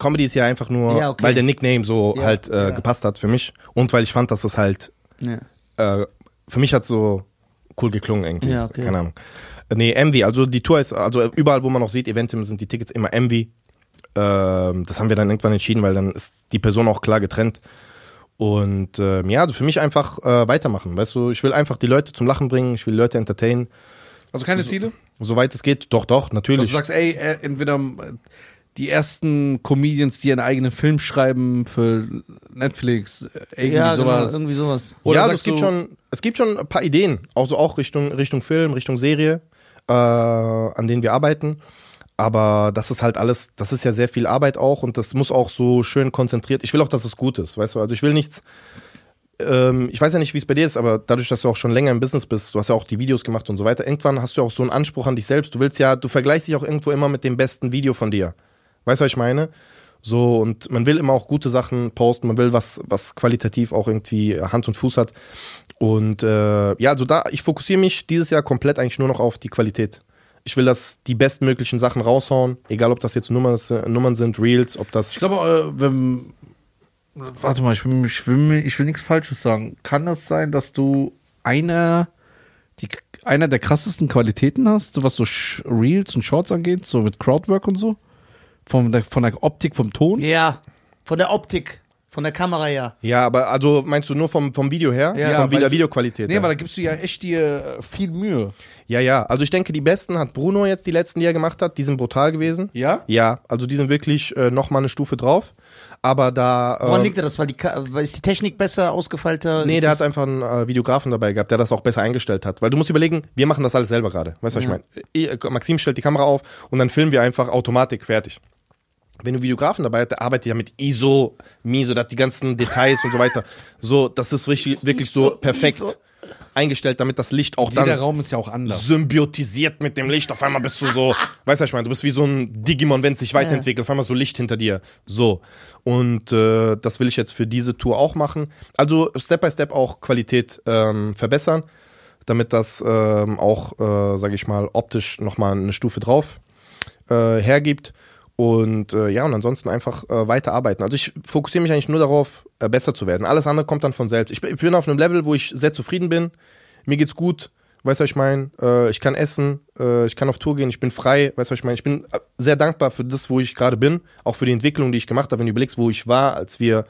Comedy ist ja einfach nur, Ja, okay. weil der Nickname so Ja, halt äh, ja. gepasst hat für mich und weil ich fand, dass das halt Ja. äh, für mich hat so cool geklungen irgendwie. Ja, okay. Keine Ahnung. Äh, Nee, MV, also die Tour ist, also überall, wo man noch sieht, Eventim sind die Tickets immer MV. Ähm, das haben wir dann irgendwann entschieden, weil dann ist die Person auch klar getrennt. Und ähm, ja, also für mich einfach äh, weitermachen. Weißt du, ich will einfach die Leute zum Lachen bringen, ich will die Leute entertainen, Also keine Ziele? soweit es geht. Doch, doch, Dass natürlich. du sagst, ey, äh, entweder äh, die ersten Comedians, die einen eigenen Film schreiben für Netflix, irgendwie Ja, genau, sowas. irgendwie sowas. Oder ja, also es gibt schon, es gibt schon ein paar Ideen, also auch Richtung Richtung Film, Richtung Serie, äh, an denen wir arbeiten. Aber das ist halt alles, das ist ja sehr viel Arbeit auch und das muss auch so schön konzentriert. Ich will auch, dass es gut ist, weißt du. Also ich will nichts. Ähm, ich weiß ja nicht, wie es bei dir ist, aber dadurch, dass du auch schon länger im Business bist, du hast ja auch die Videos gemacht und so weiter. Irgendwann hast du auch so einen Anspruch an dich selbst. Du willst ja, du vergleichst dich auch irgendwo immer mit dem besten Video von dir. Weißt du, was ich meine? So, und man will immer auch gute Sachen posten, man will was, was qualitativ auch irgendwie Hand und Fuß hat. Und äh, ja, also da, ich fokussiere mich dieses Jahr komplett eigentlich nur noch auf die Qualität. Ich will, dass die bestmöglichen Sachen raushauen, egal ob das jetzt Nummern, Nummern sind, Reels, ob das. Ich glaube, äh, wenn. Warte mal, ich will, ich, will, ich will nichts Falsches sagen. Kann das sein, dass du einer, die, einer der krassesten Qualitäten hast, so was so Reels und Shorts angeht, so mit Crowdwork und so? Von der, von der Optik, vom Ton? Ja, von der Optik, von der Kamera ja. Ja, aber also meinst du nur vom, vom Video her? Ja, von weil der Videoqualität. Nee, ja. aber da gibst du ja echt dir äh, viel Mühe. ja, ja. Also ich denke, die besten hat Bruno jetzt die letzten, die er gemacht hat, die sind brutal gewesen. Ja? Ja, also die sind wirklich äh, nochmal eine Stufe drauf. Aber da. Woran ähm, liegt das? Weil die, weil ist die Technik besser, ausgefeilter? Nee, Ist der hat einfach einen äh, Videografen dabei gehabt, der das auch besser eingestellt hat. Weil du musst überlegen, wir machen das alles selber gerade. Weißt du, was ich meine? Maxim stellt die Kamera auf und dann filmen wir einfach Automatik fertig. Wenn du Videografen dabei hast, der arbeitet ja mit ISO, MISO, der hat die ganzen Details und so weiter. So, das ist richtig, wirklich so perfekt ISO. eingestellt, damit das Licht auch Jeder dann Raum ist ja auch anders. symbiotisiert mit dem Licht. Auf einmal bist du so, weißt du, was ich meine? Du bist wie so ein Digimon, wenn es sich weiterentwickelt. Auf einmal so Licht hinter dir. So. Und äh, das will ich jetzt für diese Tour auch machen. Also Step by Step auch Qualität ähm, verbessern, damit das ähm, auch, äh, sage ich mal, optisch nochmal eine Stufe drauf äh, hergibt. Und äh, ja, und ansonsten einfach äh, weiterarbeiten. Also ich fokussiere mich eigentlich nur darauf, äh, besser zu werden. Alles andere kommt dann von selbst. Ich, bin- ich bin auf einem Level, wo ich sehr zufrieden bin. Mir geht's gut. Weißt du, was ich meine? Äh, ich kann essen, äh, ich kann auf Tour gehen, ich bin frei. Weißt du, was ich meine? Ich bin äh, sehr dankbar für das, wo ich gerade bin. Auch für die Entwicklung, die ich gemacht habe. Wenn du überlegst, wo ich war, als wir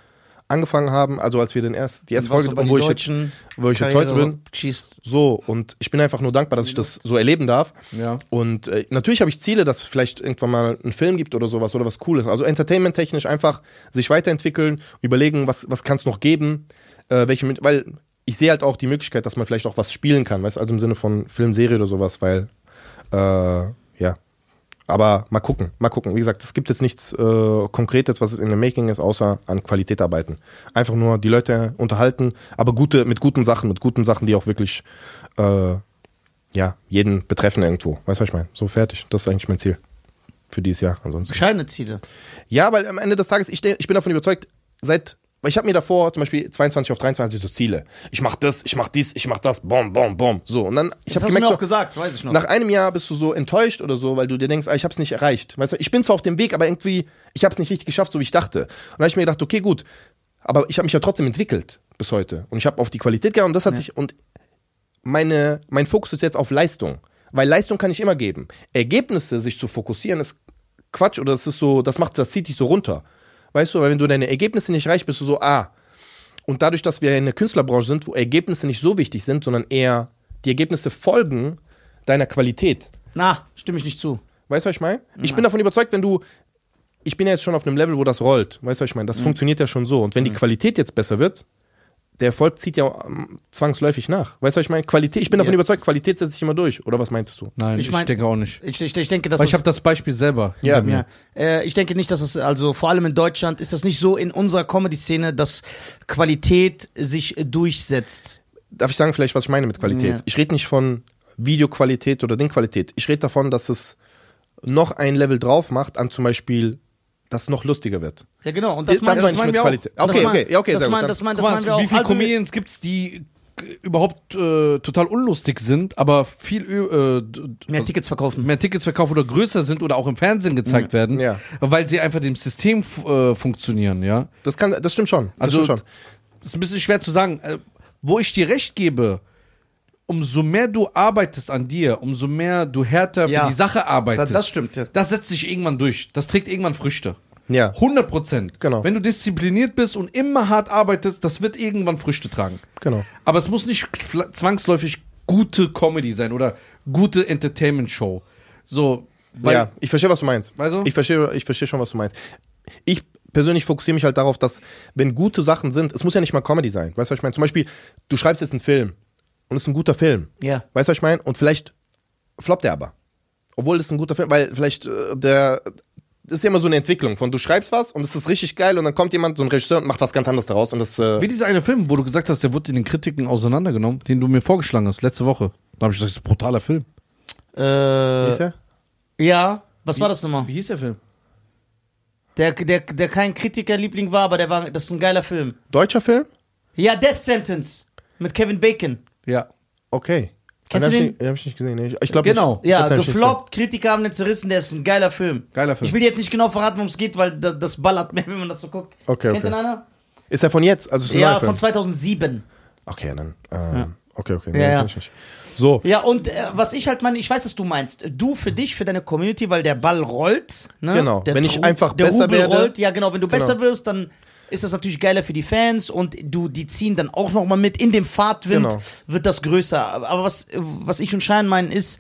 angefangen haben, also als wir den erst, die erste Folge, wo ich, jetzt, wo ich jetzt heute bin. Schießt. So, und ich bin einfach nur dankbar, dass ich das so erleben darf. Ja. Und äh, natürlich habe ich Ziele, dass es vielleicht irgendwann mal einen Film gibt oder sowas oder was Cooles. Also entertainment-technisch einfach sich weiterentwickeln, überlegen, was, was kann es noch geben, äh, welche, weil ich sehe halt auch die Möglichkeit, dass man vielleicht auch was spielen kann, weißt du, also im Sinne von Film, Serie oder sowas, weil, äh, ja. Aber mal gucken, mal gucken. Wie gesagt, es gibt jetzt nichts äh, Konkretes, was in der Making ist, außer an Qualität arbeiten. Einfach nur die Leute unterhalten, aber gute, mit guten Sachen, mit guten Sachen, die auch wirklich äh, ja, jeden betreffen irgendwo. Weißt du, was ich meine? So fertig. Das ist eigentlich mein Ziel für dieses Jahr. Ansonsten. Bescheidene Ziele. Ja, weil am Ende des Tages, ich, ich bin davon überzeugt, seit, weil ich habe mir davor zum Beispiel 22 auf 23 so Ziele. Ich mach das, ich mach dies, ich mach das, bom, bom, bom. So, und dann, ich Das habe du mir auch gesagt, weiß ich noch. nach einem Jahr bist du so enttäuscht oder so, weil du dir denkst, ah, ich habe es nicht erreicht. Weißt du, ich bin zwar auf dem Weg, aber irgendwie, ich habe es nicht richtig geschafft, so wie ich dachte. Und dann habe ich mir gedacht, okay, gut, Aber ich habe mich ja trotzdem entwickelt bis heute. Und ich habe auf die Qualität gegangen und das hat sich, und meine, mein Fokus ist jetzt auf Leistung. Weil Leistung kann ich immer geben. Ergebnisse, sich zu fokussieren, ist Quatsch oder das ist so, das macht, das zieht dich so runter. Weißt du, weil wenn du deine Ergebnisse nicht erreichst, bist du so, ah. Und dadurch, dass wir in der Künstlerbranche sind, wo Ergebnisse nicht so wichtig sind, sondern eher die Ergebnisse folgen deiner Qualität. Na, stimme ich nicht zu. Weißt du, was ich meine? Ich bin davon überzeugt, wenn du. Ich bin ja jetzt schon auf einem Level, wo das rollt. Weißt du, was ich meine? Das funktioniert ja schon so. Und wenn die Qualität jetzt besser wird, der Erfolg zieht ja ähm, zwangsläufig nach. Weißt du, was ich meine? Qualität, ich bin davon Ja. überzeugt, Qualität setzt sich immer durch. Oder was meintest du? Nein, Ich ich, mein- denke auch nicht. Ich, ich, ich denke, dass Weil ich habe das Beispiel selber Ja, mir. Ja, äh, ich denke nicht, dass es, also vor allem in Deutschland ist das nicht so in unserer Comedy-Szene, dass Qualität sich durchsetzt. Darf ich sagen, vielleicht, was ich meine mit Qualität? Ja. Ich rede nicht von Videoqualität oder Dingqualität. Ich rede davon, dass es noch ein Level drauf macht an zum Beispiel, dass es noch lustiger wird. Ja, genau. Und das, Das, ich meinen mit wir auch. Qualität. das Okay, mein- okay, ja, okay, das sehr gut. mein- das mein- das Guck mal, meinen wir auch. wie viele Also, Comedians gibt's, die g- überhaupt äh, total unlustig sind, aber viel äh, mehr Tickets verkaufen. mehr Tickets verkaufen oder größer sind oder auch im Fernsehen gezeigt werden, Ja. weil sie einfach dem System äh, funktionieren, ja. Das, kann, das stimmt schon. Das Also, stimmt schon. Das ist ein bisschen schwer zu sagen. Äh, wo ich dir recht gebe, umso mehr du arbeitest an dir, umso mehr du härter Ja. für die Sache arbeitest. Da- das stimmt, ja. Das setzt sich irgendwann durch. Das trägt irgendwann Früchte. Ja. 100 Prozent. Genau. Wenn du diszipliniert bist und immer hart arbeitest, das wird irgendwann Früchte tragen. Genau. Aber es muss nicht fl- zwangsläufig gute Comedy sein oder gute Entertainment-Show. So, weil, ja, ich verstehe, was du meinst. Weißt du? Ich verstehe, ich verstehe schon, was du meinst. Ich persönlich fokussiere mich halt darauf, dass, wenn gute Sachen sind, es muss ja nicht mal Comedy sein. Weißt du, was ich meine? Zum Beispiel, du schreibst jetzt einen Film und es ist ein guter Film. Ja. Weißt du, was ich meine? Und vielleicht floppt er aber. Obwohl es ein guter Film, weil vielleicht äh, der. Das ist ja immer so eine Entwicklung von du schreibst was und es ist richtig geil und dann kommt jemand, so ein Regisseur und macht was ganz anderes daraus und das. Äh, Wie dieser eine Film, wo du gesagt hast, der wurde in den Kritiken auseinandergenommen, den du mir vorgeschlagen hast, letzte Woche. Da habe ich gesagt, das ist ein brutaler Film. Äh, wie ist der? ja, was war das nochmal? Wie hieß der Film? Der, der, der kein Kritikerliebling war, aber der war, das ist ein geiler Film. Deutscher Film? Ja, Death Sentence mit Kevin Bacon. Ja. Okay. Kennst den du hab den? Ich, den hab ich nicht gesehen. Nee. Ich glaube Genau. Nicht. Ich Ja, ich gefloppt, Kritiker haben den zerrissen, der ist ein geiler Film. Geiler Film. Ich will jetzt nicht genau verraten, worum es geht, weil da- das ballert mehr, wenn man das so guckt. Okay, Kennt okay. den einer? Ist er von jetzt? Also ist Ja, von 2007. Okay, dann. Ähm, Okay, okay. Ja, ja. ich nicht. So. Ja, und äh, was ich halt meine, ich weiß, was du meinst. Du für dich, für deine Community, weil der Ball rollt. Ne? Genau. Der Wenn ich Tru- einfach der besser werde- rollt. Ja, genau. Wenn du Genau. besser wirst, dann ist das natürlich geiler für die Fans und du, die ziehen dann auch nochmal mit. In dem Fahrtwind Genau. wird das größer. Aber was, was ich und Schein meinen ist,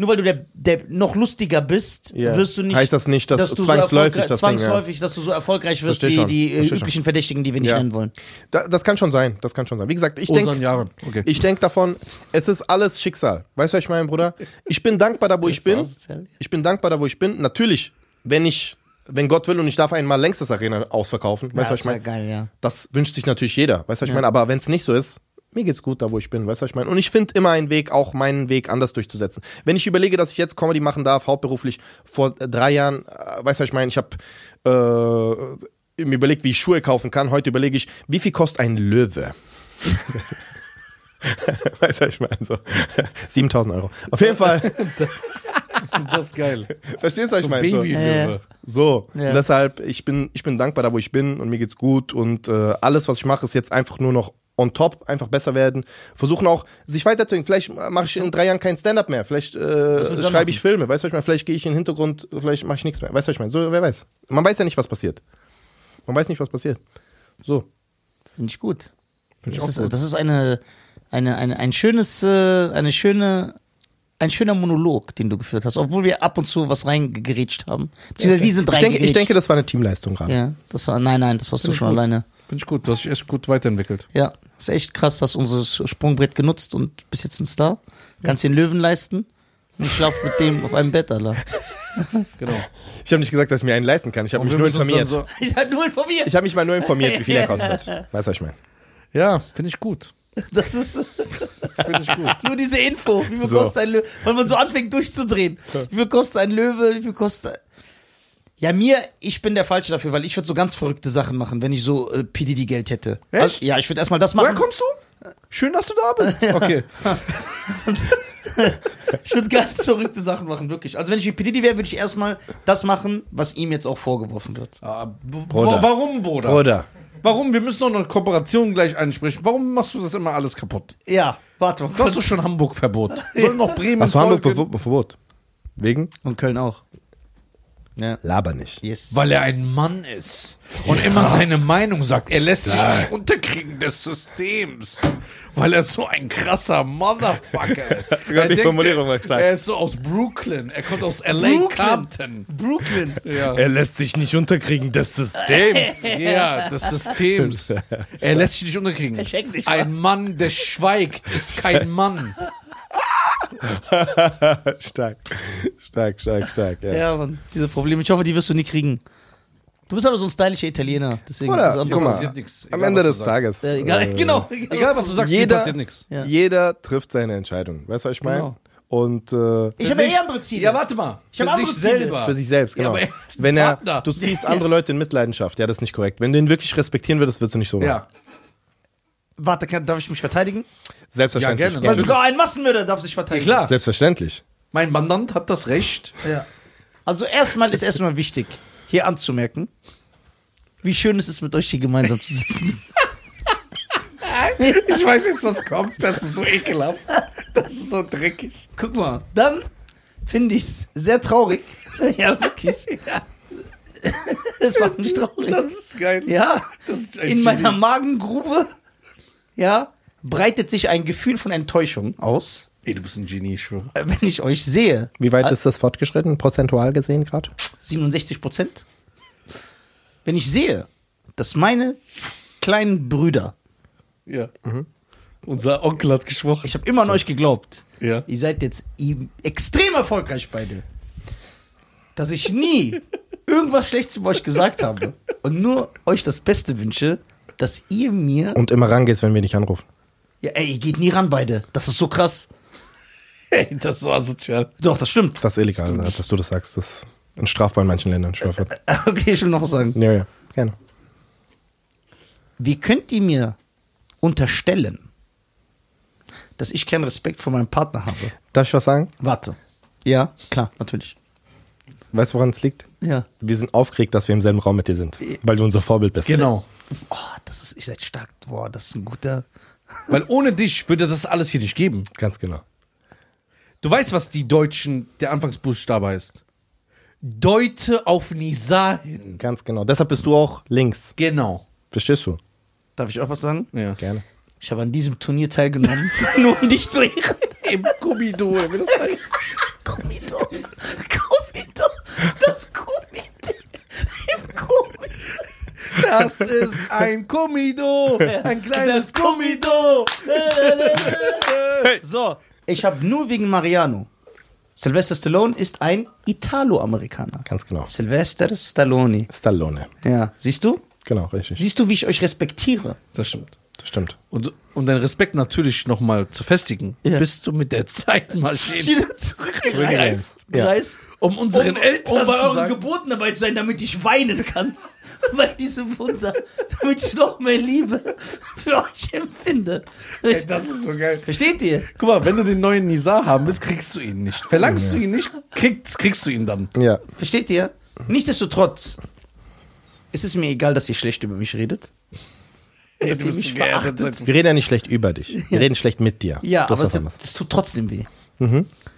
nur weil du der, der noch lustiger bist, Ja. wirst du nicht. Heißt das nicht, dass du zwangsläufig so erfolgreich, das Ding, ja. zwangsläufig, dass du so erfolgreich wirst wie die äh, versteh schon. üblichen Verdächtigen, die wir nicht Ja. nennen wollen. Da, das kann schon sein. Das kann schon sein. Wie gesagt, ich denke. Okay. Ich denke davon, es ist alles Schicksal. Weißt du, was ich meine, Bruder? Ich bin dankbar da, wo ich bin. Ich bin dankbar da, wo ich bin. Natürlich, wenn ich, wenn Gott will und ich darf einmal längst das Arena ausverkaufen, weißt du, was ich meine? geil, ja. Das wünscht sich natürlich jeder, weißt du, was ich meine? Aber wenn es nicht so ist, mir geht's gut da, wo ich bin, weißt du, was ich meine? Und ich finde immer einen Weg, auch meinen Weg anders durchzusetzen. Wenn ich überlege, dass ich jetzt Comedy machen darf, hauptberuflich, vor drei Jahren, äh, weißt du, was ich meine? Ich habe äh, mir überlegt, wie ich Schuhe kaufen kann. Heute überlege ich, wie viel kostet ein Löwe? weißt du, was ich meine? So, 7000 Euro. Auf jeden Fall, Das ist geil. verstehst du, was ich meine? So. Babylöwe. So, Ja. deshalb, ich bin, ich bin dankbar da, wo ich bin und mir geht's gut und äh, alles, was ich mache, ist jetzt einfach nur noch on top, einfach besser werden. Versuchen auch, sich weiterzuentwickeln. Vielleicht mache ich in drei Jahren kein Stand-up mehr. Vielleicht äh, schreibe ich Filme. Weißt du, was ich meine? Vielleicht gehe ich in den Hintergrund, vielleicht mache ich nichts mehr. Weißt du, was ich meine? So, wer weiß. Man weiß ja nicht, was passiert. Man weiß nicht, was passiert. So. Finde ich gut. Find ich das, auch ist, gut. das ist eine, eine, eine, ein schönes, äh, eine schöne, ein schöner Monolog, den du geführt hast, obwohl wir ab und zu was reingerätscht haben. Beziehungsweise wir sind Ich denke, ich denke, das war eine Teamleistung gerade. ja, das war, nein, nein, das warst du Find ich schon gut. alleine. Finde ich gut. Du hast dich echt gut weiterentwickelt. Ja, ist echt krass, dass unser Sprungbrett genutzt und bist jetzt ein Star. Kannst den Löwen leisten. Und ich schlaf mit dem auf einem Bett, Alter. Genau. Ich habe nicht gesagt, dass ich mir einen leisten kann. Ich habe mich nur informiert. So, Ich nur informiert. Ich habe mich mal nur informiert, wie viel er kostet. Weißt du, was ich meine? ja, finde ich gut. Das ist Finde ich gut. nur diese Info. Wie viel So. kostet ein Löwe? Weil man so anfängt durchzudrehen. Wie viel kostet ein Löwe? Wie viel kostet. Ja, mir, ich bin der Falsche dafür, weil ich würde so ganz verrückte Sachen machen, wenn ich so äh, PDD-Geld hätte. Echt? Also, ja, ich würde erstmal das Woher machen. kommst du? Schön, dass du da bist. Okay. Ich würde ganz verrückte Sachen machen, wirklich. Also, wenn ich PDD wäre, würde ich erstmal das machen, was ihm jetzt auch vorgeworfen wird. Ah, b- Bruder. Warum, Bruder? Bruder, Warum? Wir müssen doch eine Kooperation gleich ansprechen. Warum machst du das immer alles kaputt? Ja, warte mal Du hast doch schon Hamburg-Verbot. Soll noch Bremen Hast du Hamburg folgen? Verbot? Verbot? Wegen? Und Köln auch. Ja. Laber nicht. Yes. Weil er ein Mann ist und immer seine Meinung sagt. Er lässt sich nicht unterkriegen des Systems. Weil er so ein krasser Motherfucker ist. Er die denkt, Formulierung er, er ist so aus Brooklyn. Er kommt aus L.A. Brooklyn. Compton. Brooklyn. Ja. Er lässt sich nicht unterkriegen des Systems. ja, des Systems. Er lässt sich nicht unterkriegen. Er nicht, Ein Mann, der schweigt, ist kein Mann. stark. Stark, stark, stark. Ja. Ja, Mann, diese Probleme. Ich hoffe, die wirst du nie kriegen. Du bist aber so ein stylischer Italiener. Deswegen Oder, so- guck mal, passiert nix. am Ende des Tages. Ja, egal, äh, genau. Egal, was du sagst, Jeder- passiert nichts. Ja. Jeder trifft seine Entscheidung. Weißt du, was ich meine? Genau. Und äh, Ich habe ja eh andere Ziele. Ja, warte mal. Ich hab Für andere sich Ziele. selber. für sich selbst, Ja, genau. aber er- Wenn er, Partner. du ziehst andere Leute in Mitleidenschaft, ja, das ist nicht korrekt. Wenn du ihn wirklich respektieren würdest, würdest du nicht so machen. Ja. Warte, kann, darf ich mich verteidigen? Selbstverständlich. Ja, gerne. Weil Ja. sogar ein Massenmörder darf sich Ja, verteidigen. klar. Selbstverständlich. Mein Mandant hat das Recht. Ja. Also erstmal ist erstmal wichtig, hier anzumerken, wie schön es ist, mit euch hier gemeinsam zu sitzen. Ich weiß jetzt, was kommt. Das ist so ekelhaft. Das ist so dreckig. Guck mal, dann finde ich es sehr traurig. ja, wirklich. Ja. Es macht mich traurig. Das ist geil. Ja, Das ist in meiner. Magengrube, ja, breitet sich ein Gefühl von Enttäuschung aus, Ey, du bist ein Genie, ich schwöre. äh, wenn ich euch sehe. Wie weit ist das fortgeschritten, prozentual gesehen gerade? 67 Prozent. Wenn ich sehe, dass meine kleinen Brüder, Ja. Unser Onkel hat gesprochen. ich habe immer an euch geglaubt, Ja. ihr seid jetzt extrem erfolgreich beide, dass ich nie irgendwas Schlechtes über euch gesagt habe und nur euch das Beste wünsche, dass ihr mir, Und immer rangehst, wenn wir dich anrufen. ja, ey, ihr geht nie ran beide. Das ist so krass. Ey, das ist so asozial. Doch, das stimmt. Das ist illegal, dass du das sagst. Das ist strafbar in manchen Ländern. Strafbar. Okay, ich will noch was sagen. Ja, ja, gerne. Wie könnt ihr mir unterstellen, dass ich keinen Respekt vor meinem Partner habe? Darf ich was sagen? Warte. Ja, klar, natürlich. Weißt du, woran es liegt? Ja. Wir sind aufgeregt, dass wir im selben Raum mit dir sind, weil du unser Vorbild bist. Genau. Oh, das ist, ihr seid stark. Boah, das ist ein guter. Weil ohne dich würde das alles hier nicht geben. Ganz genau. Du weißt, was die Deutschen, der Anfangsbuchstabe heißt. Deute auf Nisa hin. Ganz genau. Deshalb bist du auch links. Genau. Verstehst du? Darf ich auch was sagen? Ja. Gerne. Ich habe an diesem Turnier teilgenommen, nur um dich zu ehren. Im Gummido, wie das heißt. Gummido. Gummido. Das Gummido. Im Gummido. Das ist ein Gummido. Ein kleines Gummido. So, ich habe nur wegen Mariano. Sylvester Stallone ist ein Italo-Amerikaner. Ganz genau. Sylvester Stallone. Stallone. Ja, siehst du? Genau, richtig. Siehst du, wie ich euch respektiere? Das stimmt. Das stimmt. Und, um deinen Respekt natürlich nochmal zu festigen, Ja. bist du mit der Zeitmaschine, Wieder zurückgereist. Ja. Gereist. um unseren Eltern um bei zu euren sagen, Geburten dabei zu sein, damit ich weinen kann. Bei diesem Wunder. Damit ich noch mehr Liebe für euch empfinde. Ey, das ist so geil. Versteht ihr? Guck mal, wenn du den neuen Nisa haben willst, kriegst du ihn nicht. Verlangst du ihn nicht, kriegst, kriegst du ihn dann. Ja. Versteht ihr? Nichtsdestotrotz ist es mir egal, dass ihr schlecht über mich redet. Ey, dass du ihr mich verachtet. Wir reden ja nicht schlecht über dich. Wir reden schlecht mit dir. Ja, das aber ist es, das tut trotzdem weh.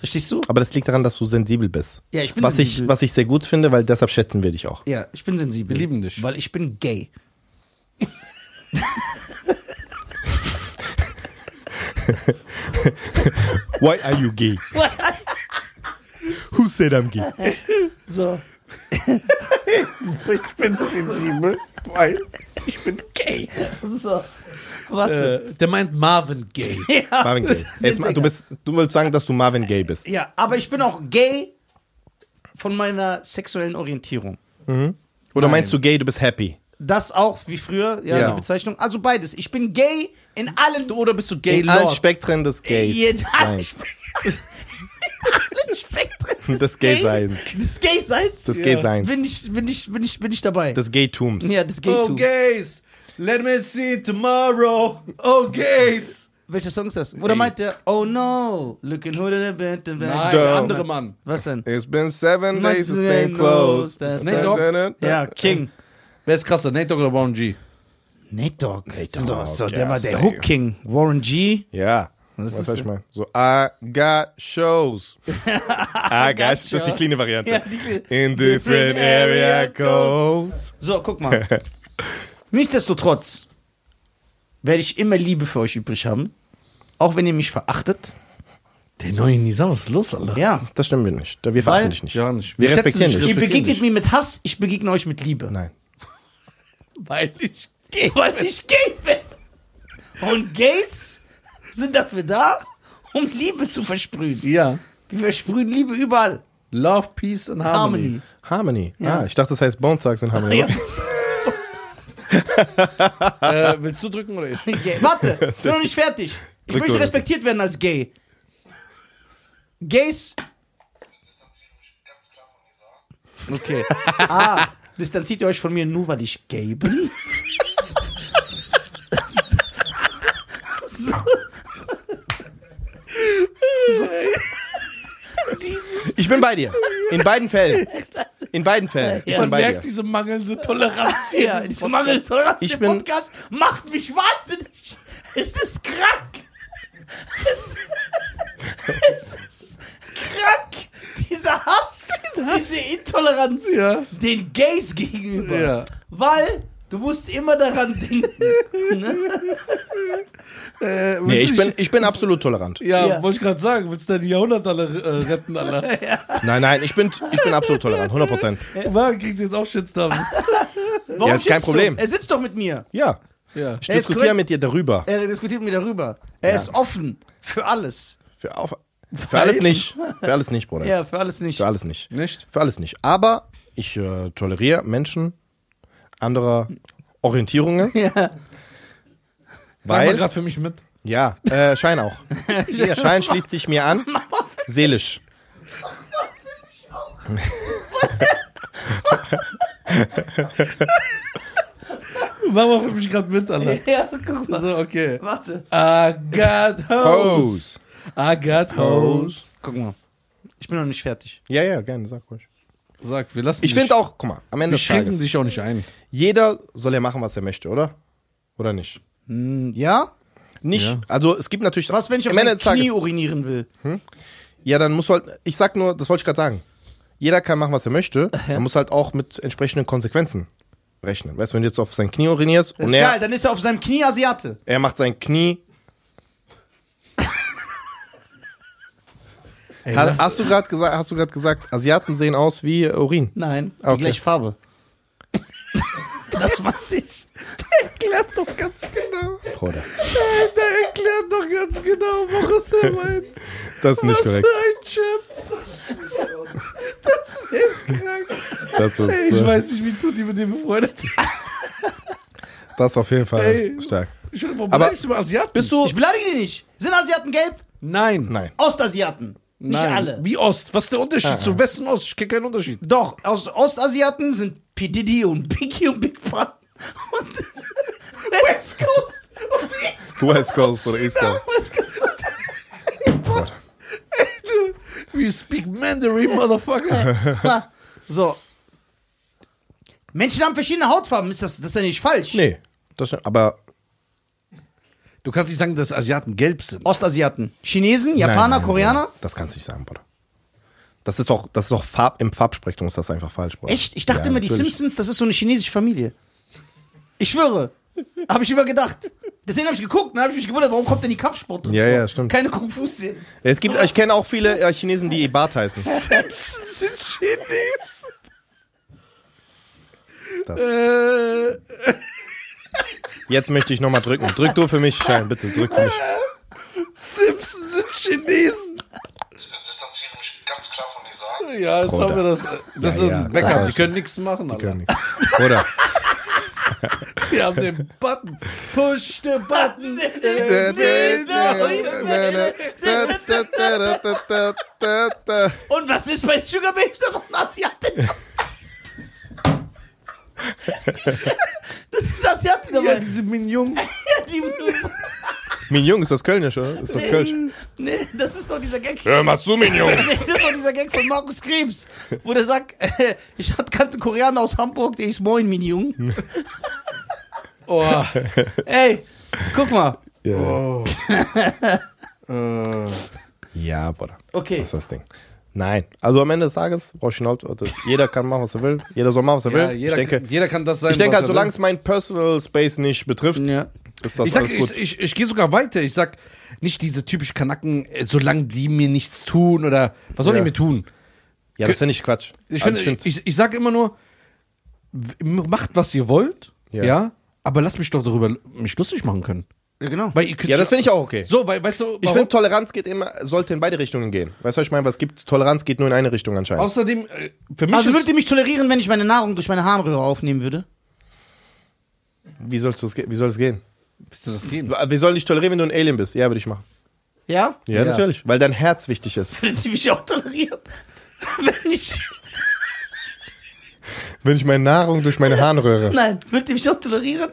Verstehst du? Aber das liegt daran, dass du sensibel bist. Ja, ich bin was ich, sensibel. was ich sehr gut finde, weil deshalb schätzen wir dich auch. Ja, ich bin sensibel. Wir lieben dich. Weil ich bin gay. Why are you gay? Who said I'm gay? So. Ich bin sensibel, weil ich bin gay. So. Warte. Äh, der meint Marvin Gay. ja. Marvin Gay. Jetzt du, bist, du willst sagen, dass du Marvin Gay bist. ja, aber ich bin auch gay von meiner sexuellen Orientierung. Oder meinst du gay, du bist happy? Das auch wie früher, ja, Ja. die Bezeichnung. Also beides. Ich bin gay in allen Oder bist du Gay In allen Lord? Spektren des Gays. In allen allen Spektren Des Gay-Seins. Des Gay-Seins. Des Gay-Seins. Bin ich, bin ich, bin ich, bin ich dabei. Des Gaytums. ja, des Oh, Gay-Tum. Gays. Let me see tomorrow. Oh, Gays. Welcher Song ist das? Oder meint der, oh no, looking who did it been to Nein, der andere Mann. Was denn? It's been seven days the same clothes. Nate Dogg? Ja, King. Wer ist krasser, Nate Dogg oder Brown G? Nate Dogg. Nate So, Dogg, so, der war der. Hook King. Warren G. Ja. Was soll ich mal? So, I got shows. I got, das ist die kleine Variante. Ja, die kleine- In different area codes. So, guck mal. Nichtsdestotrotz werde ich immer Liebe für euch übrig haben. Auch wenn ihr mich verachtet. Der neue Nisa, was ist los, Alter? Ja. Das stimmen wir nicht. Wir verachten dich nicht. Ja, nicht. Wir schätzen respektieren dich. Ihr begegnet mir mit Hass, ich begegne euch mit Liebe. Nein. Weil ich. Weil ich gay bin. Und Gays sind dafür da, um Liebe zu versprühen. Ja. Wir versprühen Liebe überall. Love, Peace and Harmony. Harmony. Harmony. Ja. Ah, ich dachte, das heißt Bone Thugs in Harmony. Ja. äh, willst du drücken oder ich? Gay. Warte, ich bin noch nicht fertig. Ich Drück möchte durch. respektiert werden als gay. Gays. Okay. Ah, distanziert ihr euch von mir nur, weil ich gay bin? Ich bin bei dir. In beiden Fällen. In beiden Fällen. Ich Ja, bin Man bei merkt dir. diese mangelnde Toleranz hier. Ja, diese mangelnde Toleranz Ich im bin- Podcast macht mich wahnsinnig. Es ist krank. Es, es ist krank. Dieser Hass, diese Intoleranz Ja. den Gays gegenüber. Ja. Weil du musst immer daran denken. Äh, Nee, ich bin, ich bin absolut tolerant. Ja, Ja. wollte ich gerade sagen. Willst du deine Jahrhundertaler äh, retten, Alter? Nein, nein, ich bin, ich bin absolut tolerant. 100 Prozent. Warum kriegst du jetzt auch Shitstorm? Warum Ja, ist kein schimpfst du? Problem. Er sitzt doch mit mir. Ja. Ja. Ich Er diskutiere mit dir darüber. Er diskutiert mit mir darüber. Er ist offen für alles. Für, auf, für alles nicht. Für alles nicht, Bruder. Ja, für alles nicht. Für alles nicht. Nicht? Für alles nicht. Aber ich äh, toleriere Menschen anderer Orientierungen. Ja. Weil gerade für mich mit. ja, äh, Schein auch. Schein schließt sich mir an. Seelisch. Mach mal für mich gerade mit, Alter. Ja, guck mal. So, okay. Warte. I got hoes. Hose. I got hoes. Guck mal. Ich bin noch nicht fertig. Ja, ja, gerne, sag ruhig. Sag, wir lassen Ich finde auch, guck mal, am Ende wir des schränken Tages, dich auch nicht ein. Jeder soll ja machen, was er möchte, oder? Oder nicht? Hm, Ja? Nicht, Ja. also es gibt natürlich. Was, wenn ich auf sein des Tages- Knie urinieren will? Ja, dann muss halt, ich sag nur, das wollte ich gerade sagen. Jeder kann machen, was er möchte. Er muss halt auch mit entsprechenden Konsequenzen rechnen. Weißt du, wenn du jetzt auf sein Knie urinierst Das und ist er, geil, dann ist er auf seinem Knie Asiate. er macht sein Knie. Ey, Ha, hast du gerade gesagt, hast du gerade gesagt, Asiaten sehen aus wie Urin? Nein, die Okay. gleiche Farbe. Das meinte ich. erklärt doch ganz genau. Bruder. Der erklärt doch ganz genau, was er meint. Das ist nicht korrekt. ein Chip. Das ist krank. Das ist, Ey, ich äh, weiß nicht, wie Tutti mit dem befreundet ist. das ist auf jeden Fall Ey. stark. Ich warum Aber du Asiaten? Bist du? Ich beleidige die nicht. Sind Asiaten gelb? Nein. Nein. Ostasiaten. Nicht Nein. alle. Wie Ost? Was ist der Unterschied Ah, zu West und Ost? Ich kenne keinen Unterschied. Doch, Ostasiaten sind P. Diddy und Biggie und Big Pun. Und West Coast und East West Coast oder East Coast? West Coast. We speak Mandarin, Motherfucker. So. Menschen haben verschiedene Hautfarben. Ist das, das ist ja nicht falsch? Nee. Das, aber Du kannst nicht sagen, dass Asiaten gelb sind. Ostasiaten. Chinesen, Japaner, Nein, nein, Koreaner? Bruder. Das kannst du nicht sagen, Bruder. Das ist doch, das ist doch Farb, im Farbspektrum ist das einfach falsch, Bruder. Echt? Ich dachte Ja, immer, die natürlich. Simpsons, das ist so eine chinesische Familie. Ich schwöre. Habe ich immer gedacht. Deswegen habe ich geguckt und habe ich mich gewundert, warum kommt denn die Kampfsport drin Ja, vor? ja, stimmt. Keine Kung-Fu-Szenen. Es gibt, ich kenne auch viele äh, Chinesen, die Bart heißen. Simpsons sind Chinesen. Das. Äh, Jetzt möchte ich nochmal drücken. Drück du für mich, Schein, bitte, drück für mich. Simpsons sind Chinesen. Ja, jetzt Bruder. haben wir das. Das Ja, ist ja, ein Backup. das Die können nichts machen. Alter. Können nichts. Oder? Wir haben den Button. Push the button. Und was ist bei den Sugar Babes? Das ist auch ein Asiate. das ist Asiate Ja, dabei. diese Mignon. Ja, die, Mignon, ist das Kölnisch, oder? Ist das Kölsch? nee, das ist doch dieser Gag. Hör mal zu, Mignon. Nee, das ist doch dieser Gag von Markus Krebs, wo der sagt, äh, ich hatte einen Koreaner aus Hamburg, der ist Moin Minjung. Oh. Ey, guck mal. Ja, oh. äh, ja Bruder. Okay. Das ist das Ding. Nein. Also am Ende des Tages, worauf ich hinaus wollte, ist, jeder kann machen, was er will. Jeder soll machen, was er ja, will. jeder, ich denke, jeder kann das sein. ich denke was halt, solange es mein Personal Space nicht betrifft, Ja. Ist das ich sag, alles gut. ich, ich, ich gehe sogar weiter. Ich sag nicht diese typisch Kanacken, äh, solange die mir nichts tun oder was sollen Ja. die mir tun? ja, das finde ich Quatsch. Ich, Also find- ich, ich sage immer nur, macht was ihr wollt, Ja. ja. aber lasst mich doch darüber mich lustig machen können. Ja, genau. Weil ihr könnt ja, das finde ich auch okay. So, weil, weißt du, Ich finde, Toleranz geht immer, sollte in beide Richtungen gehen. Weißt du, was ich meine? Was gibt? Toleranz geht nur in eine Richtung anscheinend. außerdem, äh, für mich Also würdet ihr mich tolerieren, wenn ich meine Nahrung durch meine Harnröhre aufnehmen würde? Wie, ge- wie soll es gehen? Willst du das gehen? Wir sollen dich tolerieren, wenn du ein Alien bist. Ja, würde ich machen. Ja? Ja, Ja. natürlich. Weil dein Herz wichtig ist. Würdet ihr mich auch tolerieren? Wenn ich. Wenn ich meine Nahrung durch meine Harnröhre. Nein, würdet ihr mich auch tolerieren?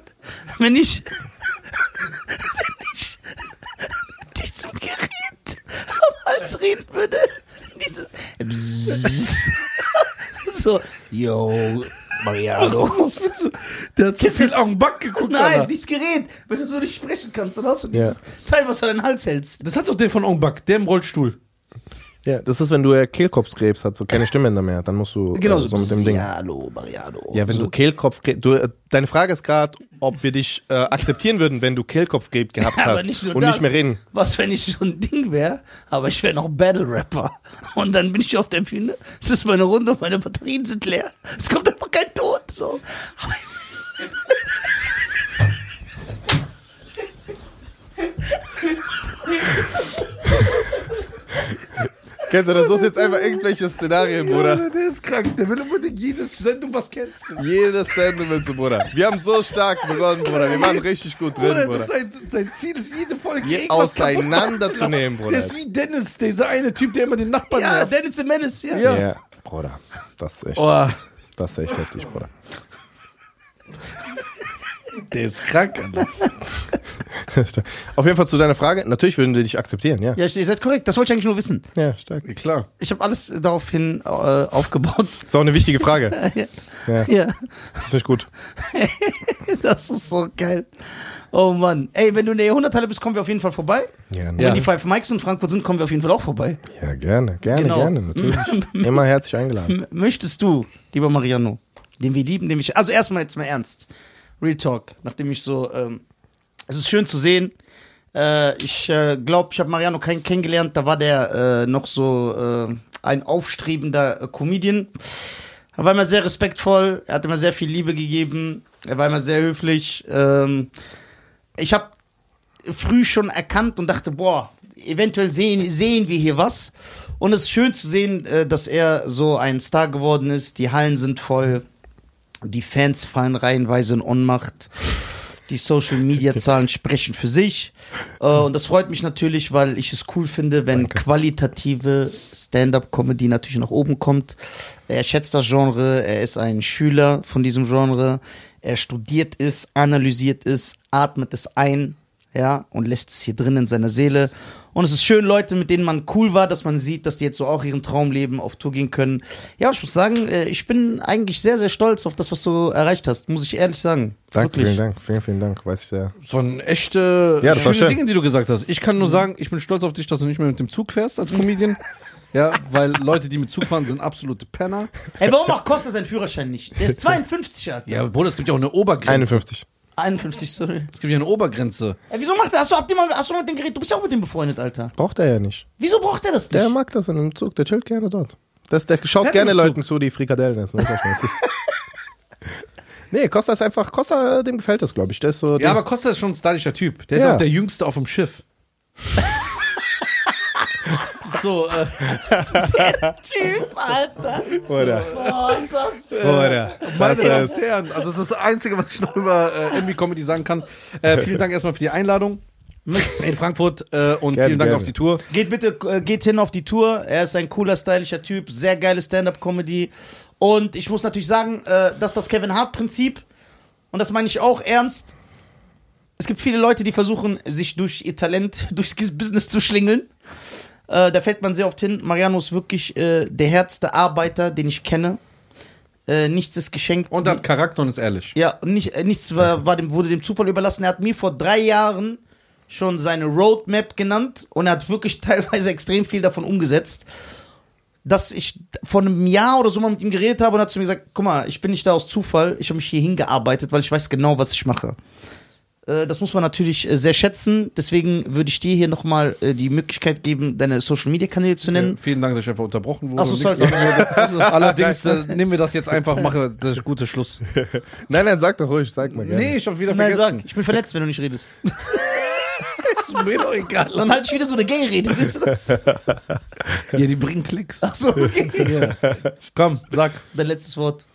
Wenn ich. Wenn ich. mit diesem Gerät am Hals reden würde. Dieses. So. Yo, Mariano. Was willst du? Der hat zu viel auf den Back geguckt, Nein, Alter. dieses Gerät. Wenn du so nicht sprechen kannst, dann hast du Ja. dieses Teil, was du an den Hals hältst. Das hat doch der von Ongbak, der im Rollstuhl. Ja, das ist, wenn du äh, Kehlkopfkrebs hast, so keine Stimmbänder mehr. Dann musst du Genau, äh, so mit dem Ding. Mariano, Mariano. Ja, wenn so. du Kehlkopfkrebs. Du, äh, deine Frage ist gerade, ob wir dich äh, akzeptieren würden, wenn du Kehlkopfkrebs gehabt Aber hast nicht nur und das. nicht mehr reden. Was, wenn ich so ein Ding wäre, aber ich wäre noch Battle-Rapper. Und dann bin ich auf der Bühne, es ist meine Runde und meine Batterien sind leer. Es kommt einfach kein Ton. So. Kennst du, das suchst jetzt einfach irgendwelche Szenarien, Bruder. der ist krank, der will unbedingt jede Sendung was canceln. Jedes Sendung willst du, Bruder. Wir haben so stark begonnen, Bruder. Wir waren richtig gut drin, Bruder, Bruder. das sein, sein Ziel ist, jede Folge Je auseinanderzunehmen. Bruder. Der ist wie Dennis, dieser eine Typ, der immer den Nachbarn ja, nervt. Dennis the Menace, ja. Ja. Ja, Bruder. Das ist echt, Oh, das ist echt heftig, Bruder. Der ist krank, Alter. Auf jeden Fall zu deiner Frage. Natürlich würden wir dich akzeptieren, ja. Ja, ihr seid korrekt. Das wollte ich eigentlich nur wissen. Ja, stark. Klar. Ich habe alles daraufhin äh, aufgebaut. Ist auch eine wichtige Frage. Ja, Ja, das finde ich gut. das ist so geil. Oh Mann. Ey, wenn du in der Jahrhunderthalle bist, kommen wir auf jeden Fall vorbei. Ja, Ja. Wenn die Five Mikes in Frankfurt sind, kommen wir auf jeden Fall auch vorbei. ja gerne, gerne, Genau. gerne, natürlich. Immer herzlich eingeladen. M möchtest du, lieber Mariano, den wir lieben, den ich. Also erstmal jetzt mal ernst. Real Talk, nachdem ich so. Ähm, es ist schön zu sehen. Äh, ich äh, glaube, ich habe Mariano kein, kennengelernt. Da war der äh, noch so äh, ein aufstrebender äh, Comedian. Er war immer sehr respektvoll. Er hat immer sehr viel Liebe gegeben. Er war immer sehr höflich. Ähm, ich habe früh schon erkannt und dachte, boah, eventuell sehen, sehen wir hier was. Und es ist schön zu sehen, äh, dass er so ein Star geworden ist. Die Hallen sind voll. Die Fans fallen reihenweise in Ohnmacht. Die Social Media Zahlen sprechen für sich. Äh, und das freut mich natürlich, weil ich es cool finde, wenn qualitative Stand-up-Comedy natürlich nach oben kommt. Er schätzt das Genre, er ist ein Schüler von diesem Genre. Er studiert es, analysiert es, atmet es ein, ja, und lässt es hier drin in seiner Seele. Und es ist schön, Leute, mit denen man cool war, dass man sieht, dass die jetzt so auch ihren Traum leben, auf Tour gehen können. Ja, ich muss sagen, äh, ich bin eigentlich sehr, sehr stolz auf das, was du erreicht hast, muss ich ehrlich sagen. Danke, Wirklich. vielen Dank, vielen, vielen Dank, weiß ich sehr. Das waren echte Ja, das war schöne schön. Dinge, die du gesagt hast. Ich kann nur sagen, ich bin stolz auf dich, dass du nicht mehr mit dem Zug fährst als Comedian. ja, weil Leute, die mit Zug fahren, sind absolute Penner. Ey, warum auch Costa seinen Führerschein nicht? Der ist 52, Alter. Ja, Bruder, es gibt ja auch eine Obergrenze. 51. 51, sorry. Es gibt ja eine Obergrenze. Ey, wieso macht er? Hast du, habt ihr mal, hast du mal mit dem Gerät? Du bist ja auch mit dem befreundet, Alter. Braucht er ja nicht. Wieso braucht er das nicht? Der mag das in einem Zug, der chillt gerne dort. Das, der schaut Wer gerne? Leuten zu, die Frikadellen essen. ist- nee, Costa ist einfach, Costa, dem gefällt das, glaube ich. Der ist so, Ja, aber Costa ist schon ein stylischer Typ. Der ist Ja. auch der Jüngste auf dem Schiff. so, äh, Typ, Alter. Oder, Boah, ist das. oder. meine Das Damen ist, und Herren, also das ist das Einzige, was ich noch über äh, Envy Comedy sagen kann. Äh, vielen Dank erstmal für die Einladung in Frankfurt äh, und Gerne, vielen Dank gerne. auf die Tour. Geht bitte, äh, geht hin auf die Tour. Er ist ein cooler, stylischer Typ. Sehr geile Stand-Up-Comedy. Und ich muss natürlich sagen, äh, dass das Kevin Hart-Prinzip, und das meine ich auch ernst, es gibt viele Leute, die versuchen, sich durch ihr Talent, durchs Business zu schlingeln. Äh, da fällt man sehr oft hin. Mariano ist wirklich äh, der härteste Arbeiter, den ich kenne. Äh, nichts ist geschenkt. Und hat Charakter und ist ehrlich. Ja, nicht, äh, nichts war, war dem, wurde dem Zufall überlassen. Er hat mir vor drei Jahren schon seine Roadmap genannt und er hat wirklich teilweise extrem viel davon umgesetzt. Dass ich vor einem Jahr oder so mal mit ihm geredet habe und er hat zu mir gesagt, guck mal, ich bin nicht da aus Zufall, ich habe mich hier hingearbeitet, weil ich weiß genau, was ich mache. Äh, Das muss man natürlich äh, sehr schätzen. Deswegen würde ich dir hier nochmal die Möglichkeit geben, deine Social Media Kanäle zu nennen. Vielen Dank, dass ich einfach unterbrochen wurde. Ach so, sorry. Also, Allerdings äh, nehmen wir das jetzt einfach, mache das gute Schluss. Nein, nein, sag doch ruhig, sag mal gerne. Nee, ich hab wieder Nein, vergessen. sag, ich bin verletzt, wenn du nicht redest. ist mir doch egal. Dann halt ich wieder so eine Gay-Rede. Willst du das? Ja, die bringen Klicks. Ach so, okay. Komm, sag. Dein letztes Wort.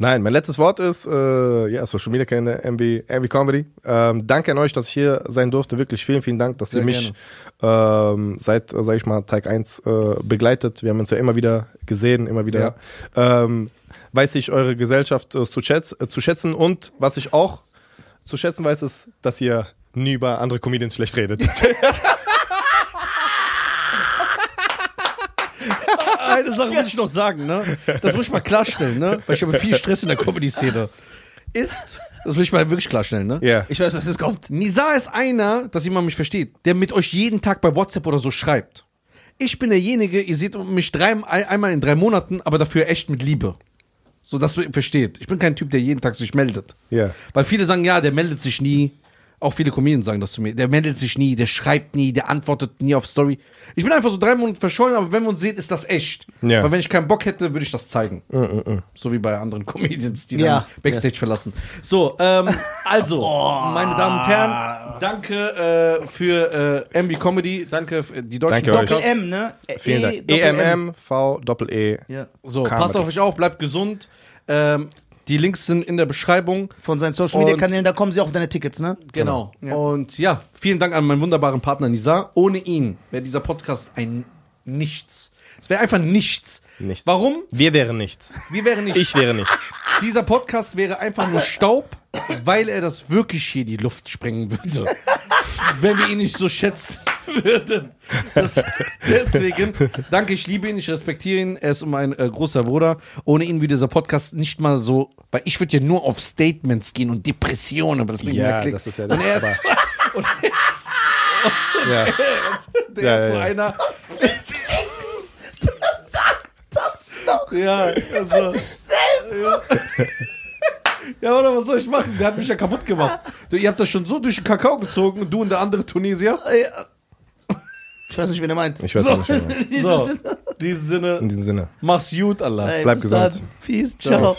Nein, mein letztes Wort ist, äh, ja, Social Media Kanäle, MV, MV Comedy. Ähm, danke an euch, dass ich hier sein durfte. Wirklich vielen, vielen Dank, dass Sehr ihr mich ähm, seit, äh, sag ich mal, Tag 1 äh, begleitet. Wir haben uns ja immer wieder gesehen, immer wieder. Ähm, weiß ich eure Gesellschaft äh, zu, schätz, äh, zu schätzen und was ich auch zu schätzen weiß, ist, dass ihr nie über andere Comedians schlecht redet. Eine Sache will ich noch sagen, ne? Das muss ich mal klarstellen, ne? Weil ich habe viel Stress in der Comedy-Szene. Ist, das will ich mal wirklich klarstellen, ne? Ja. Ich weiß, was jetzt kommt. Nisa ist einer, dass jemand mich versteht, der mit euch jeden Tag bei WhatsApp oder so schreibt. Ich bin derjenige, ihr seht mich drei, einmal in drei Monaten, aber dafür echt mit Liebe. So, dass ihr versteht. Ich bin kein Typ, der jeden Tag sich meldet. Ja. Weil viele sagen, ja, der meldet sich nie. Auch viele Comedians sagen das zu mir. Der meldet sich nie, der schreibt nie, der antwortet nie auf Story. Ich bin einfach so drei Monate verschollen, aber wenn wir uns sehen, ist das echt. Ja. Weil wenn ich keinen Bock hätte, würde ich das zeigen. So wie bei anderen Comedians, die Ja. dann Backstage verlassen. So, ähm, also, meine Damen und Herren, danke äh, für äh, MB Comedy, danke für die deutschen Danke euch. Doppel M, ne? Vielen Dank. Doppel M. EMM, V, Doppel E. Ja. So, Karma passt auf euch auf, bleibt gesund. Ähm, die Links sind in der Beschreibung. Von seinen Social Media Kanälen, da kommen sie auch auf deine Tickets, ne? Genau. Ja. Und ja, vielen Dank an meinen wunderbaren Partner Nisa. Ohne ihn wäre dieser Podcast ein Nichts. Es wäre einfach nichts. Nichts. Warum? Wir wären nichts. Wir wären nichts. Ich wäre nichts. Dieser Podcast wäre einfach nur Staub, weil er das wirklich hier die Luft sprengen würde. Wenn wir ihn nicht so schätzen würden. Das, deswegen, danke, ich liebe ihn, ich respektiere ihn. Er ist mein äh, großer Bruder. Ohne ihn würde dieser Podcast nicht mal so, weil ich würde ja nur auf Statements gehen und Depressionen, aber das bringt Ja, mehr Klicks. das ist ja und er das, ist, und er ist, Ja. der Ja, ist so ja, ja. einer. Das doch. Ja, also. Ja. ja, oder was soll ich machen? Der hat mich ja kaputt gemacht. Du, ihr habt das schon so durch den Kakao gezogen, du und der andere Tunesier. Ich weiß nicht, wen er meint. Ich weiß auch nicht. In diesem So, Sinne. in diesem Sinne, In diesem Sinne. mach's gut, Allah. Ey, Bleib bis dann. gesund. Peace. Ciao. Ciao.